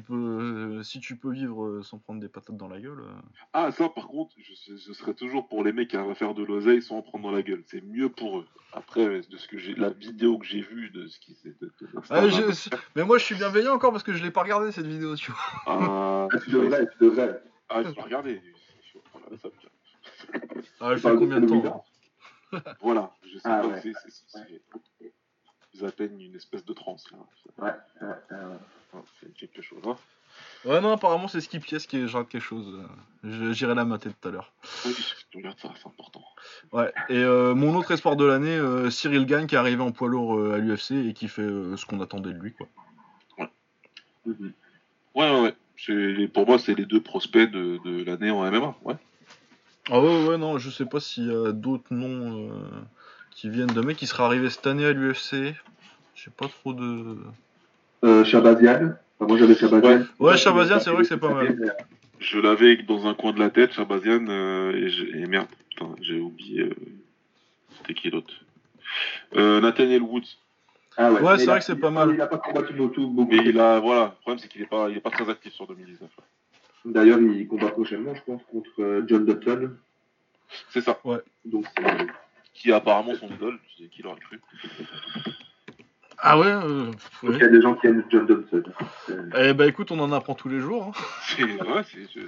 Peut, euh, si tu peux vivre euh, sans prendre des patates dans la gueule. euh. Ah, ça, par contre, je, je serais toujours pour les mecs qui arrivent à faire de l'oseille sans en prendre dans la gueule. C'est mieux pour eux. Après, de ce que j'ai, la vidéo que j'ai vue de ce qui s'est. Ah, je- Mais moi, je suis bienveillant encore parce que je l'ai pas regardé cette vidéo, tu vois. Ah, tu devrais, tu devrais. ah, je ça, putain. Ah, elle fait combien de temps hein Voilà, je sais Ah, pas, ouais. c'est, c'est, c'est- c'est- Ils atteignent une espèce de transe, là. Ouais, ouais, ouais. C'est quelque chose, hein. Ouais, non, apparemment, c'est Skippy qui est genre quelque chose. euh, J'irai la mater tout à l'heure. Oui, ça, c'est important. Ouais, et euh, mon autre espoir de l'année, euh, Cyril Gagne, qui est arrivé en poids lourd euh, à l'UFC et qui fait ce qu'on attendait de lui, quoi. Mhm. Ouais, ouais, ouais. Pour moi, c'est les deux prospects de, de l'année en MMA. Ouais. Ah ouais, ouais, non, je sais pas s'il y a d'autres noms qui viennent de mecs qui seraient arrivés cette année à l'UFC. J'ai pas trop de. Euh, Shabazian. Enfin, moi, j'avais Shabazian. Ouais, Shabazian, c'est vrai que c'est pas mal. Mais, Je l'avais dans un coin de la tête, Shabazian, euh, et, merde, putain, j'ai oublié. euh, C'était qui l'autre? Euh, Nathaniel Woods. Ah ouais, Ouais, c'est vrai que c'est pas mal. Il a pas combattu beaucoup. beaucoup. Mais il a, voilà, le problème c'est qu'il est pas, il est pas très actif sur 2019. là. D'ailleurs, il combat prochainement, je pense, contre John Dutton. C'est ça, Donc, c'est- qui est apparemment son idole, c'est qui l'aurait cru. Ah ouais, euh, ouais. il y a des gens qui aiment John. C'est- Eh bah écoute, on en apprend tous les jours. hein. C'est, ouais, c'est,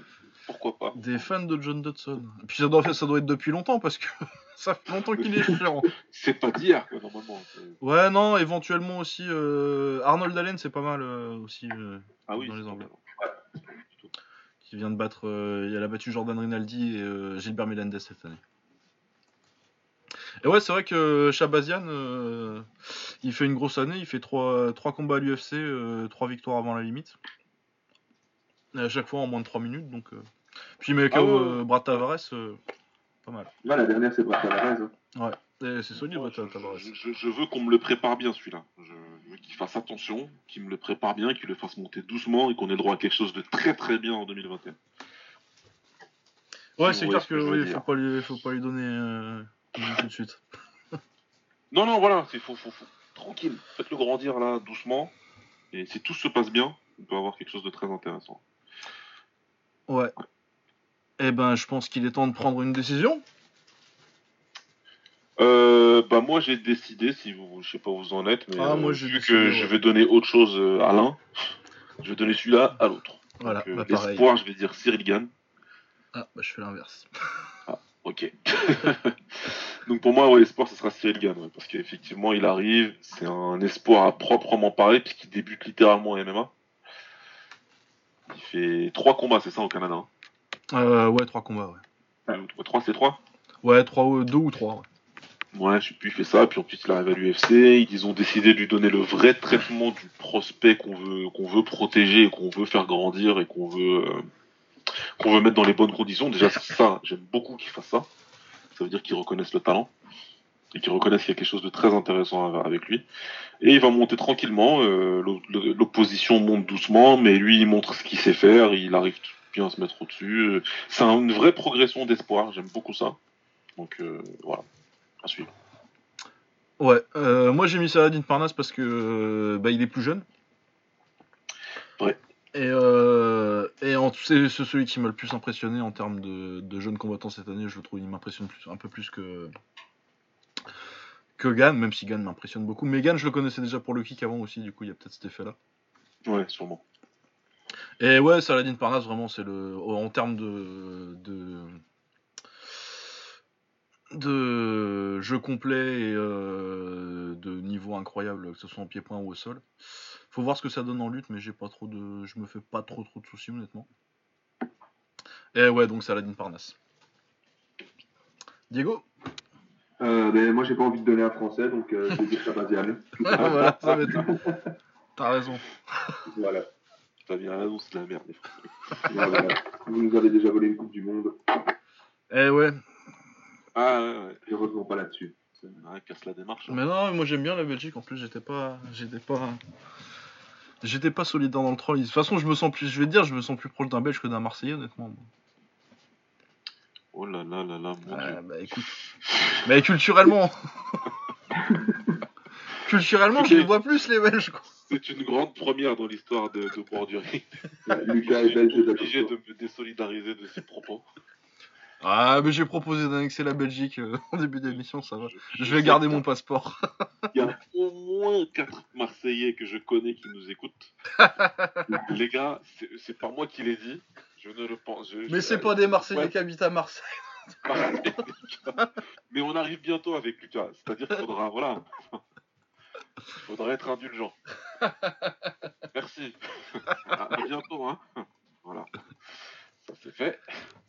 pourquoi pas. Des fans de John Dodson. Et puis ça doit, ça doit être depuis longtemps parce que ça fait longtemps qu'il est chiant. C'est pas d'hier, quoi, normalement. c'est- Ouais, non, éventuellement aussi. euh, Arnold Allen, c'est pas mal euh, aussi. euh, Ah oui, Dans les Anglais. qui vient de battre. euh, il a battu Jordan Rinaldi et euh, Gilbert Melendez cette année. Et ouais, c'est vrai que Shabazian, euh, il fait une grosse année. Il fait trois, trois combats à l'UFC, euh, trois victoires avant la limite. Et à chaque fois en moins de 3 minutes. Donc, euh. Puis, mais Ah ouais, euh, Brad Tavares, euh, pas mal. Ouais, la dernière, c'est Brad Tavares. hein. Et c'est solide, Brad je, Tavares. je- veux qu'on me le prépare bien celui-là. Je veux qu'il fasse attention, qu'il me le prépare bien, qu'il le fasse monter doucement et qu'on ait le droit à quelque chose de très très bien en 2021. Ouais, c'est clair que que oui, faut pas lui, faut pas lui donner euh, tout de suite. Non, non, voilà, il faut, faut- faut- tranquille. Faites-le grandir là, doucement. Et si tout se passe bien, on peut avoir quelque chose de très intéressant. Ouais. Eh ben, je pense qu'il est temps de prendre une décision. Euh, bah moi j'ai décidé, si vous, je sais pas où vous en êtes, mais Ah, euh, moi, vu que ouais. je vais donner autre chose euh, à l'un, je vais donner celui-là à l'autre. Voilà, Donc, euh, bah, l'espoir, je vais dire Cyril Gann. Ah, bah, je fais l'inverse. Ok. Donc pour moi, ouais, l'espoir, ce sera Cyril Gann, ouais, parce qu'effectivement, il arrive, c'est un espoir à proprement parler, puisqu'il débute littéralement en MMA. Il fait trois combats, c'est ça, au Canada hein? Euh, ouais, trois combats, ouais. Trois- c'est trois? Ouais, trois, ou- deux ou trois, ouais. Ouais, je sais plus, il fait ça, puis ensuite il arrive à l'UFC. Ils ont décidé de lui donner le vrai traitement du prospect qu'on veut, qu'on veut protéger, et qu'on veut faire grandir et qu'on veut, euh, qu'on veut mettre dans les bonnes conditions. Déjà, c'est ça, j'aime beaucoup qu'ils fassent ça. Ça veut dire qu'ils reconnaissent le talent et qu'ils reconnaissent qu'il y a quelque chose de très intéressant avec lui. Et il va monter tranquillement. euh, l'o- l'o- L'opposition monte doucement, mais lui, il montre ce qu'il sait faire. Il arrive bien à se mettre au-dessus. C'est un- une vraie progression d'espoir. J'aime beaucoup ça. Donc euh, voilà, à suivre. Ouais, euh, moi j'ai mis Saladin Parnasse parce que euh, bah, il est plus jeune. Ouais. Et, euh, et en- c'est c'est celui qui m'a le plus impressionné en termes de, de jeunes combattants cette année. Je le trouve, il m'impressionne un peu plus que que Gann, même si Gann m'impressionne beaucoup. Mais Gann, je le connaissais déjà pour le kick avant aussi, du coup il y a peut-être cet effet-là. Ouais, sûrement. Et ouais, Saladin Parnasse, vraiment, c'est le. En termes de. de. de jeu complet et euh, de niveau incroyable, que ce soit en pied-point ou au sol. Faut voir ce que ça donne en lutte, mais j'ai pas trop de. Je me fais pas trop trop de soucis, honnêtement. Et ouais, donc Saladin Parnasse. Diego Euh, mais moi, j'ai pas envie de donner un français, donc euh, je vais dire Chabazian. Voilà, ça. T'as raison. voilà. T'as bien raison, c'est de la merde. les Français. Voilà. Vous nous avez déjà volé une Coupe du Monde. Eh ouais. Ah ouais, ouais. Pas là-dessus. Ouais, casse la démarche. hein. Mais non, moi j'aime bien la Belgique. En plus, j'étais pas, j'étais pas, j'étais pas solidaire dans le troll. De toute façon, je me sens plus, je vais te dire, je me sens plus proche d'un Belge que d'un Marseillais, honnêtement. Oh là là là là, mon dieu. Ah, bah écoute, mais culturellement, culturellement, je les vois plus les Belges. Quoi. C'est une grande première dans l'histoire de, de Bordurie. Lucas est belge obligé de me désolidariser de ses propos. Ah, mais j'ai proposé d'annexer la Belgique euh, en début d'émission, ça va. Je vais garder mon passeport. Il y a au moins 4 Marseillais que je connais qui nous écoutent. Les gars, c'est pas moi qui l'ai dit. Je ne le pense. je- Mais c'est pas des Marseillais Ouais. qui habitent à Marseille. Mais on arrive bientôt avec Lucas. C'est-à-dire qu'il faudra, voilà. Il faudra être indulgent. Merci. À à bientôt, hein. Voilà. Ça c'est fait.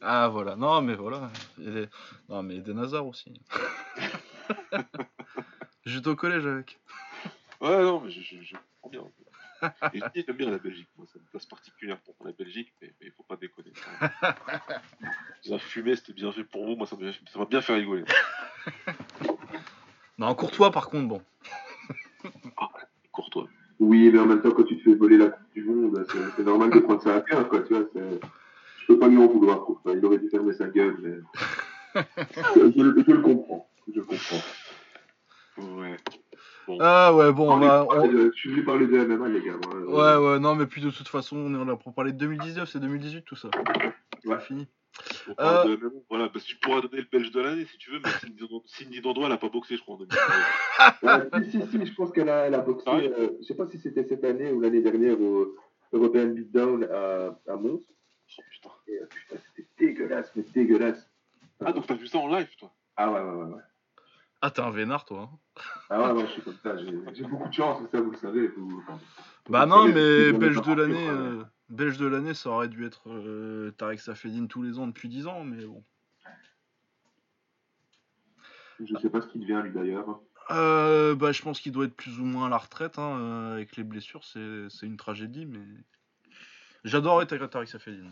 Ah voilà, non mais voilà. Il y a des- Non mais des Nazars aussi. J'étais au collège avec. Ouais, non, mais je, je, je comprends bien. Et je dis, j'aime bien la Belgique. Moi, c'est une place particulière pour la Belgique, mais il faut pas déconner. La fumée, c'était bien fait pour vous. Moi, ça m'a bien fait rigoler. Non, Courtois par contre, bon. Courtois. Oui, mais en même temps, quand tu te fais voler la Coupe du Monde, c'est normal de prendre ça à cœur, quoi. Tu vois, peux pas lui en vouloir. Quoi. Enfin, il aurait dû fermer sa gueule, mais je, le- je le comprends. Je le comprends. Ouais. Ah ouais, bon, on va. on- de- Je suis venu parler de MMA, les gars. moi. Ouais, ouais, non, mais puis de toute façon, on est là pour parler de 2019, c'est 2018 tout ça. Ouais. C'est fini. On Euh. de MMA. Voilà, parce que tu pourras donner le belge de l'année si tu veux, mais Cindy Cindy Dandois, elle a pas boxé, je crois, en 2019. Ouais, si, si, si, je pense qu'elle a, elle a boxé. Ah ouais euh, je sais pas si c'était cette année ou l'année dernière au European Beatdown à, à Mons. Oh putain. Et euh, putain, c'était dégueulasse, mais dégueulasse. Ah, donc t'as vu ça en live, toi? Ah ouais, ouais, ouais. ouais. Ah, t'es un vénard, toi. hein. Ah ouais, ouais, je suis comme ça. J'ai j'ai beaucoup de chance, ça, vous le savez. Vous, Bah vous non, savez, mais vous Belge de l'année, euh, Belge de l'année, ça aurait dû être euh, Tarek Safedine tous les ans depuis 10 ans, mais bon. Je sais pas ce qu'il devient, lui, d'ailleurs. Euh, bah, je pense qu'il doit être plus ou moins à la retraite, hein, euh, avec les blessures, c'est c'est une tragédie, mais. J'adorais Tarek Tarek Safedine.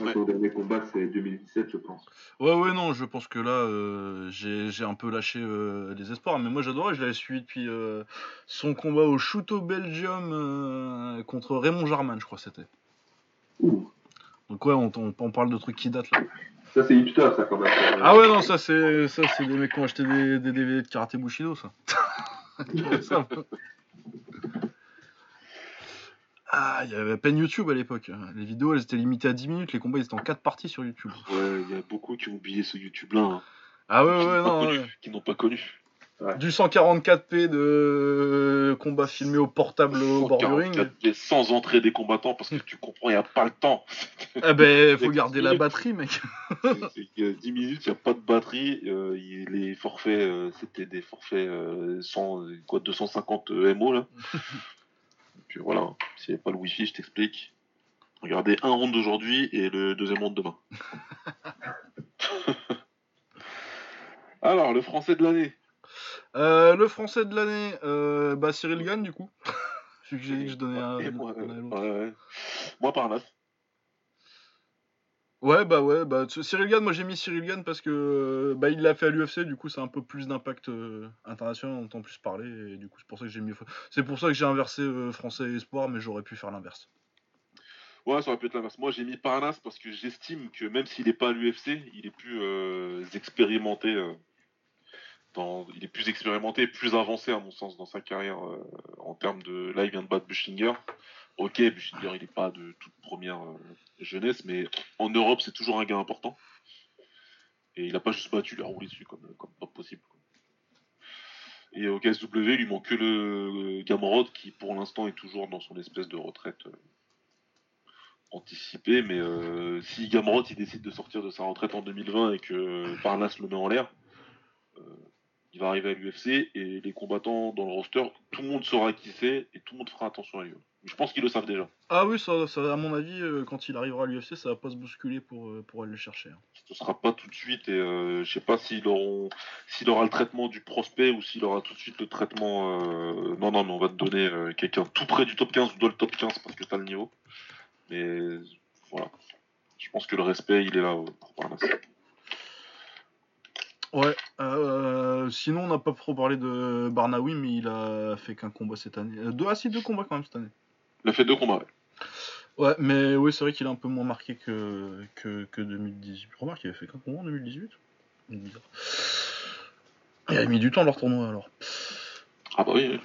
Ouais. Son dernier combat, c'est 2017, je pense. Ouais, ouais, non, je pense que là, euh, j'ai j'ai un peu lâché euh, les espoirs. Mais moi, j'adorais, je l'avais suivi depuis euh, son combat au Shoot au Belgium euh, contre Raymond Jarman, je crois que c'était. Ouh, Donc, ouais, on, on- on parle de trucs qui datent là. ça, c'est hipster, ça, quand même. Ah, ouais, non, ça, c'est ça c'est des mecs qui ont acheté des, des DVD de Karaté Bushido, ça. Ça, Ah, il y avait à peine YouTube à l'époque. Les vidéos, elles étaient limitées à 10 minutes, les combats, ils étaient en 4 parties sur YouTube. Ouais, il y a beaucoup qui ont oublié ce YouTube-là. hein, Ah, ouais, qui ouais, non. connu, ouais. Qui n'ont pas connu. Du 144p de combat filmé au portable au bord du ring. 144, mais sans entrée des combattants, parce que tu comprends, il n'y a pas le temps. Eh ben, faut garder la minutes. batterie, mec. Il y a 10 minutes, il n'y a pas de batterie. euh, il- les forfaits, euh, c'était des forfaits euh, 100, quoi, 250 MO là. Puis voilà, s'il n'y avait pas le wifi, je t'explique. Regardez un round d'aujourd'hui et le deuxième round demain. Alors, le français de l'année. Euh, le français de l'année, euh, bah Cyril Gann du coup. J'ai dit que je donnais un. Et moi, l'autre. ouais, ouais. Moi, Parnasse. Ouais, bah ouais, bah Cyril Gann, moi j'ai mis Cyril Gann parce que euh, bah il l'a fait à l'UFC, du coup c'est un peu plus d'impact euh, international, on entend plus parler, et du coup c'est pour ça que j'ai mis. C'est pour ça que j'ai inversé euh, français et espoir, mais j'aurais pu faire l'inverse. Ouais, ça aurait pu être l'inverse. Moi, j'ai mis Parnasse parce que j'estime que même s'il n'est pas à l'UFC, il est plus expérimenté. dans... Il est plus expérimenté, plus avancé, à mon sens, dans sa carrière en termes de. Là, il vient de battre Buchinger. Ok, Buchinger, il n'est pas de toute première euh, jeunesse, mais en Europe, c'est toujours un gars important. Et il n'a pas juste battu, il a dessus comme, comme pas possible. Et au KSW, il lui manque que le Gamrod qui, pour l'instant, est toujours dans son espèce de retraite euh, anticipée. Mais euh, si Gamrod il décide de sortir de sa retraite en 2020 et que Parnasse le met en l'air, euh, il va arriver à l'UFC et les combattants dans le roster, tout le monde saura qui c'est et tout le monde fera attention à lui. Je pense qu'ils le savent déjà. Ah oui, ça, ça, à mon avis, euh, quand il arrivera à l'UFC, ça va pas se bousculer pour, euh, pour aller le chercher. hein. Ce sera pas tout de suite et euh, je sais pas s'il aura le traitement du prospect ou s'il aura tout de suite le traitement euh, non non mais on va te donner euh, quelqu'un tout près du top 15 ou dans le top 15 parce que t'as le niveau mais voilà je pense que le respect il est là pour Parnasse Ouais, euh, sinon on n'a pas trop parlé de Barnaoui, mais il a fait qu'un combat cette année. Deux, ah si, deux combats quand même cette année. Il a fait deux combats ouais. Ouais, mais oui, c'est vrai qu'il est un peu moins marqué que, que, que 2018. Remarque, il avait fait qu'un combat en 2018 C'est bizarre. Il a mis du temps leur tournoi alors. ah bah oui.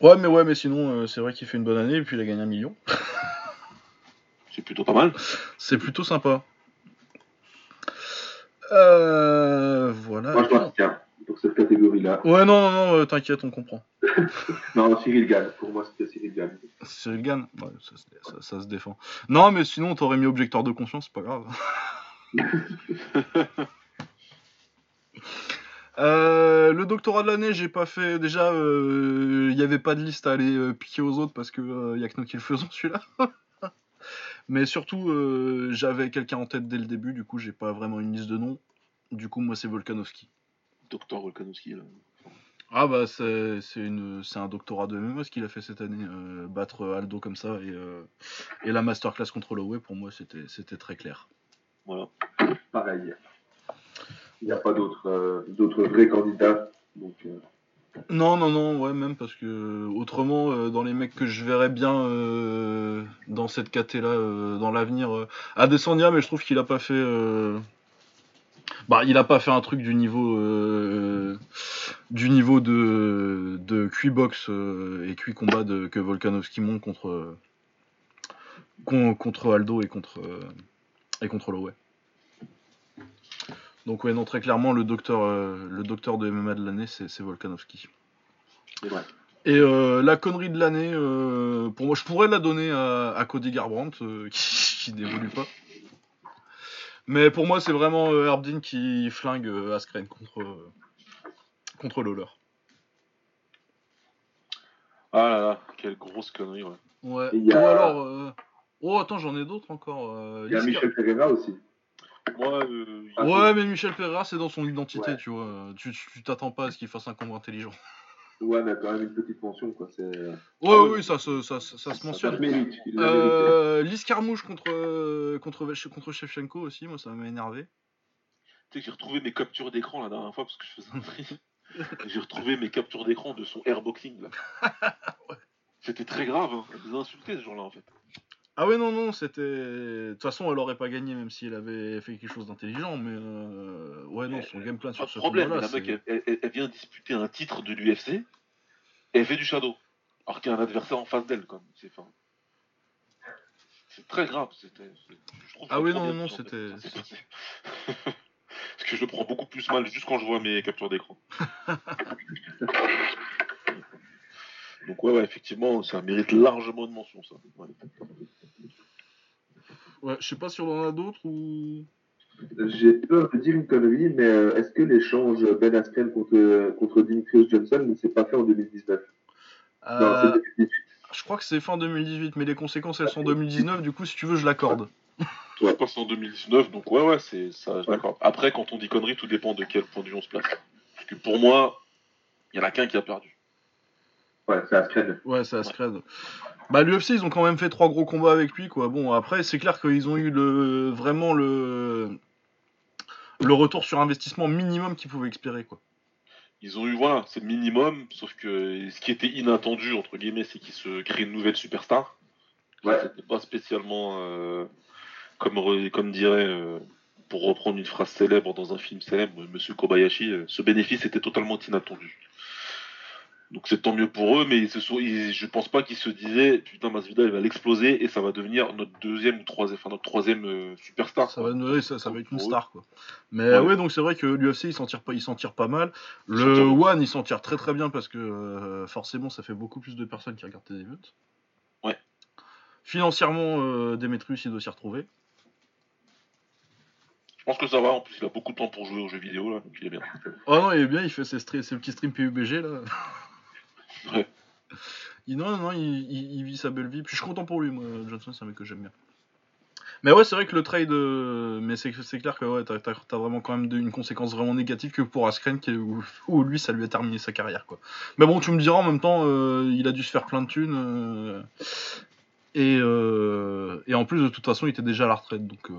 Ouais, mais ouais, mais sinon, euh, c'est vrai qu'il fait une bonne année et puis il a gagné un million. c'est plutôt pas mal C'est plutôt sympa. Euh, voilà. Moi, je pour cette catégorie-là. Ouais, non, non, non, euh, t'inquiète, on comprend. Non, Cyril Gann. Pour moi, c'était Cyril Gann. Cyril Gann, ouais, ça, se- ça- ça se défend. Non, mais sinon, t'aurais mis objecteur de conscience, c'est pas grave. Euh, le doctorat de l'année, j'ai pas fait. Déjà, il n'y avait pas de liste à aller euh, piquer aux autres parce que euh, y a que nous qui le faisons celui-là. Mais surtout, euh, j'avais quelqu'un en tête dès le début, du coup, j'ai pas vraiment une liste de noms. Du coup, moi, c'est Volkanovski. Docteur Volkanovski là. Ah bah c'est c'est une c'est un doctorat de MMA ce qu'il a fait cette année euh, battre Aldo comme ça et euh, et la masterclass contre Holloway pour moi c'était c'était très clair. voilà Pareil. Il n'y a pas d'autres euh, d'autres vrais candidats. Donc, euh, Non non non ouais même parce que autrement euh, dans les mecs que je verrais bien euh, dans cette caté là dans l'avenir euh, Adesanya mais je trouve qu'il a pas fait euh, bah il a pas fait un truc du niveau euh, du niveau de de QI box euh, et QI combat de, que Volkanovski monte contre con- contre Aldo et contre euh, et contre. Donc ouais non très clairement le docteur euh, le docteur de MMA de l'année c'est Volkanovski. Et euh, la connerie de l'année, euh, pour moi, je pourrais la donner à, à Cody Garbrandt, euh, qui, qui n'évolue pas. Mais pour moi, c'est vraiment euh, Herb Dean qui flingue euh, Askren contre, euh, contre Lawler. ah là là quelle grosse connerie ouais Ouais. A- Ou alors. euh, Oh, attends, j'en ai d'autres encore. euh, il y a Michel Pereira aussi. moi euh, Ouais, mais Michel Pereira, c'est dans son identité, Ouais. tu vois. Tu tu t'attends pas à ce qu'il fasse un combat intelligent. Ouais, mais quand même une petite mention, quoi. C'est... Ouais, Ah ouais. oui, ça, se- ça, ça se Ça se mentionne. mérite. Il. Euh, Liz Carmouche contre, euh, contre, contre Shevchenko aussi, moi ça m'a énervé. Tu sais que j'ai retrouvé mes captures d'écran la dernière fois parce que je faisais un tri. J'ai retrouvé mes captures d'écran de son airboxing là. C'était très grave, hein. Elle nous a insulté ce jour-là en fait. Ah ouais non non c'était de toute façon elle aurait pas gagné même si elle avait fait quelque chose d'intelligent mais euh... ouais non son game plan Pas sur ce problème, combat la là mec elle, elle- elle vient disputer un titre de l'UFC et elle fait du shadow. Alors qu'il y a un adversaire en face d'elle quoi. C'est enfin, C'est très grave. C'était. Ah oui, non, non, c'était-. Parce que je le prends beaucoup plus mal juste quand je vois mes captures d'écran. Donc ouais, ouais, effectivement, ça mérite largement une mention ça. Ouais. ouais je sais pas si on en a d'autres ou J'ai peur de dire une connerie, mais euh, est-ce que l'échange Ben Askren contre, contre Dimitrios Johnson ne s'est pas fait en 2019 Non, Euh, c'est 2018. Je crois que c'est fin 2018, mais les conséquences elles sont en 2019, du coup si tu veux je l'accorde. Toi, pas c'est en 2019, donc ouais, ouais, c'est ça, je l'accorde. Après, quand on dit connerie, tout dépend de quel point de vue on se place. Parce que pour moi, il y en a qu'un qui a perdu. Ouais, c'est Askren. Ouais, c'est Askren. Bah l'UFC ils ont quand même fait trois gros combats avec lui quoi. Bon après c'est clair qu'ils ont eu le vraiment le le retour sur investissement minimum qu'ils pouvaient espérer quoi. Ils ont eu, voilà, c'est le minimum, sauf que ce qui était inattendu, entre guillemets, c'est qu'ils se créent une nouvelle superstar. Ouais. C'était pas spécialement, euh, comme, comme dirait, euh, pour reprendre une phrase célèbre dans un film célèbre, Monsieur Kobayashi, euh, ce bénéfice était totalement inattendu. Donc c'est tant mieux pour eux, mais ils se sont, ils- je pense pas qu'ils se disaient, putain, Masvidal il va l'exploser et ça va devenir notre deuxième ou troisième, enfin notre troisième euh, superstar. Ça va, ouais, ça, ça va être une star quoi. Mais Ouais. ouais, donc c'est vrai que l'UFC il s'en tire pas, il s'en tire pas mal. Le. One il s'en tire très très bien parce que euh, forcément ça fait beaucoup plus de personnes qui regardent tes events. Ouais. Financièrement, euh, Demetrius il doit s'y retrouver. Je pense que ça va, en plus il a beaucoup de temps pour jouer aux jeux vidéo là, donc il est bien. Oh non, il est bien, il fait ses, ses petits streams PUBG là. Ouais. Il, non, non, il, il- il vit sa belle vie. Puis je suis content pour lui, moi. Johnson, c'est un mec que j'aime bien. Mais ouais, c'est vrai que le trade. euh, mais c'est clair que ouais, t'as t'as vraiment quand même de- une conséquence vraiment négative que pour Askren, qui est- où, où lui, ça lui a terminé sa carrière, quoi. Mais bon, tu me diras en même temps, euh, il a dû se faire plein de thunes. euh, et, euh, et en plus, de toute façon, il était déjà à la retraite, donc. euh,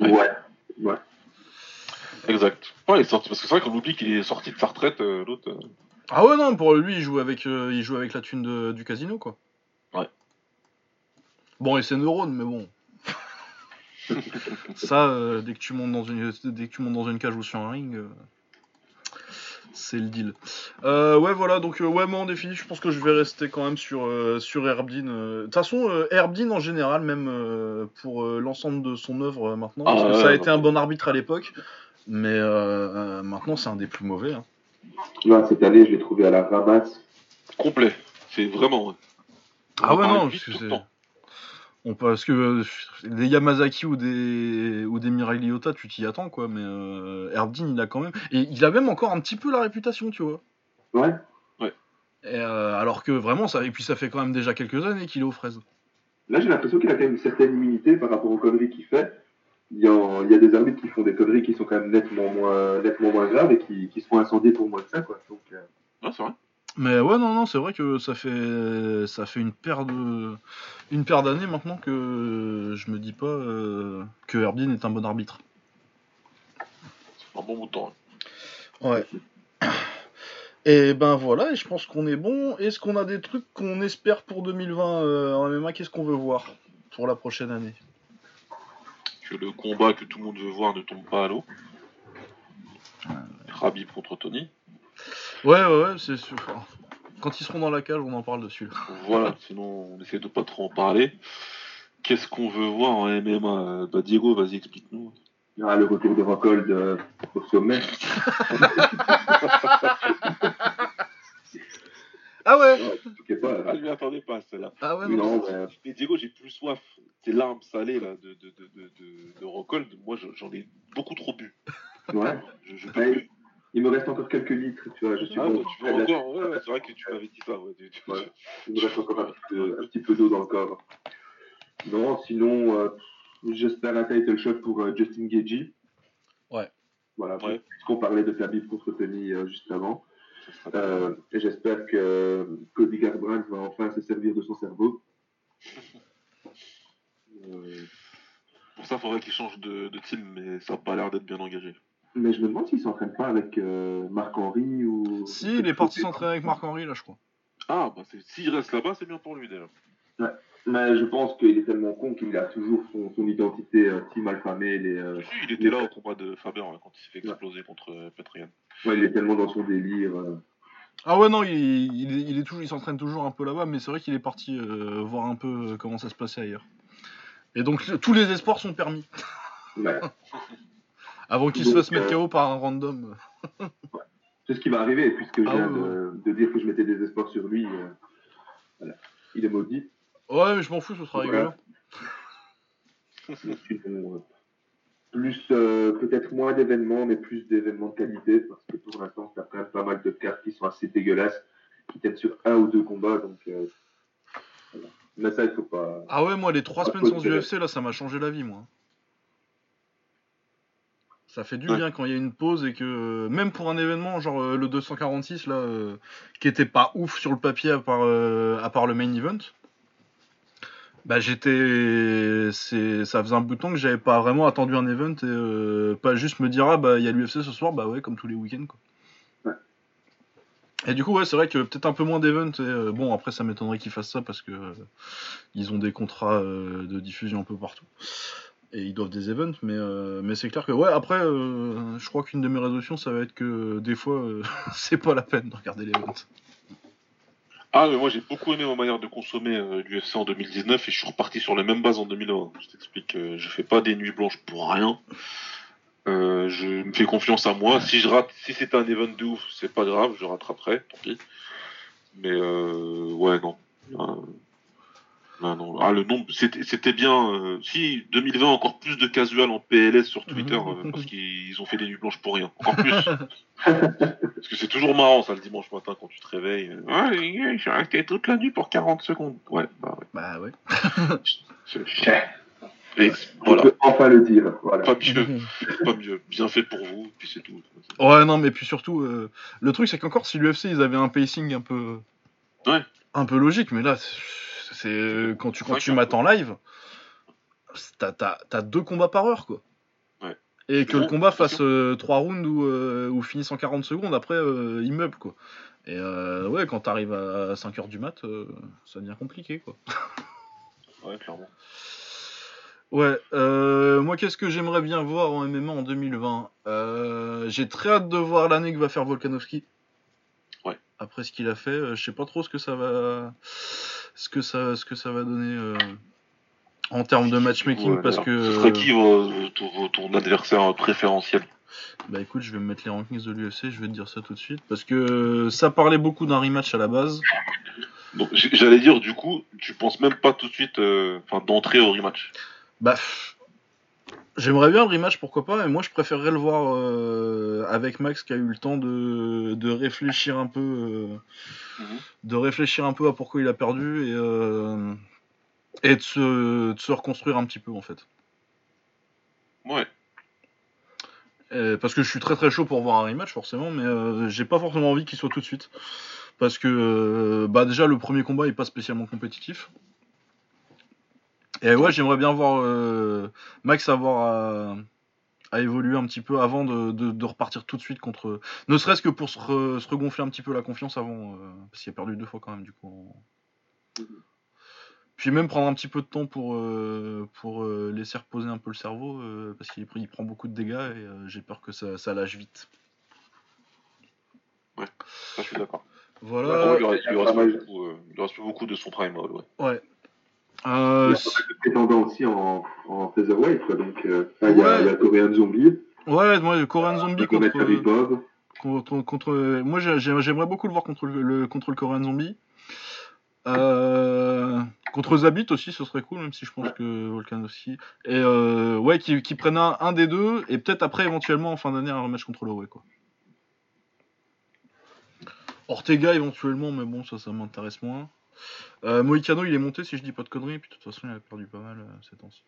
Ouais. Ouais. Ouais. Exact. Ouais, il est sorti, parce que c'est vrai qu'on oublie qu'il est sorti de sa retraite, euh, l'autre. Ah ouais, non, pour lui, il joue avec, euh, il joue avec la thune de- du casino, quoi. Ouais. Bon, et c'est neurones, mais bon. Ça, euh, dès, que tu montes dans une, dès que tu montes dans une cage ou sur un ring, euh, c'est le deal. Euh, ouais, voilà, donc, euh, ouais, moi, en définitive, je pense que je vais rester quand même sur, euh, sur Herbdin. euh. De toute façon, euh, en général, même euh, pour euh, l'ensemble de son œuvre euh, maintenant, Ah, parce que ouais, ça a ouais, été ouais. un bon arbitre à l'époque, mais euh, euh, maintenant, c'est un des plus mauvais. hein. Là, cette année, je l'ai trouvé à la ramasse. Complet. C'est vraiment. ouais. Ah On ouais, non, parce que. On, parce que euh, des Yamazaki ou des ou des Mirai tu t'y attends quoi, mais euh, Erdin il a quand même et il a même encore un petit peu la réputation, tu vois. Ouais. Et, euh, alors que vraiment ça et puis ça fait quand même déjà quelques années qu'il est aux fraises. Là, j'ai l'impression qu'il a quand même une certaine immunité par rapport aux conneries qu'il fait. Il y, a, il y a des arbitres qui font des conneries qui sont quand même nettement moins, nettement moins graves et qui, qui se font incendier pour moins que ça, quoi. Donc, euh, Ouais, c'est vrai. Mais ouais non non c'est vrai que ça fait ça fait une paire de une paire d'années maintenant que je me dis pas euh, que Erdin est un bon arbitre. C'est un bon bout de temps. Ouais. Et ben voilà, et je pense qu'on est bon. Est-ce qu'on a des trucs qu'on espère pour 2020 euh, en MMA Qu'est-ce qu'on veut voir pour la prochaine année? Que le combat que tout le monde veut voir ne tombe pas à l'eau. Rabib contre Tony. Ouais, ouais, ouais, c'est sûr. Quand ils seront dans la cage, on en parle dessus. Voilà, sinon on essaie de pas trop en parler. Qu'est-ce qu'on veut voir en MMA Bah Diego, vas-y explique-nous. aura le retour de Rockhold euh, au sommet. Ah ouais Ouais, en tout cas, pas, Ah, je m'y attendais pas à celle-là. Ah ouais, non. non, mais, Mais Diego, j'ai plus soif. Tes larmes salées là de, de, de, de, de, de Rockhold, moi je- j'en ai beaucoup trop bu. ouais. Je, je peux Ouais. plus. Il me reste encore quelques litres, tu vois. Je suis Ah, bon. ouais, tu veux encore Ouais, ouais, c'est vrai que tu m'avais dit ça. Ouais, tu- tu- Ouais. Il me reste encore un petit peu, un petit peu d'eau dans le corps. Non, sinon, euh, j'espère un title shot pour euh, Justin Gagey. Ouais. Voilà, Ouais. puisqu'on parlait de Khabib contre Tony euh, juste avant. Euh, et j'espère que Cody Garbrandt va enfin se servir de son cerveau. Euh, Pour ça, il faudrait qu'il change de, de team, mais ça n'a pas l'air d'être bien engagé. mais je me demande s'il s'entraîne pas avec euh, Marc-Henri ou. Si, il est parti s'entraîner avec Marc-Henri, là, je crois. Ah, bah s'il reste là-bas, c'est bien pour lui déjà. Mais je pense qu'il est tellement con qu'il a toujours son, son identité euh, Team Alpha Male et euh, Si, il était là au combat de Faber hein, quand il s'est fait exploser contre euh, Petrian. ouais, il est tellement dans son délire. euh. Ah ouais, non, il, il, est, il est toujours, il s'entraîne toujours un peu là-bas, mais c'est vrai qu'il est parti euh, voir un peu comment ça se passait ailleurs. Et donc, tous les espoirs sont permis. Ouais. Avant qu'il se fasse mettre euh, KO par un random. C'est ce qui va arriver, puisque je Ah viens de, de dire que je mettais des espoirs sur lui. euh, voilà. Il est maudit. Ouais, mais je m'en fous, ce sera. Sinon, euh, plus, euh, peut-être moins d'événements, mais plus d'événements de qualité, parce que pour l'instant, ça quand même pas mal de cartes qui sont assez dégueulasses qui tiennent sur un ou deux combats. Donc, euh, voilà. Mais ça, il faut pas. Ah ouais, moi, les trois semaines sans UFC, là, ça m'a changé la vie, moi. Ça fait du Ouais. bien quand il y a une pause et que, même pour un événement, genre euh, le 246, là, euh, qui était pas ouf sur le papier à part, euh, à part le main event, bah j'étais. Ça faisait un bout de temps que j'avais pas vraiment attendu un event et euh, pas juste me dire, ah bah il y a l'UFC ce soir, bah ouais, comme tous les week-ends, quoi. Et du coup, ouais, c'est vrai que peut-être un peu moins d'events. Et, euh, bon, après, ça m'étonnerait qu'ils fassent ça parce que euh, ils ont des contrats euh, de diffusion un peu partout. Et ils doivent des events, mais, euh, mais c'est clair que, ouais, après, je crois qu'une de mes résolutions, ça va être que des fois, c'est pas la peine de regarder les events. Ah, mais moi j'ai beaucoup aimé ma manière de consommer l'UFC en 2019 et je suis reparti sur les mêmes bases en 2020. Je t'explique, je fais pas des nuits blanches pour rien. Euh, je me fais confiance à moi. Si je rate, si c'est un event de ouf, c'est pas grave, je rattraperai, tant pis. Mais euh, ouais, non. Euh, non, non. Ah, le nombre, c'était c'était bien. euh, si 2020 encore plus de casual en PLS sur Twitter euh, parce qu'ils ont fait des nuits blanches pour rien. Encore plus. Parce que c'est toujours marrant ça le dimanche matin quand tu te réveilles. Ouais, je suis resté toute la nuit pour 40 secondes. Ouais, bah ouais. Bah ouais. Et On voilà, peut enfin le dire. Voilà. pas mieux, pas mieux. Bien fait pour vous, puis c'est tout. Ouais, non, mais puis surtout, euh, le truc, c'est qu'encore si l'UFC, ils avaient un pacing un peu. Ouais. Un peu logique, mais là, c'est-. Quand tu, quand tu mates en live, t'as- t'as t'as deux combats par heure, quoi. Ouais. Et que Ouais, le combat fasse euh, 3 rounds ou, euh, ou finisse en 40 secondes, après, euh, il meuble, quoi. Et euh, ouais, quand t'arrives à 5h du mat, euh, ça devient compliqué, quoi. Ouais, clairement. Ouais, euh, moi qu'est-ce que j'aimerais bien voir en MMA en 2020 Euh, J'ai très hâte de voir l'année que va faire Volkanovski. Ouais. Après ce qu'il a fait, euh, je sais pas trop ce que ça va, ce que ça, ce que ça va donner euh, en termes de matchmaking Ouais, parce que. Ce serait qui ton, ton adversaire préférentiel? Bah écoute, je vais me mettre les rankings de l'UFC, je vais te dire ça tout de suite parce que ça parlait beaucoup d'un rematch à la base. Donc j'allais dire, du coup, tu penses même pas tout de suite enfin, d'entrer au rematch? Bah, j'aimerais bien le rematch, pourquoi pas, mais moi je préférerais le voir euh, avec Max qui a eu le temps de, de réfléchir un peu, euh, Mhm. de réfléchir un peu à pourquoi il a perdu et, euh, et de, se, de se reconstruire un petit peu en fait. Ouais. Parce que je suis très très chaud pour voir un rematch forcément, mais j'ai pas forcément envie qu'il soit tout de suite. Parce que bah déjà le premier combat est pas spécialement compétitif. Et ouais, j'aimerais bien voir euh, Max avoir à, à évoluer un petit peu avant de, de- de repartir tout de suite contre. Ne serait-ce que pour se, re- se regonfler un petit peu la confiance avant. euh, parce qu'il a perdu deux fois quand même du coup. en- Puis même prendre un petit peu de temps pour, euh, pour euh, laisser reposer un peu le cerveau. euh, parce qu'il il prend beaucoup de dégâts et euh, j'ai peur que ça, ça lâche vite. Ça, je suis d'accord. Voilà. Ouais, il, reste, il reste il plus beaucoup de son prime, ouais. Ouais. Il y Euh, a aussi en, en featherweight. Quoi. Donc, euh, enfin, il y a, Ouais. il y a Korean Zombie, ouais, moi, le Korean Zombie peut mettre contre, contre, contre- Moi, j'ai- j'ai- j'aimerais beaucoup le voir contre le, le- contre le Korean Zombie. Euh, contre Zabit aussi, ce serait cool, même si je pense que Volkan aussi. Et euh, ouais, qui, qui prennent un, un des deux, et peut-être après, éventuellement, en fin d'année, un rematch contre Lowey, quoi. Ortega, éventuellement, mais bon, ça, ça m'intéresse moins. Euh, Moïcano, il est monté, si je dis pas de conneries, puis de toute façon, il a perdu pas mal euh, ces temps-ci.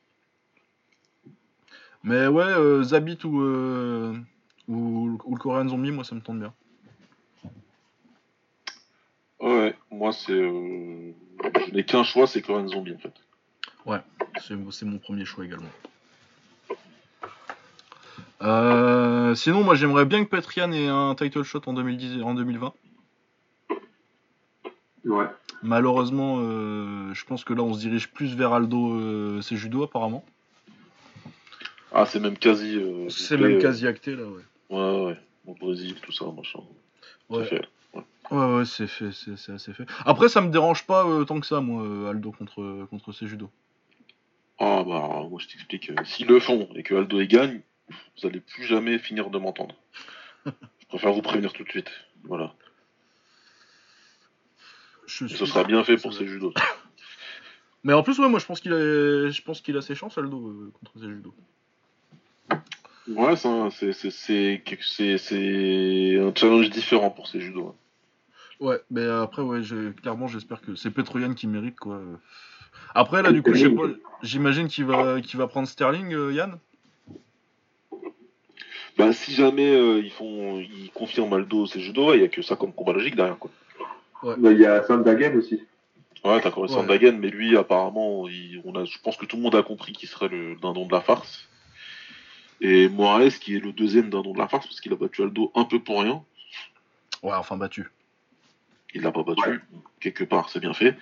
Mais ouais, euh, Zabit ou, euh, ou, ou le Korean Zombie, moi, ça me tente bien. Ouais, moi, c'est. Euh... Je n'ai qu'un choix, c'est Korean Zombie, en fait. C'est c'est mon premier choix également. Euh, sinon, moi j'aimerais bien que Petrian ait un title shot en, 2010, en 2020. Ouais. Malheureusement, euh, je pense que là on se dirige plus vers Aldo euh, c'est judo apparemment. Ah, c'est même quasi. euh, C'est fait, même quasi acté là, ouais. Ouais, ouais. Au Brésil, tout ça, machin. Ouais. C'est fait. Ouais, ouais, c'est fait, c'est c'est assez fait. Après, ça me dérange pas euh, tant que ça, moi, Aldo contre, contre ses judo. Ah, bah, moi, je t'explique. S'ils le font et que Aldo y gagne, vous allez plus jamais finir de m'entendre. je préfère vous prévenir tout de suite. Voilà. Je ce sera bien fait pour ces judos. Mais en plus, ouais, moi je pense qu'il a, je pense qu'il a ses chances, Aldo, euh, contre ses judo. Ouais, c'est un- c'est- c'est- c'est quelque- c'est- c'est un challenge différent pour ces judos. hein. Ouais, mais après, ouais, j'ai- clairement, j'espère que c'est Petroyan qui mérite, quoi. Après, là, du coup, j'imagine qu'il va, qu'il va prendre Sterling, euh, Yann? Bah, si jamais euh, ils font, ils confirment Aldo c'est judo, il y a que ça comme combat logique derrière, quoi. Il y a Sandagen aussi. Ouais, t'as encore Ouais. Sandagen, mais lui, apparemment, il- on a, je pense que tout le monde a compris qu'il serait le dindon de la farce. Et Moraes, qui est le deuxième dindon de la farce, parce qu'il a battu Aldo un peu pour rien. Ouais, enfin battu. Il l'a pas battu, quelque part, c'est bien fait.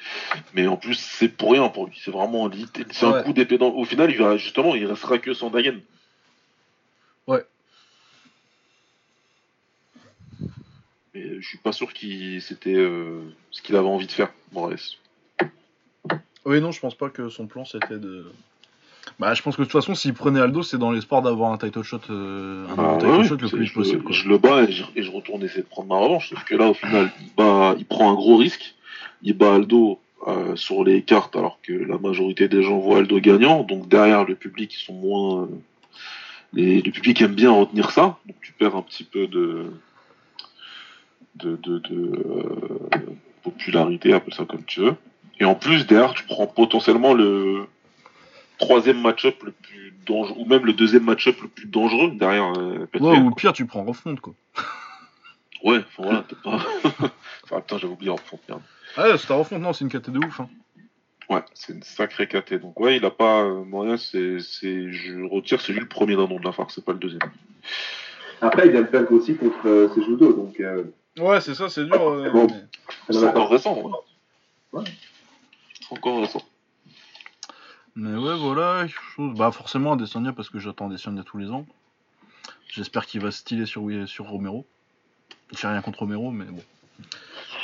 Mais en plus, c'est pour rien pour lui. C'est vraiment lit- c'est un Ouais. coup d'épée dans. Au final, il va justement, il restera que Sandagen. Mais je suis pas sûr qu'il c'était euh, ce qu'il avait envie de faire, Moraes. Oui, non, je pense pas que son plan c'était de. Bah, je pense que de toute façon, s'il prenait Aldo, c'est dans l'espoir d'avoir un title shot, euh, un Ah, title shot le plus vite je, possible. Quoi. je le bats et je, et je retourne essayer de prendre ma revanche. Sauf que là, au final, il, bat, il prend un gros risque. Il bat Aldo euh, sur les cartes alors que la majorité des gens voient Aldo gagnant. Donc derrière, le public, ils sont moins. euh, les- le public aime bien retenir ça. Donc tu perds un petit peu de. De, de, de, euh, popularité, appelle ça comme tu veux. Et en plus, derrière, tu prends potentiellement le troisième match-up le plus dangereux, ou même le deuxième match-up le plus dangereux derrière euh, Ouais, Petrovic. ou pire, tu prends Refonte, quoi. Ouais, enfin voilà, t'es pas. enfin, putain, j'avais oublié en fond, merde. Ah, ouais, c'est ta Refonte, non, c'est une caté de ouf. Hein. Ouais, c'est une sacrée caté. Donc, ouais, il a pas. Euh, moyen, c'est. c'est- Je retire, c'est lui le premier d'un nom de la farce, c'est pas le deuxième. Après, il vient de perdre aussi contre euh, Sejudo, donc euh, Ouais, c'est ça, c'est dur. euh, Bon. mais- ça C'est a encore récent, ouais. Ouais. C'est encore récent. Mais ouais, voilà, chose. Bah, forcément, Adesanya, parce que j'attends Adesanya tous les ans. J'espère qu'il va se styler sur, sur Romero. J'ai rien contre Romero, mais bon.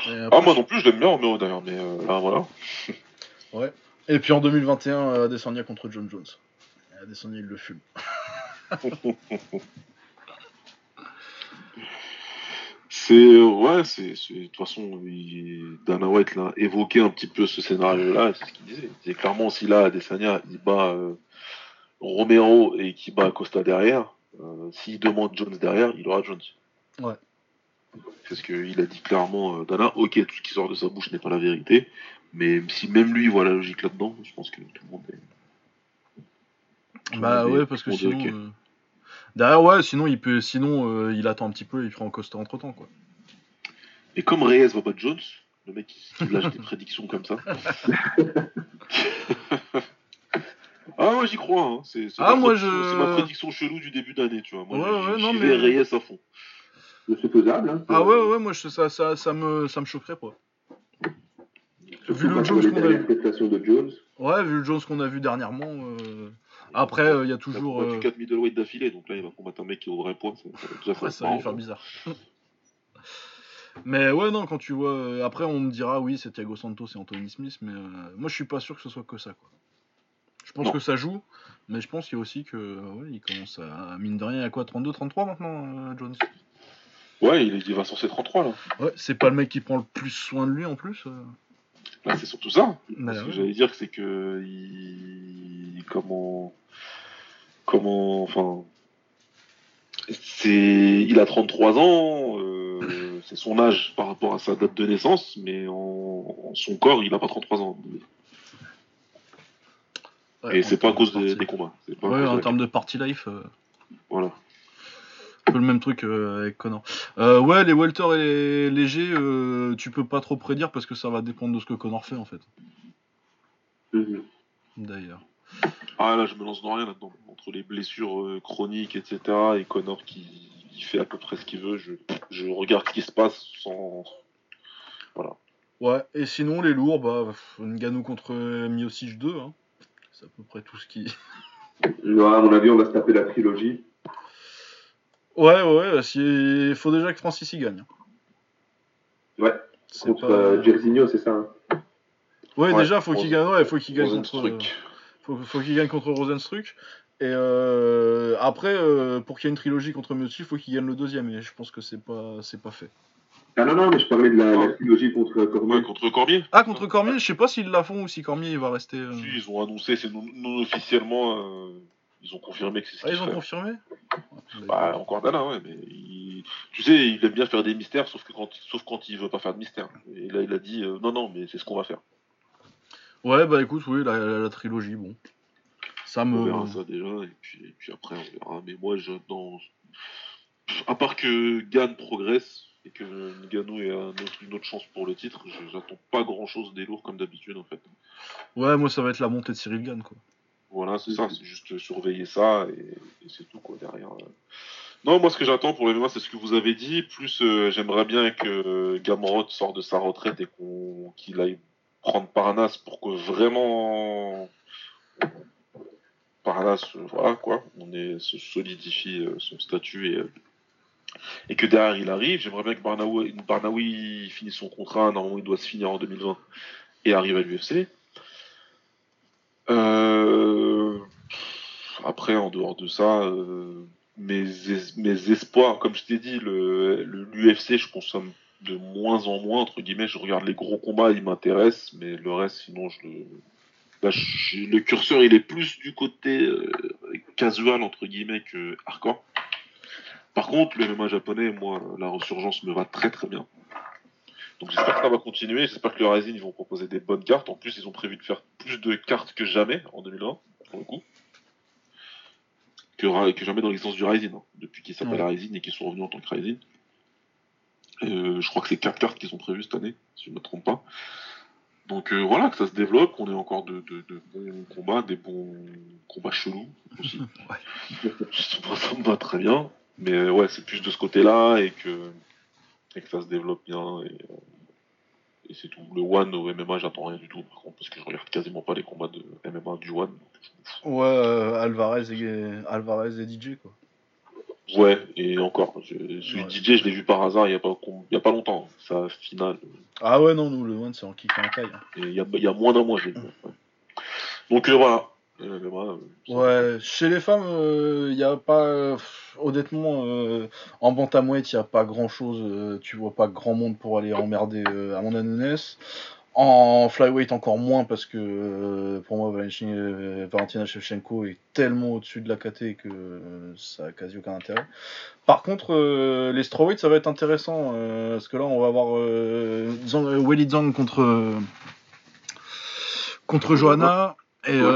Après- Ah, moi non plus, je l'aime bien Romero d'ailleurs, mais euh, là, voilà. Et puis en 2021, euh, Adesanya contre John Jones. Adesanya, il le fume. C'est. euh, Ouais, c'est. c'est- De toute façon, il- Dana White l'a évoqué un petit peu ce scénario-là, c'est ce qu'il disait. Disait clairement, si là, Adesanya, il bat euh, Romero et qu'il bat Costa derrière, euh, s'il demande Jones derrière, il aura Jones. Ouais. C'est ce qu'il a dit clairement, euh, Dana. Ok, tout ce qui sort de sa bouche n'est pas la vérité, mais si même lui voit la logique là-dedans, je pense que tout le monde est. tout Bah ouais, parce que sinon. ok. Derrière, ouais, sinon il peut, sinon euh, il attend un petit peu et il prend Costa entre temps, quoi. Et comme Reyes va battre Jones, le mec qui, lâche des prédictions comme ça. ah ouais, j'y crois. Hein. C'est, Ah, ma moi, prédiction- je- C'est ma prédiction chelou du début d'année, tu vois. Moi, Ouais, j'y- ouais, non, mais- vais Reyes à fond. C'est faisable. Hein, Ah ouais, ouais, moi je- ça, ça, ça me, ça me choquerait pas. Surtout Vu le Jones voit qu'on a vu. de Jones. Ouais, vu le Jones qu'on a vu dernièrement. euh, Après, euh, il y a Il a toujours. combattu euh, 4 middleweight d'affilée, donc là, il va combattre un mec qui est au vrai poids. Ça, ça va ça lui faire bizarre. mais ouais, non, quand tu vois. euh, Après, on me dira, oui, c'est Thiago Santos et Anthony Smith, mais euh, moi, je suis pas sûr que ce soit que ça, quoi. Je pense Non. que ça joue, mais je pense qu'il y a aussi que. Ouais, il commence à. Mine de rien, il a quoi 32, 33 maintenant, euh, Jones? Ouais, il, il va sur ses 33 là. Ouais, c'est pas le mec qui prend le plus soin de lui en plus. euh. Là, c'est surtout ça. Mais Ce que j'allais dire, c'est que. Il... Comment. Comment. Enfin. C'est. Il a 33 ans. euh, C'est son âge par rapport à sa date de naissance, mais en, en son corps, il a pas 33 ans. Ouais, Et c'est pas à cause de des, combats. Pas Ouais, en termes de party life, euh, Voilà. Un peu le même truc euh, avec Connor. Euh, ouais, les welter et les légers, euh, tu peux pas trop prédire parce que ça va dépendre de ce que Connor fait en fait. Mhm. D'ailleurs. Ah là, je me lance dans rien là-dedans. Entre les blessures euh, chroniques, etc., et Connor qui, qui fait à peu près ce qu'il veut, je, je regarde ce qui se passe sans. Ouais, et sinon les lourds, bah, pff, Ngannou contre Miocic 2, hein. c'est à peu près tout ce qui. Ouais, à mon avis, on va se taper la trilogie. Ouais, ouais, il faut déjà que Francis y gagne. Ouais, C'est contre pas- euh, Jairzinho, c'est ça. hein. Ouais, Ouais, déjà, faut qu'il gagne, ouais, faut qu'il gagne contre. Rosenstruck. Faut, faut qu'il gagne contre Rosenstruck. Et euh, après, euh, pour qu'il y ait une trilogie contre Miocic, il faut qu'il gagne le deuxième. Et je pense que c'est pas, c'est pas fait. Ah non, non, mais je parlais de la, la trilogie contre Cormier. Ouais, contre Cormier. Ah, contre Cormier, je sais pas s'ils la font ou si Cormier il va rester. euh, Si, ils ont annoncé, c'est non, non officiellement, euh, ils ont confirmé que c'est ce Ah, ils ont confirmé? Bah, encore Dana, ouais, mais il- Tu sais, il aime bien faire des mystères, sauf, que quand, sauf quand il veut pas faire de mystère. Et là, il a dit euh, non, non, mais c'est ce qu'on va faire. Ouais, bah écoute, oui, la, la- la trilogie, bon. Ça me. On verra ça déjà, et puis, et puis après, on verra. Mais moi, je, dans... à part que Gann progresse et que Ngannou ait un autre- une autre chance pour le titre, je- j'attends pas grand chose des lourds comme d'habitude, en fait. Ouais, moi, ça va être la montée de Cyril Gann, quoi. Voilà, c'est ça, c'est juste surveiller ça et, et c'est tout quoi derrière. euh. Non, moi ce que j'attends pour le MMA, c'est ce que vous avez dit. Plus euh, j'aimerais bien que Gamrot sorte de sa retraite et qu'on qu'il aille prendre Parnasse pour que vraiment Parnasse, euh, voilà quoi, on est, se solidifie euh, son statut et, euh, et que derrière il arrive. J'aimerais bien que Barnaoui, Barnaoui finisse son contrat. Normalement, il doit se finir en 2020 et arrive à l'UFC. Euh, Après, en dehors de ça, euh, mes, es- mes espoirs, comme je t'ai dit, le le- l'UFC, je consomme de moins en moins, entre guillemets. Je regarde les gros combats, ils m'intéressent, mais le reste, sinon, je- le curseur, il est plus du côté euh, casual, entre guillemets, que hardcore. Par contre, le MMA japonais, moi, la resurgence me va très très bien. Donc j'espère que ça va continuer. J'espère que le Rising, ils vont proposer des bonnes cartes. En plus, ils ont prévu de faire plus de cartes que jamais en 2020, pour le coup. Que, jamais dans l'existence du Rising, hein, depuis qu'ils s'appellent Ouais. Rising et qu'ils sont revenus en tant que Rising. Euh, je crois que c'est quatre cartes qui sont prévues cette année, si je ne me trompe pas. Donc euh, voilà, que ça se développe, qu'on ait encore de, de- de bons combats, des bons combats chelous aussi. ça, ça me va très bien. Mais euh, ouais, c'est plus de ce côté-là et que, et que ça se développe bien. Et, euh, et c'est tout. Le One au MMA, j'attends rien du tout, par contre, parce que je regarde quasiment pas les combats de MMA du One. je. Ouais, euh, Alvarez, et, Alvarez et DJ, quoi. Ouais, et encore, je, celui Ouais. DJ, je l'ai vu par hasard il y a pas, a pas longtemps. Sa finale, Ah ouais, non, nous, le One, c'est en kick en taille. hein. il y a, y a moins d'un mois, je l'ai vu. ouais. Donc euh, voilà. Euh, Ouais, chez les femmes, il n'y a pas. euh, honnêtement, euh, en bantamweight, il n'y a pas grand chose. tu vois pas grand monde pour aller emmerder euh, Amanda Nunes. En flyweight, encore moins, parce que euh, pour moi, Valentina, euh, Valentina Shevchenko est tellement au-dessus de la KT que euh, ça a quasi aucun intérêt. Par contre, euh, les strawweight, ça va être intéressant. euh, parce que là, on va avoir euh, euh, Weili Zhang contre, euh, contre Johanna. Et Ouais.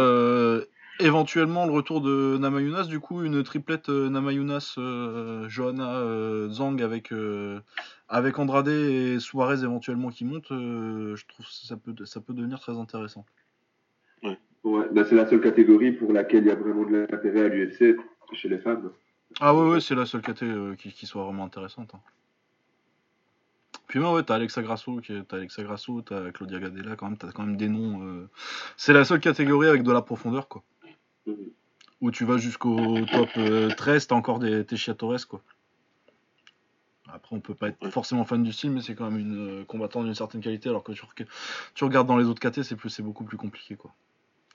Éventuellement le retour de Namayunas, du coup une triplette euh, Namayunas, euh, Johanna, euh, Zhang avec, euh, avec Andrade et Suarez éventuellement qui monte, euh, je trouve que ça peut, ça peut devenir très intéressant. Ouais, bah, c'est la seule catégorie pour laquelle il y a vraiment de l'intérêt à l'UFC chez les femmes. Ah ouais, ouais, c'est la seule euh, qui, qui soit vraiment intéressante. hein. Puis ouais, ouais, t'as Alexa Grasso, t'as Alexa Grasso, t'as Claudia Gadella, quand même, t'as quand même des noms. euh, C'est la seule catégorie avec de la profondeur, quoi. Mhm. Où tu vas jusqu'au top euh, 13, t'as encore des Torres, quoi. Après, on peut pas être forcément fan du style, mais c'est quand même une euh, combattante d'une certaine qualité, alors que tu, reg- tu regardes dans les autres KT, c'est plus, c'est beaucoup plus compliqué, quoi.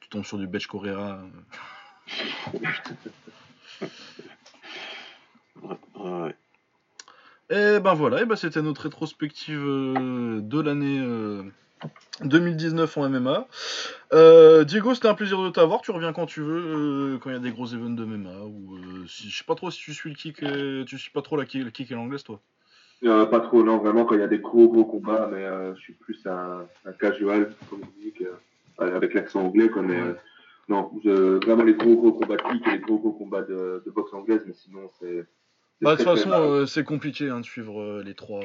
Tu tombes sur du Betch Correa. euh. Ouais. Et ben voilà, et ben c'était notre rétrospective euh, de l'année euh, 2019 en MMA. Euh, Diego, c'était un plaisir de t'avoir. Tu reviens quand tu veux, euh, quand il y a des gros événements de MMA. Ou euh, si, je sais pas trop si tu suis le kick, et, tu suis pas trop la, le kick et l'anglaise, toi. Euh, pas trop, non, vraiment, quand il y a des gros, gros combats, mais je suis plus un, un casual, comme on dit, avec l'accent anglais, quoi, mais non, je- vraiment les gros, gros combats de kick et les gros, gros combats de, de boxe anglaise, mais sinon, c'est. Bah, de toute façon, c'est compliqué hein, de suivre les trois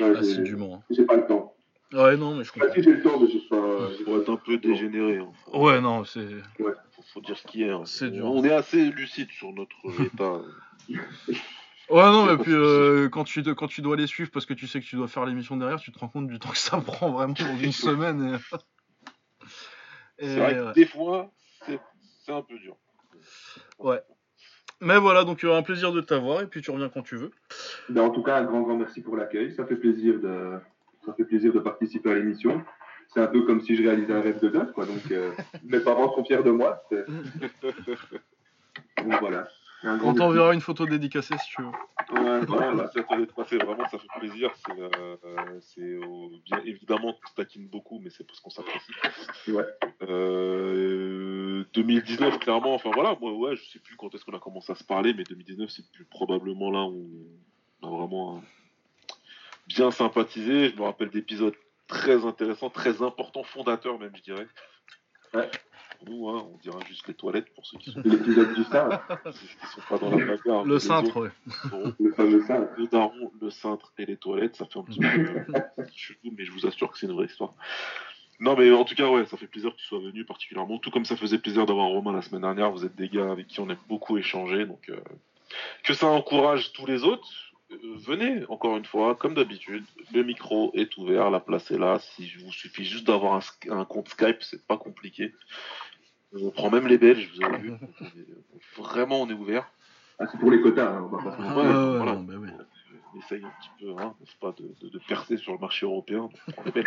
Ouais, j'ai- assidûment. hein. J'ai pas le temps. Ouais, non, mais je Pas comprends. si j'ai le temps, mais. Faut être un peu dégénéré. hein. Faut- Ouais, non, c'est. faut, faut dire ce qui est. hein. C'est dur. On est assez lucide sur notre état. Ouais, non, Y a mais puis euh, quand, tu, te- quand tu dois les suivre parce que tu sais que tu dois faire l'émission derrière, tu te rends compte du temps que ça prend vraiment dans une semaine. Et... et C'est vrai que ouais. des fois, c'est un peu dur. Mais voilà, donc euh, un plaisir de t'avoir et puis tu reviens quand tu veux. Ben, en tout cas, un grand, grand merci pour l'accueil. Ça fait plaisir de, ça fait plaisir de participer à l'émission. C'est un peu comme si je réalisais un rêve de gosse, quoi. Donc, euh, mes parents sont fiers de moi. Donc voilà. Un grand On t'enverra une photo dédicacée si tu veux. Ouais, Voilà, bah, vraiment, ça fait plaisir. C'est, euh, euh, c'est, euh, bien évidemment, tu taquines beaucoup, mais c'est parce qu'on s'apprécie. Ouais. Euh, 2019, clairement, enfin voilà, moi, ouais, je sais plus quand est-ce qu'on a commencé à se parler, mais 2019, c'est plus probablement là où on a vraiment euh, bien sympathisé. Je me rappelle d'épisodes très intéressants, très importants, fondateurs même, je dirais. Ouais. Pour nous, hein, on dira juste les toilettes pour ceux qui sont, L'épisode du cintre, qui sont pas dans la bagarre. Le cintre, seront le fameux cintre. le daron, le cintre et les toilettes, ça fait un petit peu euh, chelou, mais je vous assure que c'est une vraie histoire. Non, mais en tout cas, ouais, ça fait plaisir que tu sois venu particulièrement, tout comme ça faisait plaisir d'avoir Romain la semaine dernière. Vous êtes des gars avec qui on aime beaucoup échanger, donc euh, que ça encourage tous les autres. Euh, venez, encore une fois, comme d'habitude, le micro est ouvert, la place est là. Si vous suffit juste d'avoir un, compte Skype, c'est pas compliqué. On prend même les Belges, vous avez vu. Vraiment, on est ouvert. Ah, c'est pour les quotas, hein, on va pas se Ouais, mentir. Ouais, ouais, voilà. non, oui. On essaye un petit peu, hein, n'est-ce pas, de, de- de percer sur le marché européen. on prend les Belges.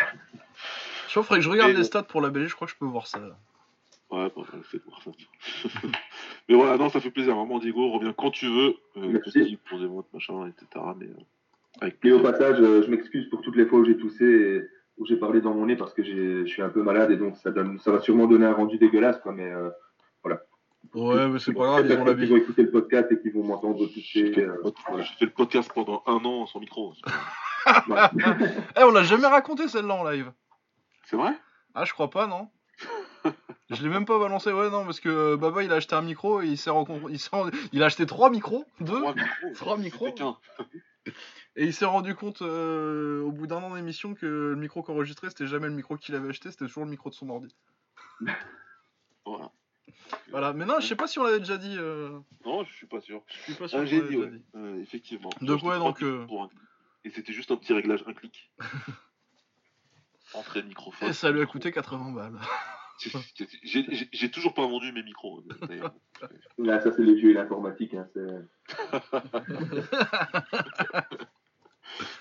Je crois faudrait que je regarde Et- les stats pour la Belgique, je crois que je peux voir ça. Ouais, bon, ça. mais voilà, non, ça fait plaisir. Vraiment, Diego, reviens quand tu veux. Euh, Merci. pour des votes, machin, etc. Mais euh, avec Et au passage, euh, je m'excuse pour toutes les fois où j'ai toussé et où j'ai parlé dans mon nez parce que je suis un peu malade et donc ça, donne, ça va sûrement donner un rendu dégueulasse. Quoi, mais euh, Ouais, mais c'est pas grave, ils ont Peut-être qu'ils l'habitude. vont écouter le podcast et qu'ils vont m'entendre J'ai tousser. fait, euh, le pod- j'ai fait le podcast pendant un an sans micro. voilà. Eh, on l'a jamais raconté celle-là en live. C'est vrai? Ah, je crois pas, non Je l'ai même pas balancé, ouais, non, parce que euh, Baba il a acheté un micro et il s'est rencontré. Il, il a acheté trois micros, deux, Trois micros. Trois micros et il s'est rendu compte euh, au bout d'un an d'émission que le micro qu'enregistrait c'était jamais le micro qu'il avait acheté, c'était toujours le micro de son ordi. Voilà. Voilà, mais non, je sais pas si on l'avait déjà dit. euh, Non, je suis pas sûr. Je suis pas sûr Ah, j'ai dit, ouais. dit. Euh, effectivement. Donc, acheté ouais, donc, un- Et c'était juste un petit réglage, un clic. Entrée de microphone. Et ça lui a coûté 80 balles. J'ai- toujours pas vendu mes micros, euh, d'ailleurs. Là, ça, c'est les vieux et l'informatique. Hein,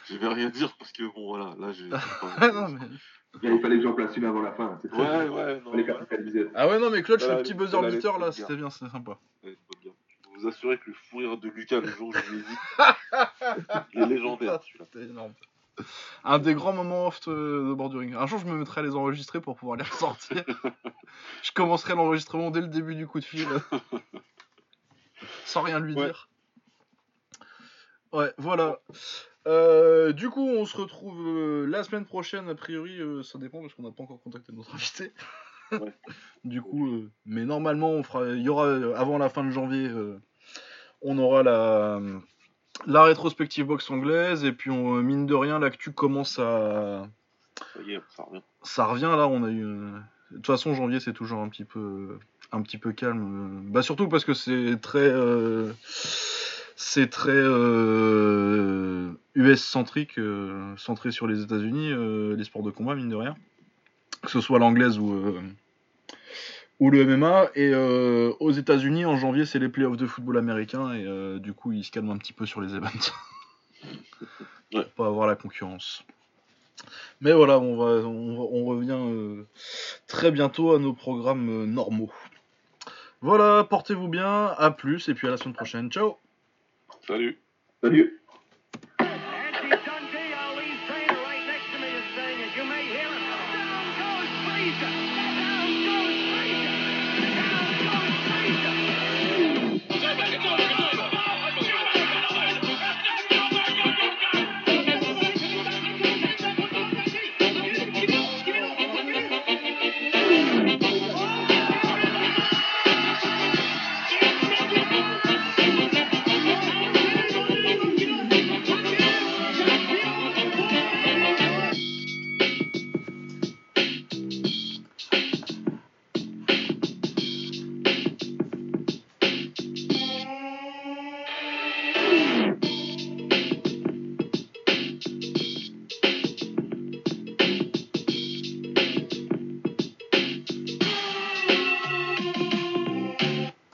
Je vais rien dire parce que bon voilà, là j'ai. Ah. Il fallait que j'en place une avant la fin. C'est très Ouais, bien. ouais, non. Fallait ouais. capitaliser. ah ouais, non, mais Clutch, Voilà, le petit buzzer beater là, c'était bien, c'était sympa. Ouais, bien. Je peux vous assurer que le fou rire de Lucas le jour où je lui ai dit, il est légendaire celui-là. C'était énorme. Un des grands moments off euh, de borduring. Un jour, je me mettrai à les enregistrer pour pouvoir les ressortir. je commencerai l'enregistrement dès le début du coup de fil. Sans rien lui Ouais. dire. Ouais, voilà. Euh, du coup, on se retrouve euh, la semaine prochaine. A priori, euh, ça dépend parce qu'on n'a pas encore contacté notre invité. Ouais. du coup, mais normalement, on fera. Il y aura avant la fin de janvier, on aura la la rétrospective box anglaise et puis on, euh, mine de rien, l'actu commence à Ça y est, ça revient. ça revient là. On a eu. euh, De toute façon, janvier c'est toujours un petit peu un petit peu calme. euh, Bah surtout parce que c'est très euh, c'est très euh, US centrique, euh, centré sur les États-Unis, euh, les sports de combat mine de rien, que ce soit l'anglaise ou euh, ou le MMA. Et euh, aux États-Unis en janvier c'est les playoffs de football américain et euh, du coup ils se calment un petit peu sur les events. Pour pas avoir la concurrence. Mais voilà, on, va, on, va- on revient euh, très bientôt à nos programmes normaux. Voilà, portez-vous bien, à plus, et puis à la semaine prochaine. Ciao Salut. Salut